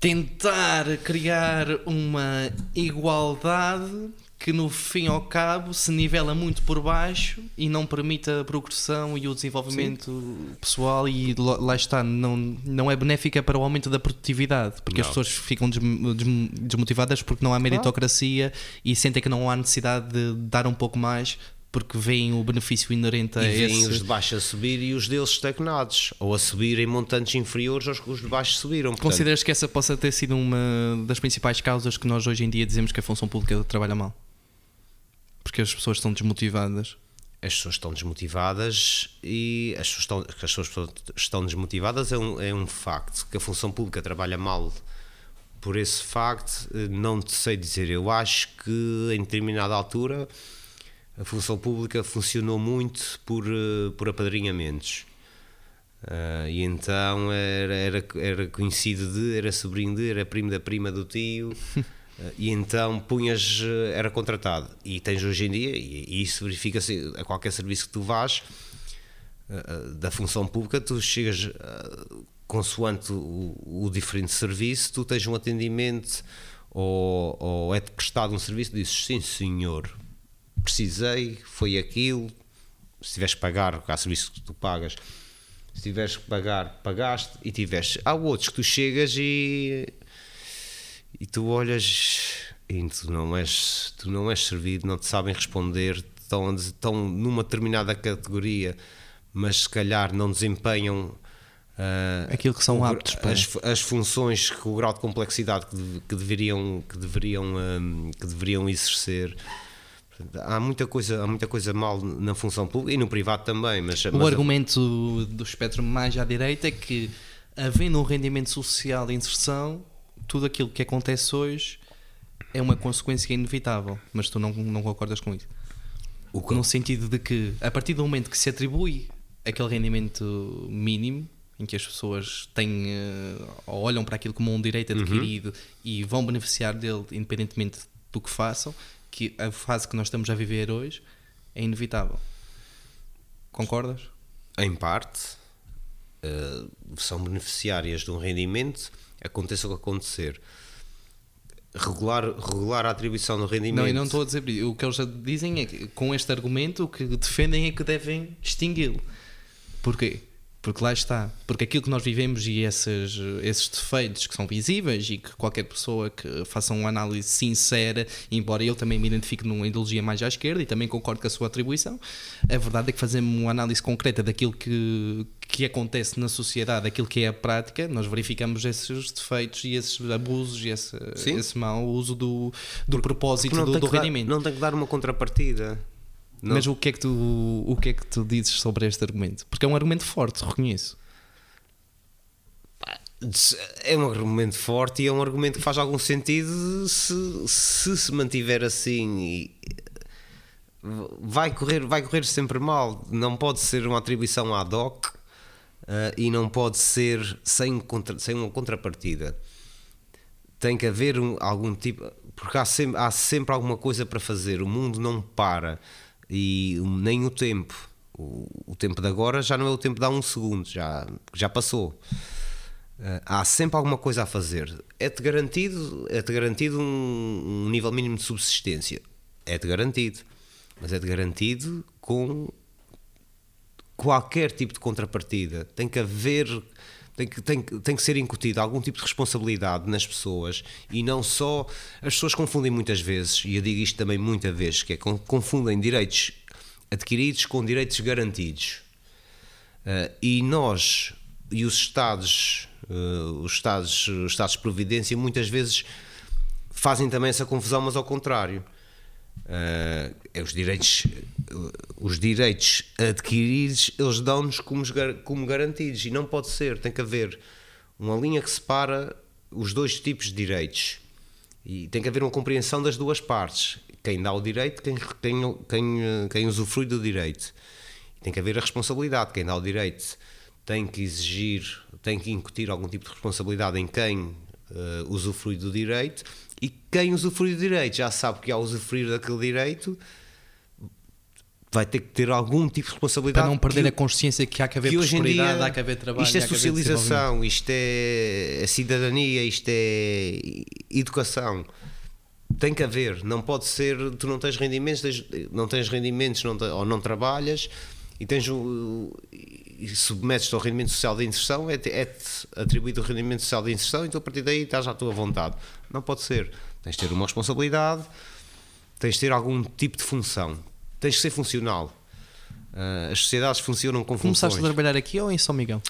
tentar criar uma igualdade que no fim ao cabo se nivela muito por baixo e não permite a progressão e o desenvolvimento Sim. pessoal e lá está, não, não é benéfica para o aumento da produtividade, porque não. as pessoas ficam desmotivadas porque não há meritocracia e sentem que não há necessidade de dar um pouco mais porque veem o benefício inerente a e esse... os de baixo a subir e os deles estagnados, ou a subir em montantes inferiores aos que os de baixo subiram. Portanto... Consideras que essa possa ter sido uma das principais causas que nós hoje em dia dizemos que a função pública trabalha mal? Porque as pessoas estão desmotivadas? As pessoas estão desmotivadas e as pessoas estão, as pessoas estão desmotivadas é um, é um facto. Que a função pública trabalha mal por esse facto, eh, não te sei dizer. Eu acho que em determinada altura a função pública funcionou muito por, eh, por apadrinhamentos. Uh, e então era, era, era conhecido de, era sobrinho de, era primo da prima do tio, uh, e então punhas, era contratado. E tens hoje em dia, e, e isso verifica-se a qualquer serviço que tu vás, uh, da função pública, tu chegas, consoante o, o, diferente serviço, tu tens um atendimento ou, ou é-te prestado um serviço, dizes sim senhor, precisei, foi aquilo. Se tiveres que pagar, há serviços que tu pagas, se tiveres que pagar, pagaste e tiveste. Há outros que tu chegas e, e tu olhas e tu não és, tu não és servido, não te sabem responder, estão, estão numa determinada categoria, mas se calhar não desempenham. Uh, aquilo que são o, aptos para as, as, funções com o grau de complexidade que, que deveriam que deveriam um, que deveriam exercer Há muita coisa, há muita coisa mal na função pública e no privado também. Mas, o mas argumento do espectro mais à direita é que, havendo um rendimento social de inserção, tudo aquilo que acontece hoje é uma consequência inevitável. Mas tu não, não concordas com isso? O no sentido de que, a partir do momento que se atribui aquele rendimento mínimo, em que as pessoas têm, uh, olham para aquilo como um direito adquirido uhum. e vão beneficiar dele independentemente do que façam, que a fase que nós estamos a viver hoje é inevitável. Concordas? Em parte, uh, são beneficiárias de um rendimento, aconteça o que acontecer. Regular, regular a atribuição do rendimento. Não, eu não estou a dizer O que eles dizem é que, com este argumento, o que defendem é que devem extingui-lo. Porquê? Porque lá está. Porque aquilo que nós vivemos e esses, esses defeitos que são visíveis e que qualquer pessoa que faça uma análise sincera, embora eu também me identifique numa ideologia mais à esquerda e também concordo com a sua atribuição, a verdade é que fazemos uma análise concreta daquilo que, que acontece na sociedade, aquilo que é a prática, nós verificamos esses defeitos e esses abusos e esse, esse mau uso do, do propósito do, do rendimento. Dar, não tem que dar uma contrapartida. Não. Mas o que, é que tu, o que é que tu dizes sobre este argumento? Porque é um argumento forte, reconheço. É um argumento forte e é um argumento que faz algum sentido se se, se mantiver assim vai correr, vai correr sempre mal. Não pode ser uma atribuição ad hoc uh, e não pode ser sem, contra, sem uma contrapartida. Tem que haver um, algum tipo. Porque há sempre, há sempre alguma coisa para fazer. O mundo não para e nem o tempo. O, o, tempo de agora já não é o tempo de há um segundo, já, já passou. Uh, há sempre alguma coisa a fazer. É-te garantido, é-te garantido um, um nível mínimo de subsistência. É-te garantido. Mas é-te garantido com qualquer tipo de contrapartida. Tem que haver. Tem que, tem, tem que ser incutido algum tipo de responsabilidade nas pessoas e não só. As pessoas confundem muitas vezes, e eu digo isto também muitas vezes, que é confundem direitos adquiridos com direitos garantidos. Uh, e nós e os Estados, uh, os Estados, os Estados de Providência, muitas vezes fazem também essa confusão, mas ao contrário. Uh, é os direitos os direitos adquiridos eles dão-nos como, como garantidos. E não pode ser, tem que haver uma linha que separa os dois tipos de direitos. E tem que haver uma compreensão das duas partes. Quem dá o direito, quem, quem, quem, quem usufrui do direito. Tem que haver a responsabilidade, quem dá o direito tem que exigir, tem que incutir algum tipo de responsabilidade em quem uh, usufrui do direito e quem usufrui do direito já sabe que ao usufruir daquele direito vai ter que ter algum tipo de responsabilidade. Para não perder que, a consciência que há que haver que prosperidade, dia, há que haver trabalho. Isto é socialização, isto é cidadania, isto é educação. Tem que haver, não pode ser, tu não tens rendimentos, não tens rendimentos não, ou não trabalhas e tens e submetes-te ao rendimento social de inserção, é-te é atribuído o rendimento social de inserção, então a partir daí estás à tua vontade. Não pode ser. Tens de ter uma responsabilidade, tens de ter algum tipo de função, tens de ser funcional. Uh, as sociedades funcionam com funções. Começaste a trabalhar aqui ou em São Miguel?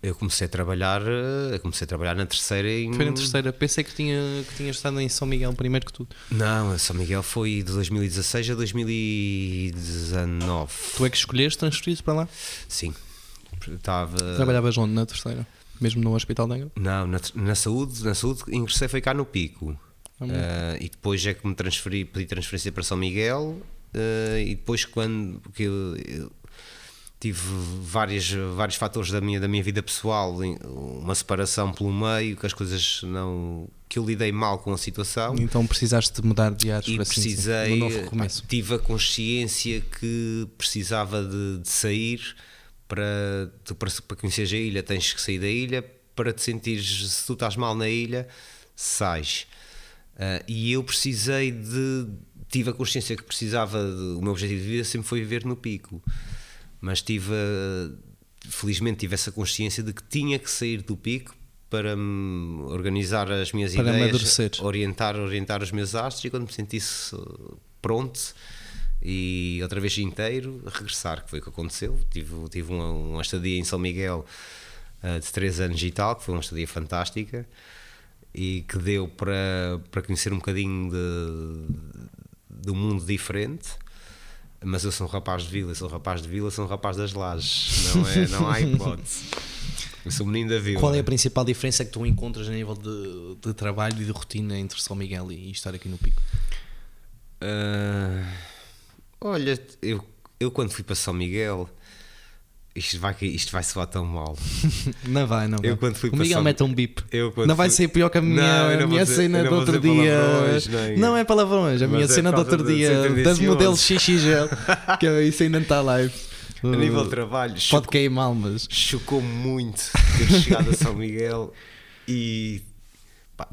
Eu comecei a trabalhar, eh, comecei a trabalhar na terceira em... Foi na terceira, pensei que, tinha, que tinhas estado em São Miguel primeiro que tudo. Não, São Miguel foi de 2016 a 2019. Tu é que escolheste transferir para lá? Sim. Estava... Trabalhavas onde na terceira? Mesmo no Hospital Angra? Não, na, na, saúde, na saúde ingressei foi cá no Pico. uh, e depois é que me transferi, pedi transferência para São Miguel uh, e depois quando porque eu, eu, tive várias, vários fatores da minha, da minha vida pessoal, uma separação pelo meio, que as coisas não. que eu lidei mal com a situação. Então precisaste de mudar de ares e assim, precisei, um novo recomeço. Tive a consciência que precisava de, de sair para, tu, para, para conheceres a ilha, tens que sair da ilha. Para te sentires, se tu estás mal na ilha, sais. Uh, e eu precisei de. tive a consciência que precisava. De, o meu objetivo de vida sempre foi viver no pico mas tive, felizmente tive essa consciência de que tinha que sair do pico para organizar as minhas para ideias, orientar, orientar os meus astros e quando me sentisse pronto e outra vez inteiro, regressar, que foi o que aconteceu. Tive, tive uma, uma estadia em São Miguel uh, de 3 anos e tal, que foi uma estadia fantástica e que deu para, para conhecer um bocadinho de, de um mundo diferente mas eu sou um rapaz de vila, sou um rapaz de vila, sou um rapaz das lajes, não, é, não há hipótese. Eu sou menino da vila. Qual é a principal diferença que tu encontras a nível de, de trabalho e de rotina entre São Miguel e, estar aqui no Pico? Uh, olha, eu, eu quando fui para São Miguel isto vai, isto vai soar tão mal. não vai, não vai. Eu, quando fui o Miguel mete um bip. Eu, não vai ser pior que a minha, não, a minha dizer, cena do outro dia. Nem... Não é palavrões, a minha Mas é cena é do outro dia das modelos XXL, que isso ainda não está live. A nível de trabalho, pode chocou, cair mal, mas chocou muito ter chegado a São Miguel e pá,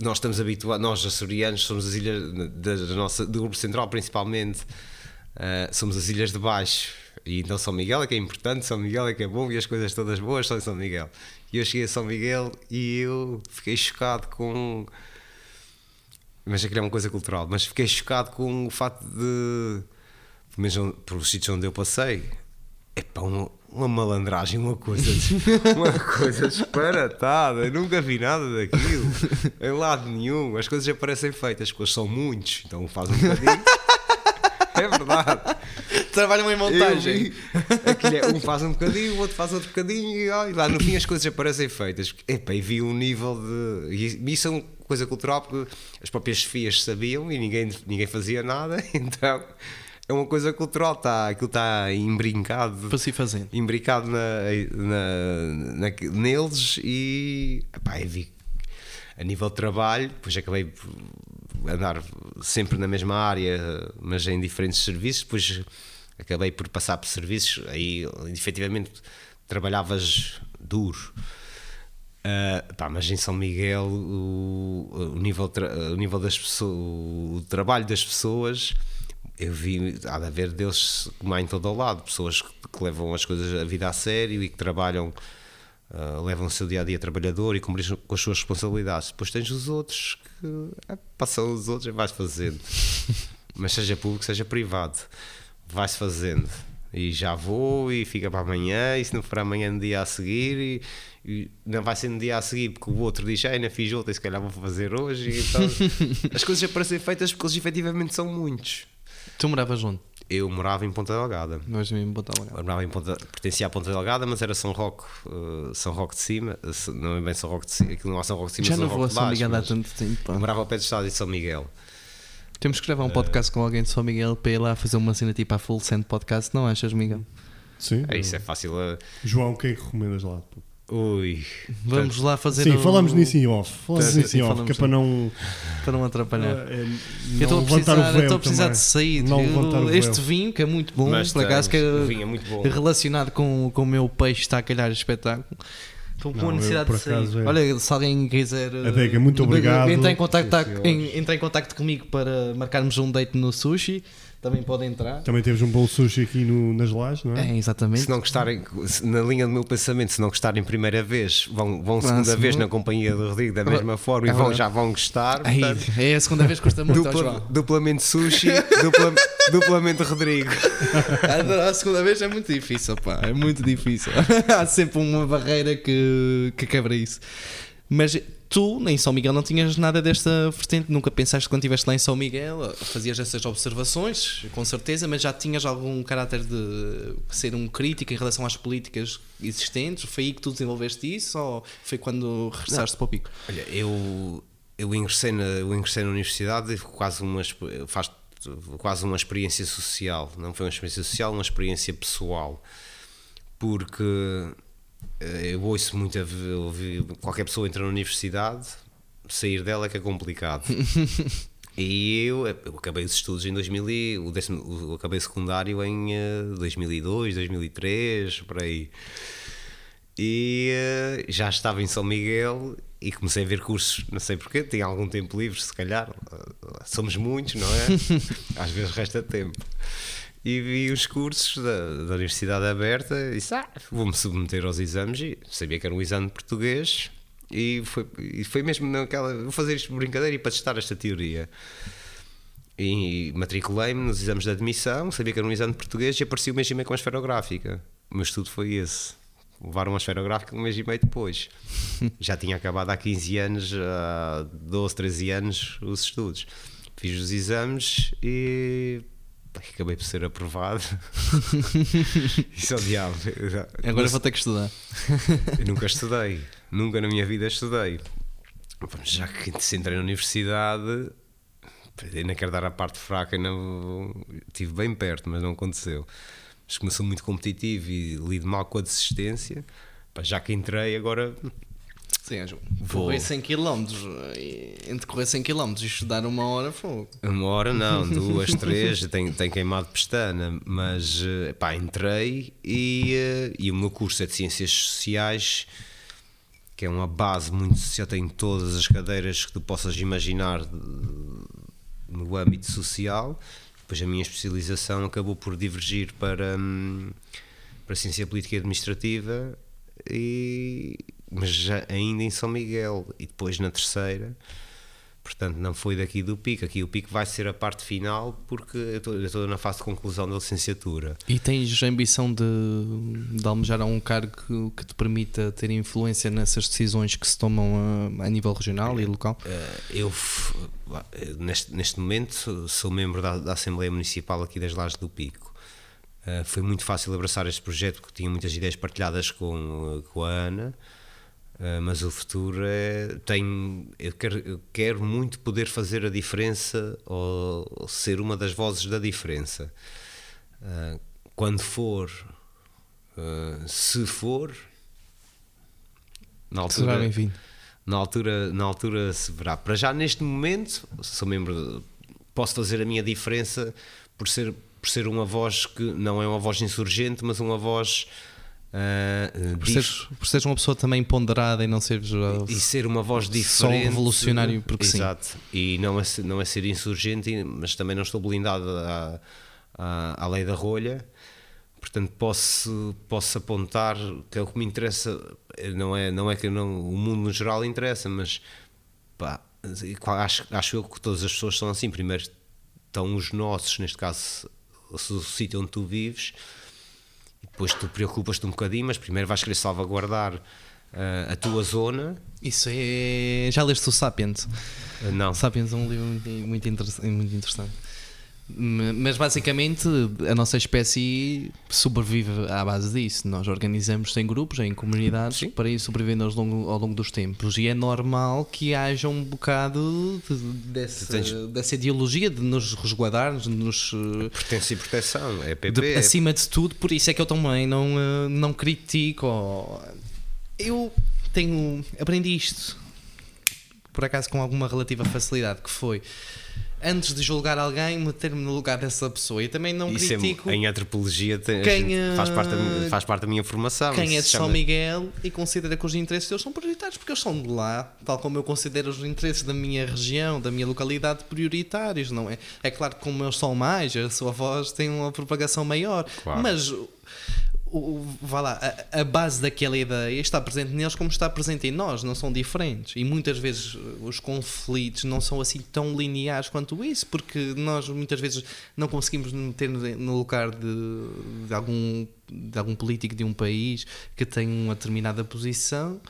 nós estamos habituados, nós açorianos somos as ilhas da, da nossa, do grupo central principalmente, uh, somos as ilhas de baixo e então São Miguel é que é importante, São Miguel é que é bom e as coisas todas boas são em São Miguel. E eu cheguei a São Miguel e eu fiquei chocado com. Mas aquilo é uma coisa cultural, mas fiquei chocado com o facto de. Pelo menos pelos sítios onde eu passei, é para uma, uma malandragem, uma coisa, uma coisa disparatada. Eu nunca vi nada daquilo, em lado nenhum. As coisas já parecem feitas, porque são muitos, então faz um bocadinho. é verdade. Trabalham em montagem. é, um faz um bocadinho, o outro faz outro bocadinho e, ó, e lá no fim as coisas aparecem feitas. Epa, e vi um nível de. E isso é uma coisa cultural porque as próprias chefias sabiam e ninguém, ninguém fazia nada, então é uma coisa cultural, tá, aquilo está embrincado. Para se fazer. Embrincado na, na, na, neles e. Epá, vi a nível de trabalho, depois acabei por andar sempre na mesma área, mas em diferentes serviços, depois acabei por passar por serviços, aí efetivamente trabalhavas duro. Ah, pá, mas em São Miguel o, o nível, o nível das pessoas, o trabalho das pessoas, eu vi, há de haver deles como há em todo o lado, pessoas que, que levam as coisas, a vida a sério e que trabalham, ah, levam o seu dia a dia trabalhador e cumprem com as suas responsabilidades. Depois tens os outros que ah, passam os outros e vais fazendo, mas seja público, seja privado, vai-se fazendo. E já vou e fica para amanhã, e se não for amanhã no dia a seguir, e, e não vai ser no dia a seguir porque o outro diz, ai, ainda fiz outra e se calhar vou fazer hoje. Então, as coisas para ser feitas porque eles efetivamente são muitos. Tu moravas onde? Eu morava em Ponta Delgada. Nós mesmo botar lá. Eu morava em Ponta, pertencia à Ponta Delgada, mas era São Roque, eh, São Roque de Cima, eh, não é bem São Roque de Cima, aquilo não é São Roque de Cima, Já São não vou a São Miguel há tanto tempo. morava ao pé do estádio de São Miguel. Temos que gravar um podcast com alguém de São Miguel para ir lá fazer uma cena tipo a Full Send Podcast, não achas, Miguel? Sim. É, isso é fácil. eh, João, quem é que recomendas lá? Ui. Vamos lá fazer Sim, o- falamos nisso em off. Falamos Sim, nisso sim, em off, que é para não, para não atrapalhar. é, Eu não estou a levantar precisar, o eu véu estou a precisar também. de sair. Não Eu- o este véu. vinho, que é muito bom, Mas por acaso, que é vinho é muito bom. relacionado com, com o meu peixe está a calhar espetáculo. Estou com Não, a eu, necessidade de sair. acaso, é. Olha, se alguém quiser. eh, Adega, muito obrigado. Entrar em, contacto, Sim, senhores. em, entrar em contacto comigo para marcarmos um date no sushi. Também pode entrar. Também temos um bom sushi aqui no, nas lajes, não é? É, exatamente. Se não gostarem, na linha do meu pensamento, se não gostarem primeira vez, vão, vão segunda segunda. vez na companhia do Rodrigo da mesma forma e é vão, já vão gostar. Portanto, é a segunda vez que custa muito, dupla- João. duplamente sushi, dupla- duplamente Rodrigo. A segunda vez é muito difícil, pá. É muito difícil. Há sempre uma barreira que, que quebra isso. Mas tu, em São Miguel, não tinhas nada desta vertente. Nunca pensaste quando estiveste lá em São Miguel, fazias essas observações, com certeza, mas já tinhas algum caráter de ser um crítico em relação às políticas existentes? Foi aí que tu desenvolveste isso ou foi quando regressaste para o pico? Olha, eu, eu, ingressei na, eu ingressei na universidade e quase uma, faz quase uma experiência social. Não foi uma experiência social, uma experiência pessoal. Porque eu ouço muito, a ouvir- qualquer pessoa entra na universidade, sair dela é que é complicado. E eu, eu acabei os estudos em 2000, e- o décimo, acabei o secundário em eh, 2002, 2003, por aí. E eh, já estava em São Miguel e comecei a ver cursos, não sei porquê, tinha algum tempo livre, se calhar. eh, Somos muitos, não é? Às vezes resta tempo. E vi os cursos da, da Universidade Aberta e disse: Ah, vou-me submeter aos exames. E sabia que era um exame de português. E foi, e foi mesmo naquela. Vou fazer isto por brincadeira e para testar esta teoria. E matriculei-me nos exames de admissão, sabia que era um exame de português e apareci um mês e meio com a esferográfica. O meu estudo foi esse. Levaram uma esferográfica um mês e meio depois. Já tinha acabado há 15 anos, há 12, 13 anos, os estudos. Fiz os exames e pá, acabei por ser aprovado. Isso é o diabo. Agora vou ter que estudar. eu nunca estudei, nunca na minha vida estudei. Já que se entrei na universidade, ainda quero dar a parte fraca, não, estive bem perto, mas não aconteceu. Mas sou muito competitivo e lido mal com a desistência, já que entrei, agora Sim. Vou. Correr 100 km, e- entre correr 100 km e estudar uma hora, fogo. Uma hora não, duas, três, tenho, tenho queimado pestana, mas eh, pá, entrei e, eh, e o meu curso é de Ciências Sociais, que é uma base muito social, tem todas as cadeiras que tu possas imaginar no âmbito social. Depois a minha especialização acabou por divergir para, hum, para Ciência Política e Administrativa, e, mas já, ainda em São Miguel, e depois na terceira. Portanto, não foi daqui do pico. Aqui o pico vai ser a parte final, porque eu estou- na fase de conclusão da licenciatura. E tens a ambição de, de almejar a um cargo que te permita ter influência nessas decisões que se tomam a, a nível regional e local? Eh, Eu, neste, neste momento, sou membro da, da Assembleia Municipal aqui das Lajes do Pico. Eh, Foi muito fácil abraçar este projeto, porque tinha muitas ideias partilhadas com, com a Ana. Eh, mas o futuro é. Tenho, eu, quero, eu quero muito poder fazer a diferença ou, ou ser uma das vozes da diferença. Eh, quando for, eh, se for, na Será altura, bem-vindo. na altura, na altura se verá. Para já, neste momento, sou membro, posso fazer a minha diferença por ser, por ser uma voz que não é uma voz insurgente, mas uma voz ah, Por seres, por seres uma pessoa também ponderada e não seres. uh, e ser uma voz Só diferente. revolucionário porque sim. Exato. E não é, ser- não é ser insurgente, mas também não estou blindado à, à, à lei da rolha. Portanto, posso, posso apontar que é o que me interessa. Não é, não é que não, o mundo no geral interessa, mas pá, acho, acho eu que todas as pessoas são assim. Primeiro estão os nossos, neste caso, o sítio onde tu vives, e depois tu preocupas-te um bocadinho, mas primeiro vais querer salvaguardar ah, a tua zona. Isso é. Já leste o Sapiens? Ah, não, Sapiens é um livro muito, muito, muito interessante. Mas basicamente a nossa espécie sobrevive à base disso. Nós organizamos em grupos, em comunidades, Sim. para ir sobrevivendo ao longo, ao longo dos tempos. E é normal que haja um bocado de- dessa, Tens- dessa ideologia de nos resguardar, de nos. pertence e proteção, é PP. de- acima de tudo, por isso é que eu também não, eh, não critico. Eu tenho. aprendi isto por acaso com alguma relativa facilidade, que foi antes de julgar alguém, meter-me no lugar dessa pessoa. E também não Isso é- critico em antropologia tem- Quem, faz, parte da, minha- eh, faz parte da minha formação. quem é de se São chama- Miguel e considera que os interesses deles são prioritários, porque eles são de lá, tal como eu considero os interesses da minha região, da minha localidade prioritários, não é? É claro que como eles são mais, a sua voz tem uma propagação maior, Claro. mas o, vá lá, a, a base daquela ideia está presente neles como está presente em nós, não são diferentes. E muitas vezes uh, os conflitos não são assim tão lineares quanto isso, porque nós muitas vezes não conseguimos meter no lugar de, de algum, de algum político de um país que tem uma determinada posição.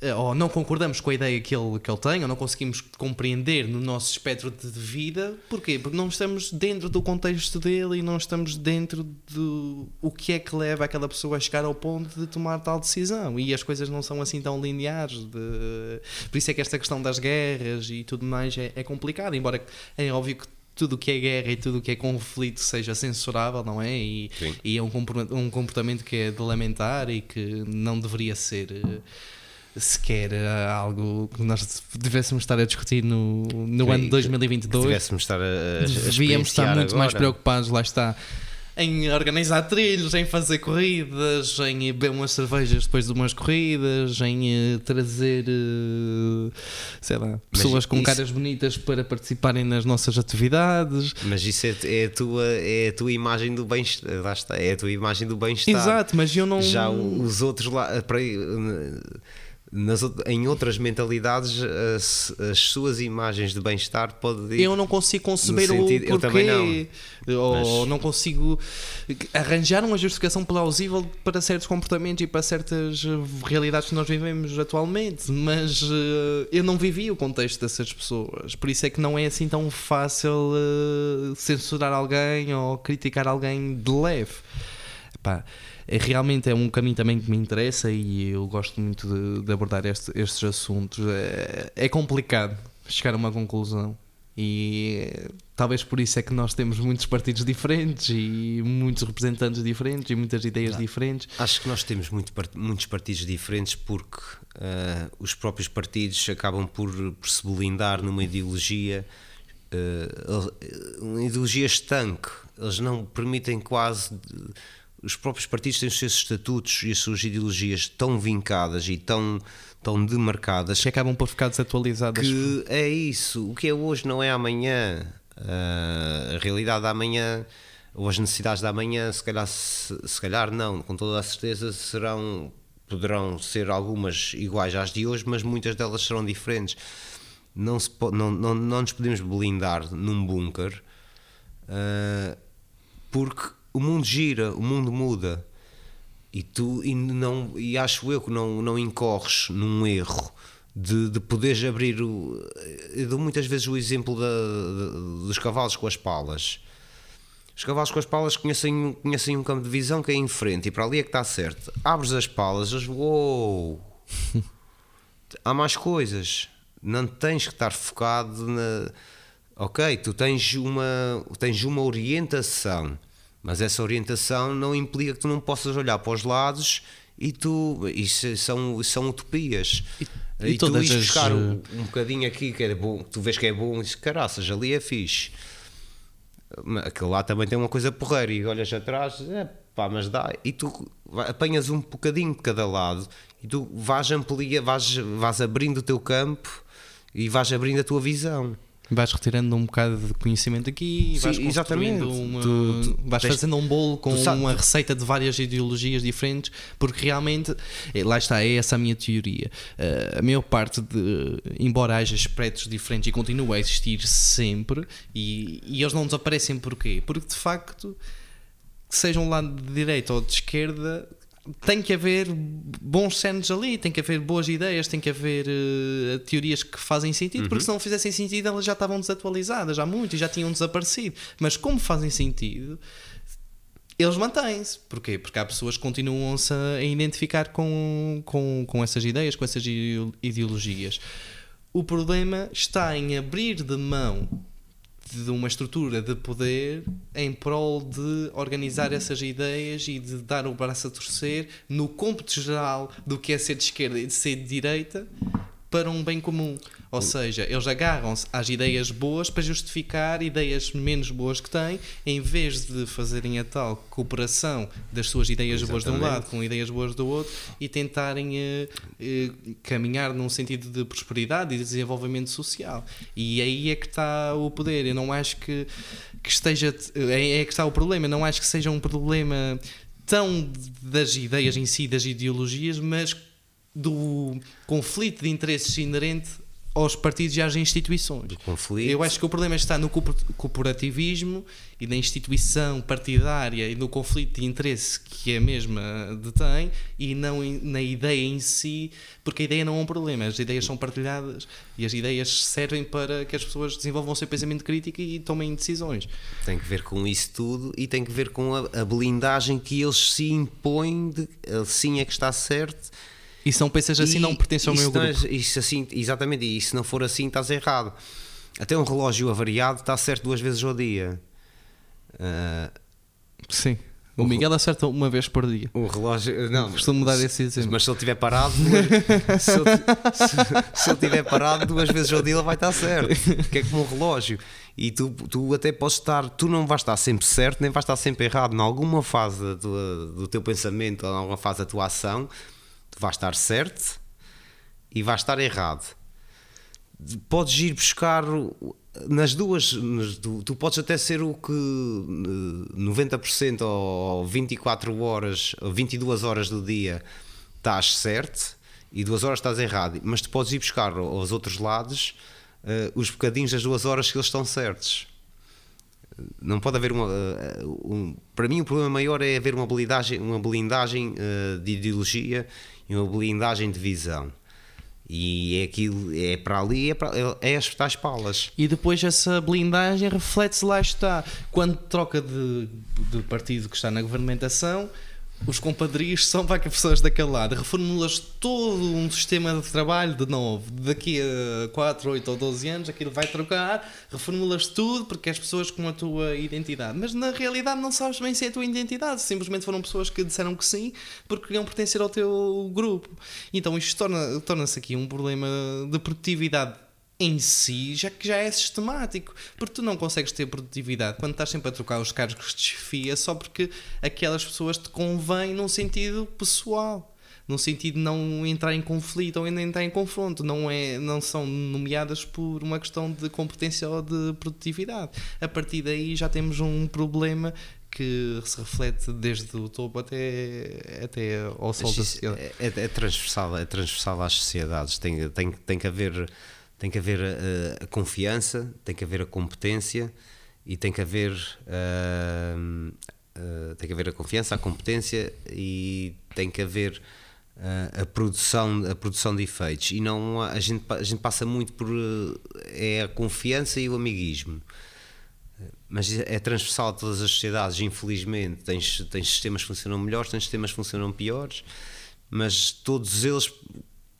Eh, Ou não concordamos com a ideia que ele, que ele tem, ou não conseguimos compreender no nosso espectro de vida. Porquê? Porque não estamos dentro do contexto dele e não estamos dentro do o que é que leva aquela pessoa a chegar ao ponto de tomar tal decisão. E as coisas não são assim tão lineares. de- Por isso é que esta questão das guerras e tudo mais é, é complicado. Embora é óbvio que tudo o que é guerra e tudo o que é conflito seja censurável, não é? E, e é um compor- um comportamento que é de lamentar e que não deveria ser. Sequer eh, algo que nós devêssemos estar a discutir no, no Sim, ano de que- 2022 Que tivéssemos estar a, a, devíamos estar muito mais agora. preocupados, lá está, em organizar trilhos, em fazer corridas, em beber umas cervejas depois de umas corridas, em eh, trazer, eh, sei lá, pessoas com isso- caras bonitas para participarem nas nossas atividades. Mas isso é, é a tua, é a tua imagem do bem-estar. É a tua imagem do bem-estar. Exato, mas eu não. Já os outros lá. para- nas em outras mentalidades, as, as suas imagens de bem-estar podem. Eu não consigo conceber sentido- o eu porquê, também ou Mas- não consigo arranjar uma justificação plausível para certos comportamentos e para certas realidades que nós vivemos atualmente, mas eh, eu não vivi o contexto dessas pessoas, por isso é que não é assim tão fácil eh, censurar alguém ou criticar alguém de leve. Epá, é, realmente é um caminho também que me interessa e eu gosto muito de, de abordar este- estes assuntos. É, é complicado chegar a uma conclusão e eh, talvez por isso é que nós temos muitos partidos diferentes e muitos representantes diferentes e muitas ideias diferentes. Acho que nós temos muito muitos partidos diferentes porque ah, os próprios partidos acabam por, por se blindar numa ideologia, eles- uma ideologia estanque. Eles não permitem quase. de- os próprios partidos têm os seus estatutos e as suas ideologias tão vincadas e tão, tão demarcadas Que acabam por ficar desatualizadas. que é isso. O que é hoje não é amanhã. Ah, a realidade da amanhã, ou as necessidades da amanhã, se calhar, se, se calhar não, com toda a certeza serão, poderão ser algumas iguais às de hoje, mas muitas delas serão diferentes. Não, se não, não, não nos podemos blindar num bunker ah, porque o mundo gira, o mundo muda. E tu e não e acho eu que não, não incorres num erro de, de poderes abrir o. Eu dou muitas vezes o exemplo da, dos cavalos com as palas. Os cavalos com as palas conhecem, conhecem um campo de visão que é em frente e para ali é que está certo. Abres as palas, eles. Uou! Há mais coisas. Não tens que estar focado na. Ok, tu tens uma, tens uma orientação, mas essa orientação não implica que tu não possas olhar para os lados e tu. Isso são, são utopias. E- E, e tu ires as, buscar eh, um, um bocadinho aqui que é bom, tu vês que é bom e dizes, caraças, ali é fixe. Mas Aquele lá também tem uma coisa porreira e olhas atrás, é pá, mas dá. E tu apanhas um bocadinho de cada lado e tu vais amplia, vais, vais abrindo o teu campo e vais abrindo a tua visão. Vais retirando um bocado de conhecimento aqui e Sim, vais exatamente. construindo uma, Tu- tu vais fazendo um bolo com uma receita de várias ideologias diferentes, porque realmente, eh, lá está, é essa a minha teoria. Eh, a maior parte de, embora haja espectros diferentes e continua a existir sempre, e, e eles não desaparecem porquê? Porque de facto, sejam lá de direita ou de esquerda, tem que haver bons centros ali, tem que haver boas ideias, tem que haver eh, teorias que fazem sentido, porque se não fizessem sentido elas já estavam desatualizadas há muito e já tinham desaparecido. Mas como fazem sentido, eles mantêm-se. Porquê? Porque há pessoas que continuam-se a identificar com, com, com essas ideias, com essas ide- ideologias. O problema está em abrir de mão de uma estrutura de poder em prol de organizar essas ideias e de dar o braço a torcer no cômputo geral do que é ser de esquerda e de ser de direita para um bem comum. Ou seja, eles agarram-se às ideias boas para justificar ideias menos boas que têm, em vez de fazerem a tal cooperação das suas ideias boas de um Exatamente. lado com ideias boas do outro e tentarem eh, eh, caminhar num sentido de prosperidade e de desenvolvimento social. E aí é que está o poder. Eu não acho que, que esteja. É, é que está o problema. Eu não acho que seja um problema tão das ideias em si, das ideologias, mas do conflito de interesses inerente aos partidos e às instituições. Eu acho que o problema está no corpor- corporativismo e na instituição partidária e no conflito de interesse que a mesma detém e não na ideia em si, porque a ideia não é um problema, as ideias são partilhadas e as ideias servem para que as pessoas desenvolvam o seu pensamento crítico e tomem decisões. Tem que ver com isso tudo e tem que ver com a, blindagem que eles se impõem de assim é que está certo. E se não pensas assim, E- não pertence ao meu não grupo. és- Isso assim, exatamente, e se não for assim, estás errado. Até um relógio avariado está certo duas vezes ao dia. Ah, Sim. O Miguel acerta uma vez por dia. o relógio. Não, Costumo dar esse exemplo. Mas se ele estiver parado, duas- se, ele, se, se ele estiver parado duas vezes ao dia, ele vai estar certo. Que é como um relógio. E tu, tu até podes estar, tu não vais estar sempre certo, nem vais estar sempre errado. Em alguma fase tua- do teu pensamento, ou em alguma fase da tua ação, tu vais estar certo e vais estar errado. Podes ir buscar nas duas, nas du- tu podes até ser o que eh, 90% ou 24 horas, ou 22 horas do dia estás certo e duas horas estás errado, mas tu podes ir buscar aos outros lados eh, os bocadinhos das duas horas que eles estão certos. Não pode haver uma. eh, um- para mim, o problema maior é haver uma blindagem, uma blindagem eh, de ideologia e uma blindagem de visão. E é aquilo, é para ali, é, para, é as tais palas. E depois essa blindagem reflete-se lá está. Quando troca de, de partido que está na governamentação, os compadrios são que pessoas daquele lado. Reformulas todo um sistema de trabalho de novo. Daqui a 4, 8 ou 12 anos aquilo vai trocar, reformulas tudo porque és pessoas com a tua identidade. Mas na realidade não sabes bem se é a tua identidade. Simplesmente foram pessoas que disseram que sim porque queriam pertencer ao teu grupo. Então isto torna- torna-se aqui um problema de produtividade em si, já que já é sistemático, porque tu não consegues ter produtividade quando estás sempre a trocar os cargos de chefia só porque aquelas pessoas te convêm num sentido pessoal, num sentido de não entrar em conflito ou ainda entrar em confronto, não, é, não são nomeadas por uma questão de competência ou de produtividade. A partir daí já temos um problema que se reflete desde o topo até, até ao sol da sociedade. é, é- é transversal, é transversal às sociedades. Tem, tem, tem que haver, tem que haver eh, a, confiança, tem que haver a competência e tem que haver ah, ah, tem que haver a confiança, a competência e tem que haver ah, a produção, a produção de efeitos. E não a gente, a gente passa muito por é a confiança e o amiguismo mas é transversal a todas as sociedades, infelizmente. Tens, tens sistemas que funcionam melhores, tens sistemas que funcionam piores, mas todos eles.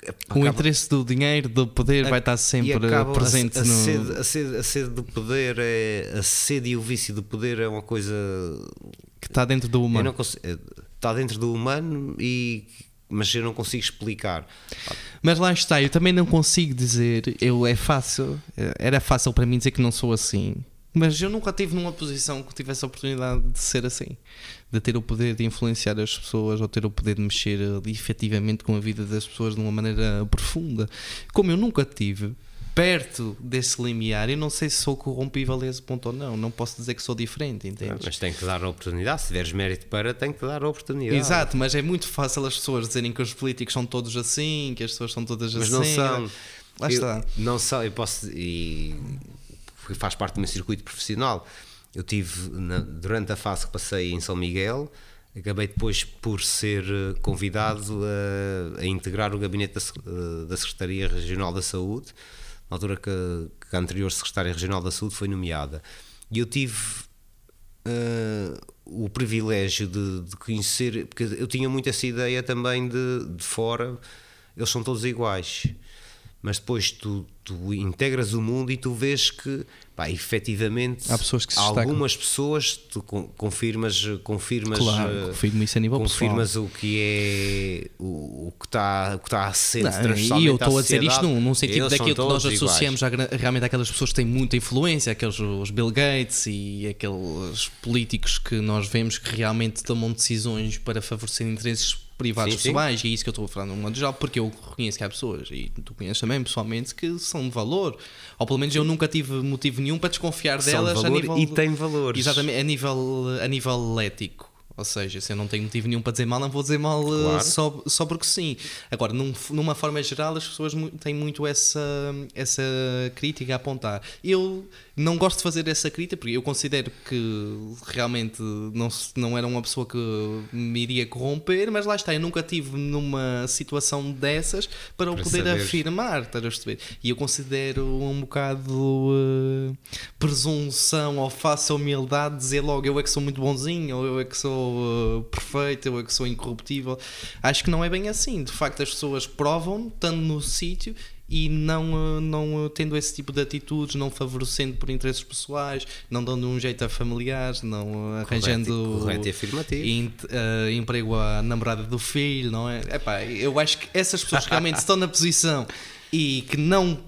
O acabam- interesse do dinheiro, do poder, vai estar sempre acabam a- presente a, no. sede, a, sede, a sede do poder é a sede e o vício do poder é uma coisa que está dentro do humano. consigo- está dentro do humano e mas eu não consigo explicar Mas lá está, eu também não consigo dizer, eu é fácil, era fácil para mim dizer que não sou assim. Mas eu nunca tive numa posição que tivesse a oportunidade de ser assim, de ter o poder de influenciar as pessoas ou ter o poder de mexer efetivamente com a vida das pessoas de uma maneira profunda. Como eu nunca tive perto desse limiar, eu não sei se sou corrompível a esse ponto ou não. Não posso dizer que sou diferente, entende? Mas tem que dar a oportunidade. Se tiveres mérito para, tem que dar a oportunidade. Exato, mas é muito fácil as pessoas dizerem que os políticos são todos assim, que as pessoas são todas Mas assim. não são. Lá Eu- está. Não são, eu posso. E faz parte do meu circuito profissional. Eu tive, na- durante a fase que passei em São Miguel, acabei depois por ser eh, convidado a, a integrar o gabinete da, eh, da Secretaria Regional da Saúde, na altura que, que a anterior Secretária Regional da Saúde foi nomeada. E eu tive eh, o privilégio de, de conhecer, porque eu tinha muito essa ideia também de, de fora, eles são todos iguais. Mas depois tu, tu integras o mundo e tu vês que, pá, efetivamente, Há pessoas que algumas pessoas tu con- confirmas, confirmas, Claro, eh, confirmo isso a nível confirmas o que é o, o que está o que está a ser Não, e eu estou a dizer isto num, num sentido daquilo que nós associamos à realmente àquelas pessoas que têm muita influência, aqueles os Bill Gates e aqueles políticos que nós vemos que realmente tomam decisões para favorecer interesses privados Sim, sim. pessoais, e é isso que eu estou a falar no modo geral, porque eu reconheço que há pessoas, e tu conheces também pessoalmente, que são de valor, ou pelo menos eu nunca tive motivo nenhum para desconfiar São de delas a valor nível e têm valores. Exatamente, a nível, a nível ético. Ou seja, se eu não tenho motivo nenhum para dizer mal, não vou dizer mal uh, Claro. só, só porque sim. Agora, num- numa forma geral, as pessoas têm muito essa, essa crítica a apontar. Eu não gosto de fazer essa crítica porque eu considero que realmente não, não era uma pessoa que me iria corromper, mas lá está, eu nunca tive numa situação dessas para o Para poder afirmar, estás a perceber? E eu considero um bocado uh, presunção ou falsa humildade dizer logo eu é que sou muito bonzinho, ou eu é que sou uh, perfeito, eu é que sou incorruptível. Acho que não é bem assim. De facto, as pessoas provam, estando no sítio e não, uh, não uh, tendo esse tipo de atitudes, não favorecendo por interesses pessoais, não dando um jeito a familiares, não uh, arranjando uh, emprego à namorada do filho, não é? Epá, eu acho que essas pessoas que realmente estão na posição e que não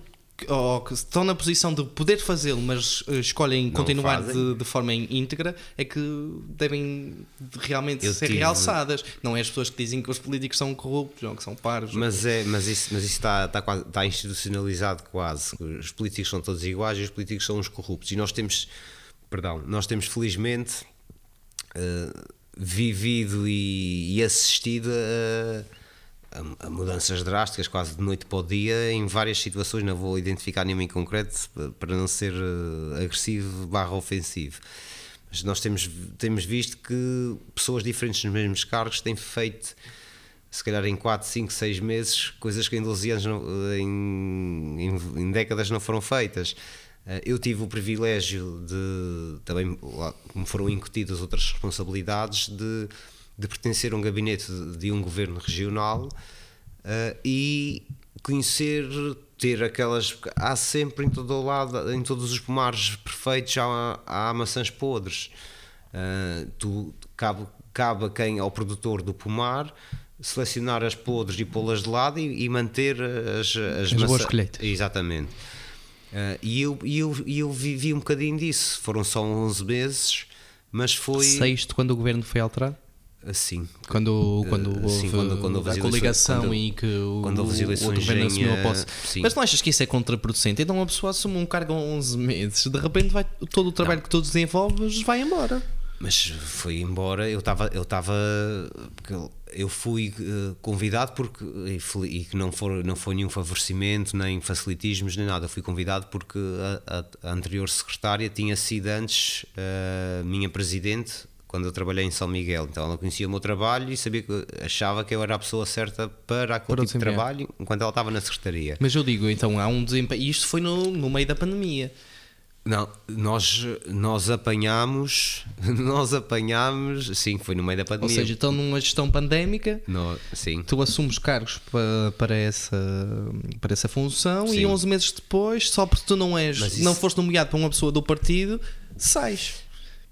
ou que estão na posição de poder fazê-lo, mas uh, escolhem continuar fazem. de, de forma íntegra, é que devem de- realmente Eu ser tive- realçadas. Não é as pessoas que dizem que os políticos são corruptos ou que são parvos. Mas, é, mas isso, mas isso está, está, quase- está institucionalizado quase. Os políticos são todos iguais e os políticos são os corruptos. E nós temos, perdão, nós temos felizmente eh, vivido e, e assistido a, a- a mudanças drásticas, quase de noite para o dia, em várias situações. Não vou identificar nenhuma em concreto pa- para não ser eh, agressivo barra ofensivo. Mas nós temos, temos visto que pessoas diferentes nos mesmos cargos têm feito se calhar em 4, 5, 6 meses, coisas que em 12 anos, não- em, em, em décadas não foram feitas. Eh, Eu tive o privilégio de, também me foram incutidas outras responsabilidades, de, de pertencer a um gabinete de, um governo regional eh, e conhecer, ter aquelas. Há sempre em todo o lado, em todos os pomares perfeitos, há, há maçãs podres. Uh, tu, cabe, cabe a quem, ao produtor do pomar, selecionar as podres e pô-las de lado e, e manter as, as, As boas maçã- colheitas. Exatamente. Uh, e eu, eu, eu vivi um bocadinho disso. Foram só 11 meses, mas foi Sexto, quando o governo foi alterado? Assim. Quando, quando Eh, houve quando- quando houve a coligação quando- e que o, quando houve as o eleições governo em, assumiu a eh, posse. sim. Mas não achas que isso é contraproducente? Então uma pessoa assume um cargo há 11 meses, de repente vai, todo o trabalho que tu desenvolves vai embora. Mas foi embora, eu estava, eu estava, eu fui eh, convidado porque e, que não foi não foi nenhum favorecimento nem facilitismos nem nada, eu fui convidado porque a, a- a anterior secretária tinha sido antes minha presidente quando eu trabalhei em São Miguel, então ela conhecia o meu trabalho e sabia que achava que eu era a pessoa certa para aquele Para tipo de trabalho enquanto ela estava na secretaria. Mas eu digo, então há um desempenho. E isto foi no, no meio da pandemia. Não, nós, nós apanhámos, nós apanhámos, sim, foi no meio da Ou pandemia. seja, estão numa gestão pandémica, No- sim. tu assumes cargos para, para, essa, para essa função Sim. e 11 meses depois, só porque tu não és, isso- não foste nomeado para uma pessoa do partido, sais.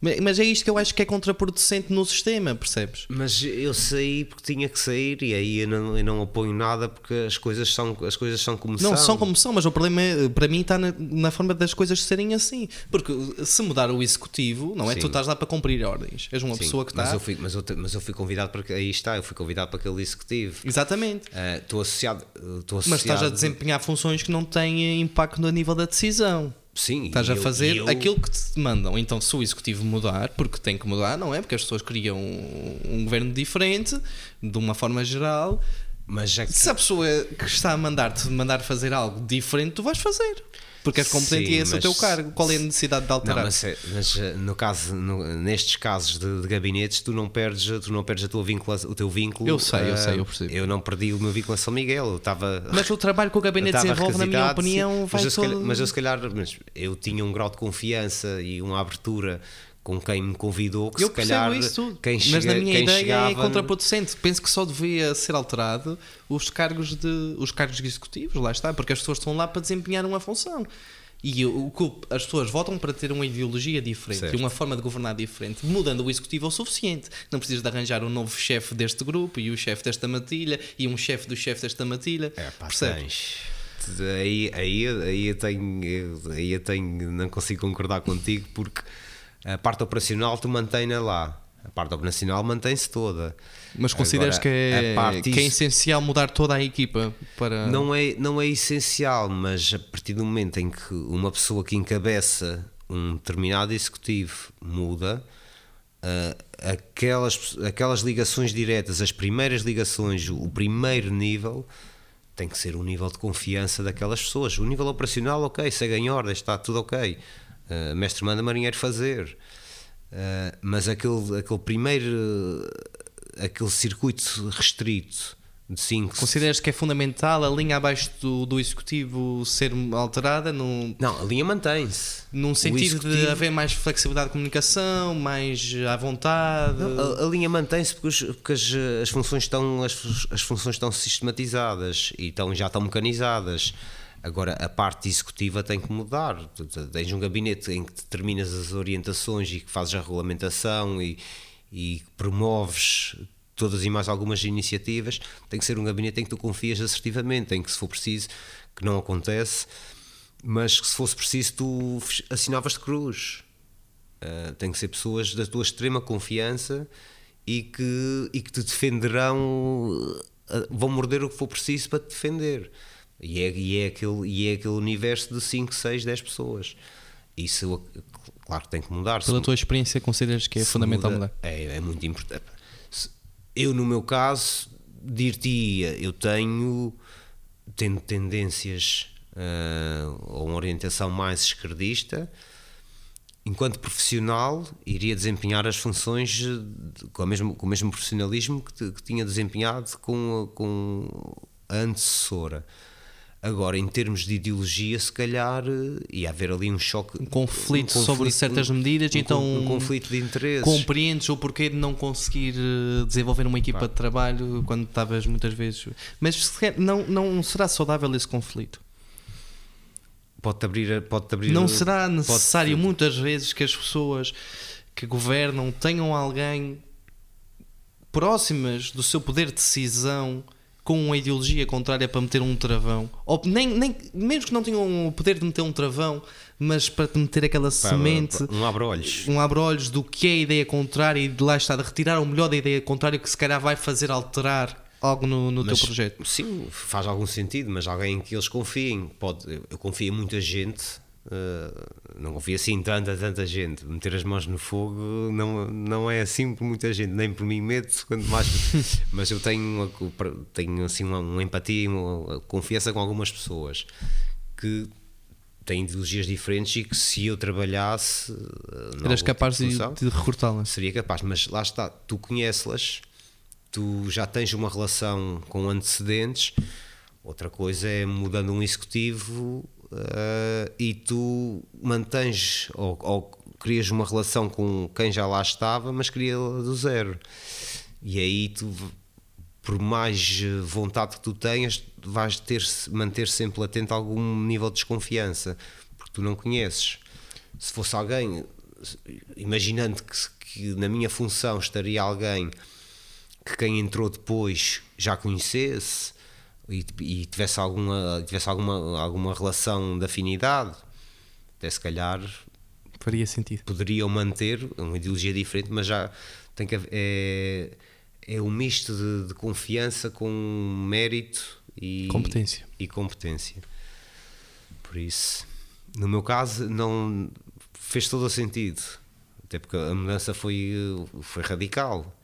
Ma- Mas é isto que eu acho que é contraproducente no sistema, percebes? Mas eu saí porque tinha que sair e aí eu não, eu não apoio nada porque as coisas são, as coisas são como Não são. são como são, mas o problema é, para mim está na, na forma das coisas serem assim. Porque se mudar o executivo, não é? Sim. Tu estás lá para cumprir ordens. És uma Sim, pessoa que mas está. eu, fui, mas, eu, mas eu fui convidado para aí está, eu fui convidado para aquele executivo. Exatamente. Ah, Estou associado, estou associado. Mas estás a desempenhar funções que não têm impacto no nível da decisão. Sim, Estás a eu- fazer eu- aquilo que te mandam. Então, se o executivo mudar, porque tem que mudar, não é? Porque as pessoas criam um, um governo diferente, de uma forma geral. Mas já que Se a pessoa que está a mandar-te mandar fazer algo diferente, tu vais fazer. Porque és competente Sim, e esse é o teu cargo. Qual é a necessidade de Não, alterar? mas, é- mas, eh, no caso, no- nestes casos de, de gabinetes, tu não perdes, tu não perdes a tua o teu vínculo. Eu sei, eu ah, sei, eu percebo. Eu não perdi o meu vínculo a São Miguel, eu estava. Mas o trabalho que o gabinete desenvolve, na minha opinião, sim. vai mas eu, todo... calhar, mas eu se calhar mas eu tinha um grau de confiança e uma abertura com quem me convidou que Eu se calhar isso quem mas chega- na minha ideia chegava é contraproducente. Penso que só devia ser alterado os cargos de os cargos executivos, lá está, porque as pessoas estão lá para desempenhar uma função. E o que as pessoas votam para ter uma ideologia diferente Certo. e uma forma de governar diferente, mudando o executivo é o suficiente. Não precisas de arranjar um novo chefe deste grupo e o chefe desta matilha e um chefe do chefe desta matilha. É, pá, Percebes? Aí, aí, aí, eu tenho, aí eu tenho, não consigo concordar contigo porque a parte operacional tu mantém-na lá. A parte operacional mantém-se toda. Mas consideras Agora, que, é, parte que é essencial mudar toda a equipa para. Não é, não é essencial, mas a partir do momento em que uma pessoa que encabeça um determinado executivo muda, ah, aquelas, aquelas ligações diretas, as primeiras ligações, o primeiro nível, tem que ser um nível de confiança daquelas pessoas. O nível operacional, ok, segue em ordem, está tudo ok. Ah, mestre manda marinheiro fazer. Ah, mas aquele, aquele primeiro, aquele circuito restrito de 5, Consideras que é fundamental a linha abaixo do, do executivo ser alterada num, Não, a linha mantém-se. num sentido de executivo- haver mais flexibilidade de comunicação, mais à vontade? A, a linha mantém-se porque, porque as, as funções estão as, as funções estão sistematizadas e estão, já estão mecanizadas. Agora a parte executiva tem que mudar. Tu tens um gabinete em que determinas as orientações e que fazes a regulamentação e, e promoves todas e mais algumas iniciativas. Tem que ser um gabinete em que tu confias assertivamente, em que se for preciso, que não acontece, mas que se fosse preciso tu assinavas de cruz. Uh, tem que ser pessoas da tua extrema confiança e que, e que te defenderão, uh, vão morder o que for preciso para te defender. E é, e é, aquele, e é aquele universo de 5, 6, 10 pessoas. Isso, claro, que tem que mudar. Pela Se- tua experiência, consideras que é fundamental muda, mudar? É, é muito importante. Eu, no meu caso, dir-te-ia, eu tenho, tendo tendências uh, a uma orientação mais esquerdista, enquanto profissional, iria desempenhar as funções de- com, a mesmo, com o mesmo profissionalismo que, que tinha desempenhado com, com a antecessora. Agora, em termos de ideologia, se calhar eh, ia haver ali um choque. Um conflito sobre certas medidas, um, então um conflito de interesses. Compreendes o porquê de não conseguir eh, desenvolver uma equipa de trabalho quando estavas muitas vezes. Mas não, não será saudável esse conflito? Pode-te abrir, pode abrir Não será necessário muitas vezes que as pessoas que governam tenham alguém próximas do seu poder de decisão com uma ideologia contrária para meter um travão? Ou nem, nem, mesmo que não tenham o poder de meter um travão, mas para te meter aquela Pá, semente, Um abre-olhos. um abre-olhos do que é a ideia contrária e de lá está de retirar o melhor da ideia contrária que se calhar vai fazer alterar algo no, no teu Mas, projeto. Sim, faz algum sentido, mas alguém em que eles confiem. Pode, eu confio em muita gente, eh, não confio assim em tanta, tanta gente. Meter as mãos no fogo não, não é assim por muita gente, nem por mim medo, quanto mais. mas eu tenho, uma, tenho assim uma, uma empatia uma confiança com algumas pessoas que têm ideologias diferentes e que se eu trabalhasse. em Eras capaz de, de recrutá-las. seria capaz, mas lá está, tu conheces-las, tu já tens uma relação com antecedentes, outra coisa é mudando um executivo eh, e tu mantens ou, ou crias uma relação com quem já lá estava, mas cria do zero. E aí tu, por mais vontade que tu tenhas, vais ter manter sempre latente algum nível de desconfiança, porque tu não conheces. Se fosse alguém imaginando que, que na minha função estaria alguém que quem entrou depois já conhecesse e, e tivesse alguma, tivesse alguma, alguma relação de afinidade, até se calhar Faria sentido. poderiam manter uma ideologia diferente, mas já tem que haver, é, é um misto de, de confiança com mérito e Competência. e competência. Por isso, no meu caso, não fez todo o sentido, até porque a mudança foi, foi radical.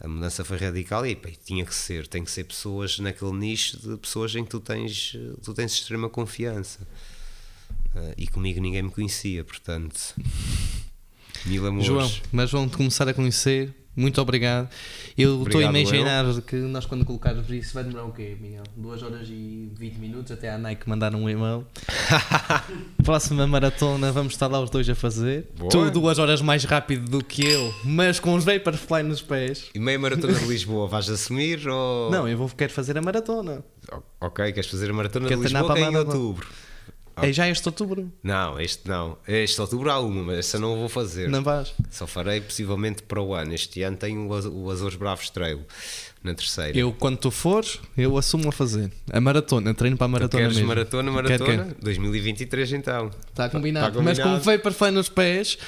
A mudança foi radical e tinha que ser, tem que ser pessoas naquele nicho de pessoas em que tu tens, tu tens extrema confiança. Ah, e comigo ninguém me conhecia, portanto. Mil amores. João, mas vão-te começar a conhecer. Muito obrigado. Eu estou a imaginar que nós, quando colocarmos isso, vai demorar o quê, Miguel? 2 horas e 20 minutos até a Nike mandar um e-mail. Próxima maratona, vamos estar lá os dois a fazer. Boa. Tu duas horas mais rápido do que eu, mas com os Vaporfly nos pés. E meia maratona de Lisboa, vais assumir ou. Não, eu vou, quero fazer a maratona. Ok, queres fazer a maratona Quero de Lisboa é em outubro? É já este outubro. Não, este não. Este outubro há uma, mas essa não vou fazer. Não vais? Só farei possivelmente para o ano. Este ano tenho o Az- o Azores Bravos Trail na terceira. Eu, quando tu fores, eu assumo a fazer. A maratona, treino para a Tu maratona queres mesmo. maratona, maratona? quero. 2023 então. Está combinado. Tá Mas com o combinado. Vaporfly nos pés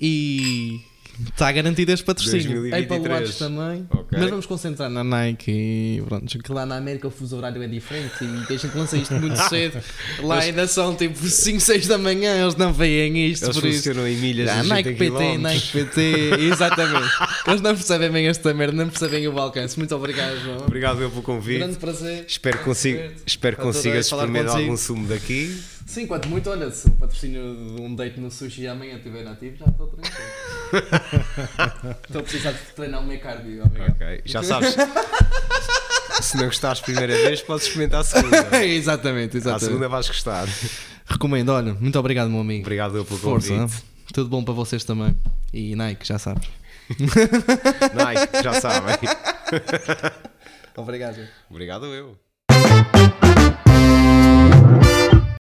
e está garantido este patrocínio. 2023. Apple Watch também. Ok. Mas vamos concentrar na Nike e pronto. Que lá na América o fuso horário é diferente e a gente lança isto muito cedo. Lá ainda são tipo 5, 6 da manhã, eles não veem isto. Eles por isso. funcionam em milhas Ah, Nike PT, quilómetros. Nike PT, exatamente. Eles não percebem bem esta merda, não percebem o alcance. Muito obrigado, João. Obrigado eu pelo convite. Grande prazer. Espero que consiga, espero consigas experimentar algum sumo daqui. Sim, quanto muito, olha, se o patrocínio de um date no sushi amanhã estiver ativo, já estou tranquilo. estou a precisar de treinar o meu cardio. Obrigado. Ok, já sabes. Se não gostares primeira vez, podes experimentar a segunda. exatamente, À exatamente. segunda vais gostar. Recomendo, olha, muito obrigado, meu amigo. Obrigado eu pelo Força, convite. hein? tudo bom para vocês também. E Nike, já sabes. Nike, já sabem. Obrigado. Obrigado eu.